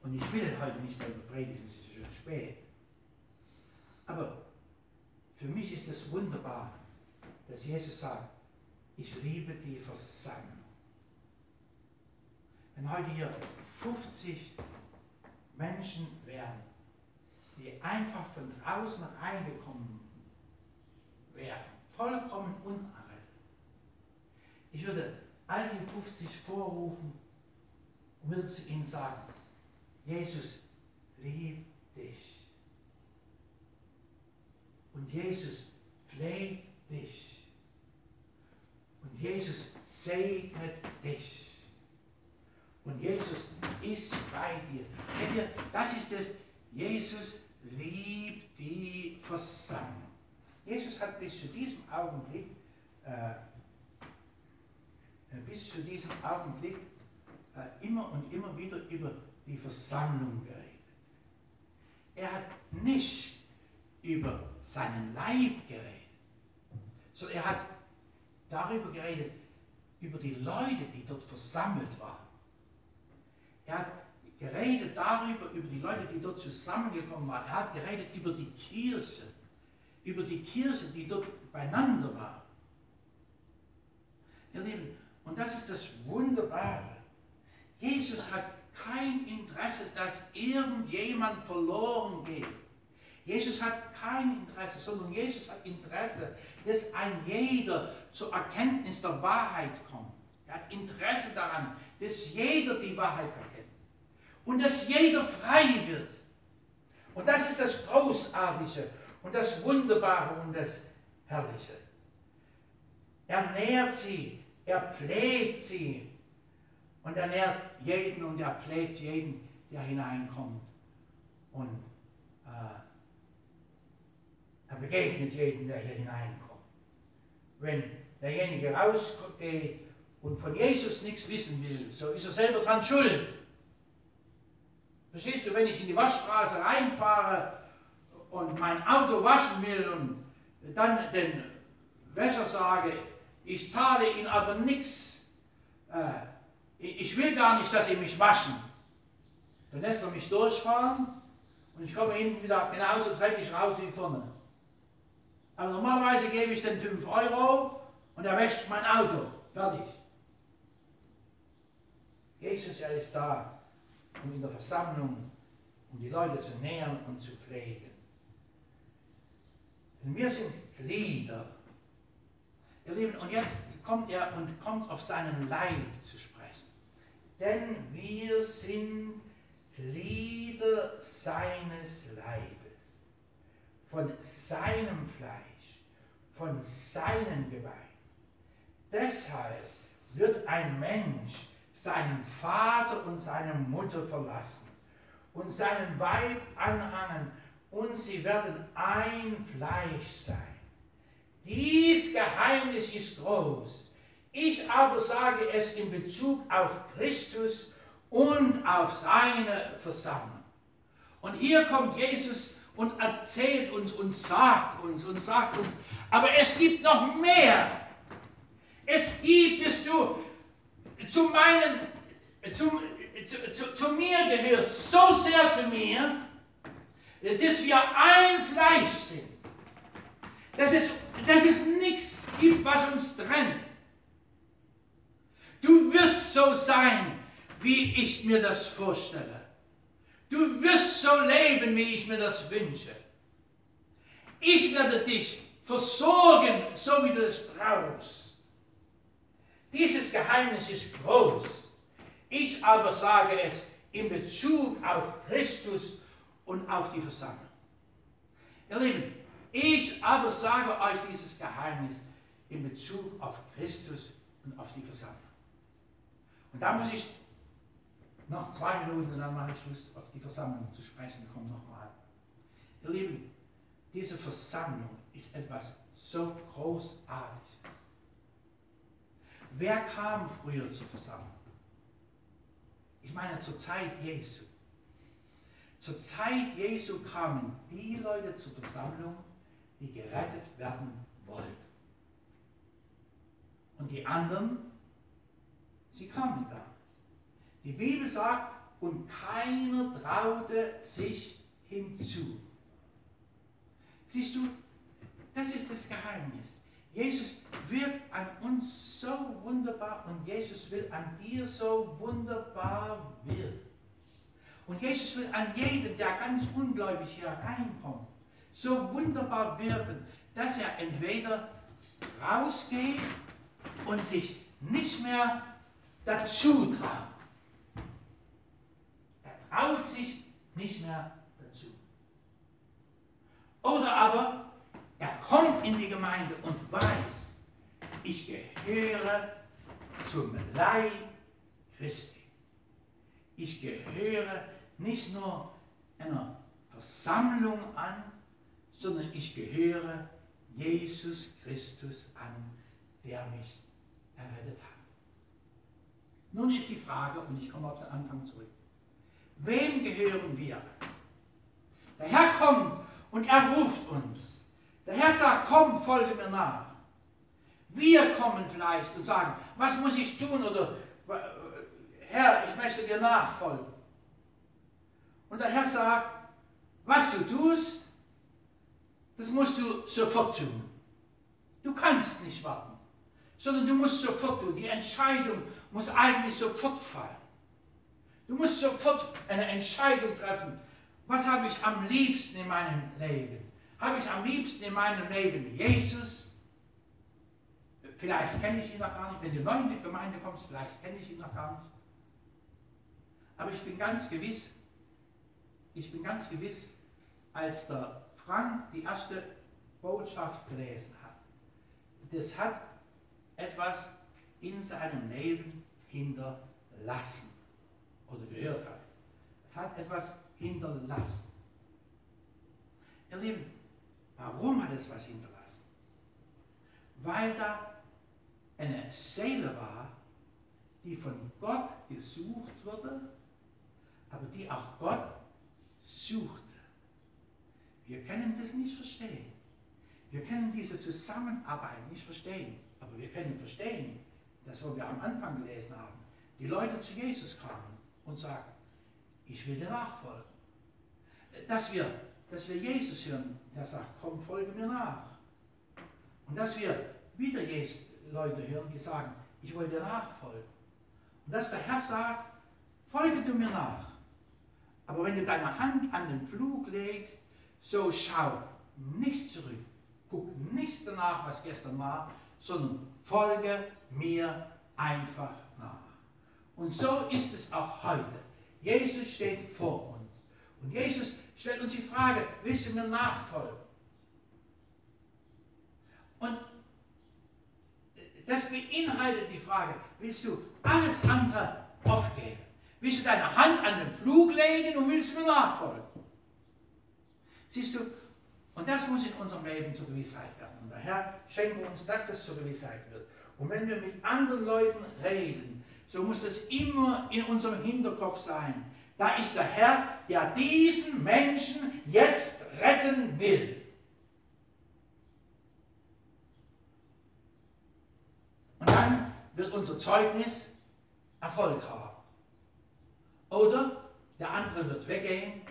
und ich will heute nicht darüber predigen, es ist schon spät. Aber für mich ist es wunderbar, dass Jesus sagt, ich liebe die Versammlung. Wenn heute hier 50 Menschen wären, die einfach von draußen reingekommen wären, vollkommen unerrettet. Ich würde all die 50 vorrufen und würde zu ihnen sagen, Jesus liebt dich. Und Jesus pflegt dich. Und Jesus segnet dich. Und Jesus ist bei dir. Seht ihr, das ist es. Jesus liebt die Versammlung. Jesus hat bis zu diesem Augenblick, äh, bis zu diesem Augenblick äh, immer und immer wieder über die Versammlung geredet. Er hat nicht über seinen Leib geredet, sondern er hat darüber geredet, über die Leute, die dort versammelt waren. Er hat geredet darüber, über die Leute, die dort zusammengekommen waren. Er hat geredet über die Kirche, über die Kirche, die dort beieinander war. Ihr Lieben, und das ist das Wunderbare. Jesus hat kein Interesse, dass irgendjemand verloren geht. Jesus hat kein Interesse, sondern Jesus hat Interesse, dass ein jeder zur Erkenntnis der Wahrheit kommt. Er hat Interesse daran, dass jeder die Wahrheit erkennt und dass jeder frei wird. Und das ist das Großartige und das Wunderbare und das Herrliche. Er nährt sie, er pflegt sie und er nährt jeden und er pflegt jeden, der hineinkommt. Und äh, er begegnet jeden, der hier hineinkommt. Wenn derjenige rausgeht und von Jesus nichts wissen will, so ist er selber dran schuld. Verstehst du, wenn ich in die Waschstraße reinfahre und mein Auto waschen will und dann den Wäscher sage, ich zahle ihn aber nichts, äh, ich will gar nicht, dass sie mich waschen, dann lässt er mich durchfahren und ich komme hinten wieder genauso dreckig raus wie vorne. Aber normalerweise gebe ich den 5 Euro und er wäscht mein Auto. Fertig. Jesus, er ist da, um in der Versammlung, um die Leute zu nähern und zu pflegen. Denn wir sind Glieder. Ihr Lieben, und jetzt kommt er und kommt auf seinen Leib zu sprechen. Denn wir sind Glieder seines Leibes, von seinem Fleisch, von seinen Gebeinen. Deshalb wird ein Mensch seinen Vater und seine Mutter verlassen und seinen Weib anhangen und sie werden ein Fleisch sein. Dies Geheimnis ist groß. Ich aber sage es in Bezug auf Christus und auf seine Versammlung. Und hier kommt Jesus und erzählt uns und sagt uns und sagt uns, aber es gibt noch mehr. Es gibt es, du, zu meinen, zu, zu, zu, zu mir gehörst, so sehr zu mir, dass wir ein Fleisch sind. Dass es, dass es nichts gibt, was uns trennt. Du wirst so sein, wie ich mir das vorstelle. Du wirst so leben, wie ich mir das wünsche. Ich werde dich versorgen, so wie du es brauchst. Dieses Geheimnis ist groß. Ich aber sage es in Bezug auf Christus und auf die Versammlung. Ihr Lieben, ich aber sage euch dieses Geheimnis in Bezug auf Christus und auf die Versammlung. Und da muss ich noch zwei Minuten und dann mache ich Lust, auf die Versammlung zu sprechen. Kommt nochmal. Ihr Lieben, diese Versammlung ist etwas so Großartiges. Wer kam früher zur Versammlung? Ich meine zur Zeit Jesu. Zur Zeit Jesu kamen die Leute zur Versammlung, die gerettet werden wollten. Und die anderen, sie kamen nicht. Die Bibel sagt, und keiner traute sich hinzu. Siehst du, das ist das Geheimnis. Jesus wirkt an uns so wunderbar und Jesus will an dir so wunderbar wirken. Und Jesus will an jeden, der ganz ungläubig hier reinkommt, so wunderbar wirken, dass er entweder rausgeht und sich nicht mehr dazu traut. Er traut sich nicht mehr dazu. Oder aber er kommt in die Gemeinde und weiß, ich gehöre zum Leib Christi. Ich gehöre nicht nur einer Versammlung an, sondern ich gehöre Jesus Christus an, der mich errettet hat. Nun ist die Frage, und ich komme auf den Anfang zurück, wem gehören wir? Der Herr kommt und er ruft uns. Der Herr sagt, komm, folge mir nach. Wir kommen vielleicht und sagen, was muss ich tun? Oder Herr, ich möchte dir nachfolgen. Und der Herr sagt, was du tust, das musst du sofort tun. Du kannst nicht warten, sondern du musst sofort tun. Die Entscheidung muss eigentlich sofort fallen. Du musst sofort eine Entscheidung treffen. Was habe ich am liebsten in meinem Leben? Habe ich am liebsten in meinem Leben Jesus? Vielleicht kenne ich ihn noch gar nicht. Wenn du neu in die Gemeinde kommst, vielleicht kenne ich ihn noch gar nicht. Aber ich bin ganz gewiss, ich bin ganz gewiss, als der Frank die erste Botschaft gelesen hat, das hat etwas in seinem Leben hinterlassen oder gehört hat. Es hat etwas hinterlassen. Ihr Lieben, warum hat es was hinterlassen? Weil da eine Seele war, die von Gott gesucht wurde, aber die auch Gott suchte. Wir können das nicht verstehen. Wir können diese Zusammenarbeit nicht verstehen. Aber wir können verstehen, dass, wo wir am Anfang gelesen haben, die Leute zu Jesus kamen und sagten, ich will dir nachfolgen. Dass wir, dass wir Jesus hören, der sagt, komm, folge mir nach. Und dass wir wieder Jesus, Leute hören, die sagen, ich will dir nachfolgen. Und dass der Herr sagt, folge du mir nach. Aber wenn du deine Hand an den Flug legst, so schau nicht zurück, guck nicht danach, was gestern war, sondern folge mir einfach nach. Und so ist es auch heute. Jesus steht vor uns. Und Jesus stellt uns die Frage, willst du mir nachfolgen? Und das beinhaltet die Frage, willst du alles andere aufgeben? Willst du deine Hand an den Flug legen und willst du mir nachfolgen? Siehst du, und das muss in unserem Leben zur Gewissheit werden. Und der Herr schenke uns, dass das zur Gewissheit wird. Und wenn wir mit anderen Leuten reden, so muss es immer in unserem Hinterkopf sein. Da ist der Herr, der diesen Menschen jetzt retten will. Und dann wird unser Zeugnis Erfolg haben. Oder der andere wird weggehen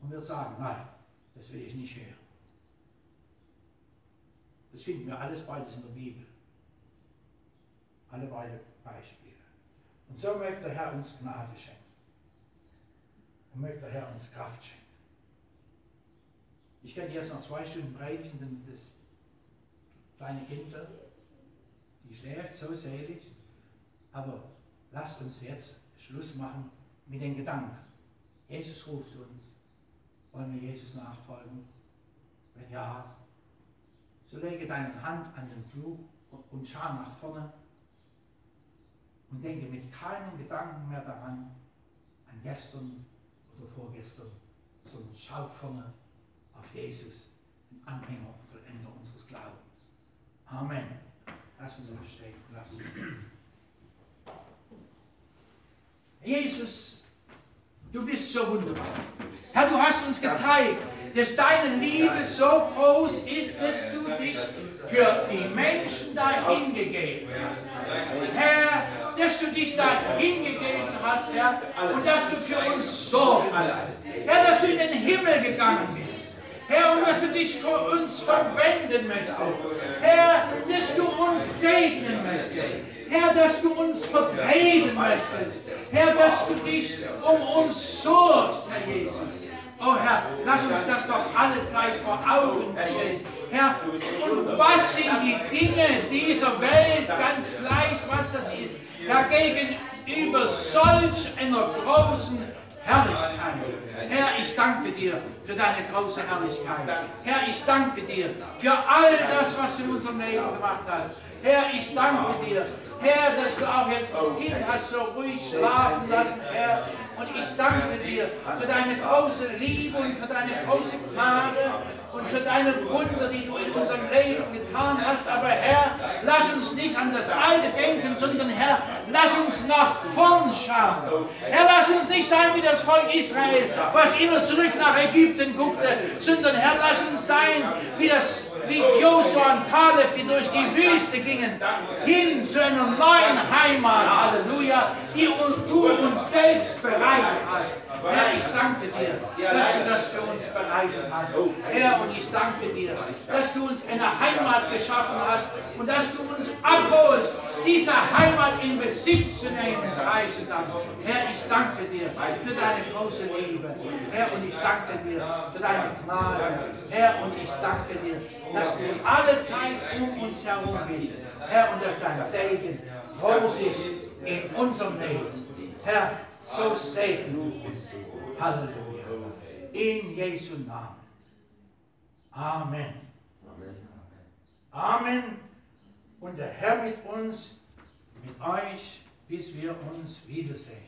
und wird sagen, nein, das will ich nicht hören. Das finden wir alles beides in der Bibel. Alle beide Beispiele. Und so möchte der Herr uns Gnade schenken. Und möchte der Herr uns Kraft schenken. Ich kann jetzt noch zwei Stunden predigen, denn das kleine Kind, die schläft so selig. Aber lasst uns jetzt Schluss machen mit den Gedanken. Jesus ruft uns. Wollen wir Jesus nachfolgen? Wenn ja, so lege deine Hand an den Flug und schau nach vorne und denke mit keinem Gedanken mehr daran, an gestern oder vorgestern, sondern schau vorne auf Jesus, den Anhänger und Vollender unseres Glaubens. Amen. Lass uns aufstehen. Lass uns. Jesus, du bist so wunderbar. Herr, du hast uns gezeigt, dass deine Liebe so groß ist, dass du dich für die Menschen dahingegeben hast. Herr, dass du dich dahingegeben hast, Herr, und dass du für uns sorgen hast. Herr, dass du in den Himmel gegangen bist. Herr, und dass du dich für uns verwenden möchtest. Herr, dass du uns segnen möchtest. Herr, dass du uns vertreten möchtest. Herr, dass du dich um uns sorgst, Herr Jesus. Oh Herr, lass uns das doch alle Zeit vor Augen stellen. Herr, und was sind die Dinge dieser Welt, ganz gleich, was das ist, Herr, gegenüber solch einer großen Herrlichkeit. Herr, ich danke dir für deine große Herrlichkeit. Herr, ich danke dir für all das, was du in unserem Leben gemacht hast. Herr, ich danke dir, Herr, dass du auch jetzt das Kind hast so ruhig schlafen lassen, Herr. Und ich danke dir für deine große Liebe und für deine große Gnade und für deine Wunder, die du in unserem Leben getan hast. Aber Herr, lass uns nicht an das Alte denken, sondern Herr, lass uns nach vorn schauen. Herr, lass uns nicht sein wie das Volk Israel, was immer zurück nach Ägypten guckte, sondern Herr, lass uns sein wie das wie Josua und Kaleb, die durch die Wüste gingen, hin zu einer neuen Heimat, Halleluja, die du uns selbst bereitet hast. Herr, ich danke dir, dass du das für uns bereitet hast. Herr, und ich danke dir, dass du uns eine Heimat geschaffen hast und dass du uns abholst, diese Heimat in Besitz zu nehmen. Herr, ich danke dir für deine große Liebe. Herr, und ich danke dir für deine Gnade. Herr, und ich danke dir, dass du alle Zeit um uns herum bist. Herr, und dass dein Segen groß ist in unserem Leben. Herr, so segne du uns. Halleluja. In Jesu Namen. Amen. Amen. Amen. Und der Herr mit uns, mit euch, bis wir uns wiedersehen.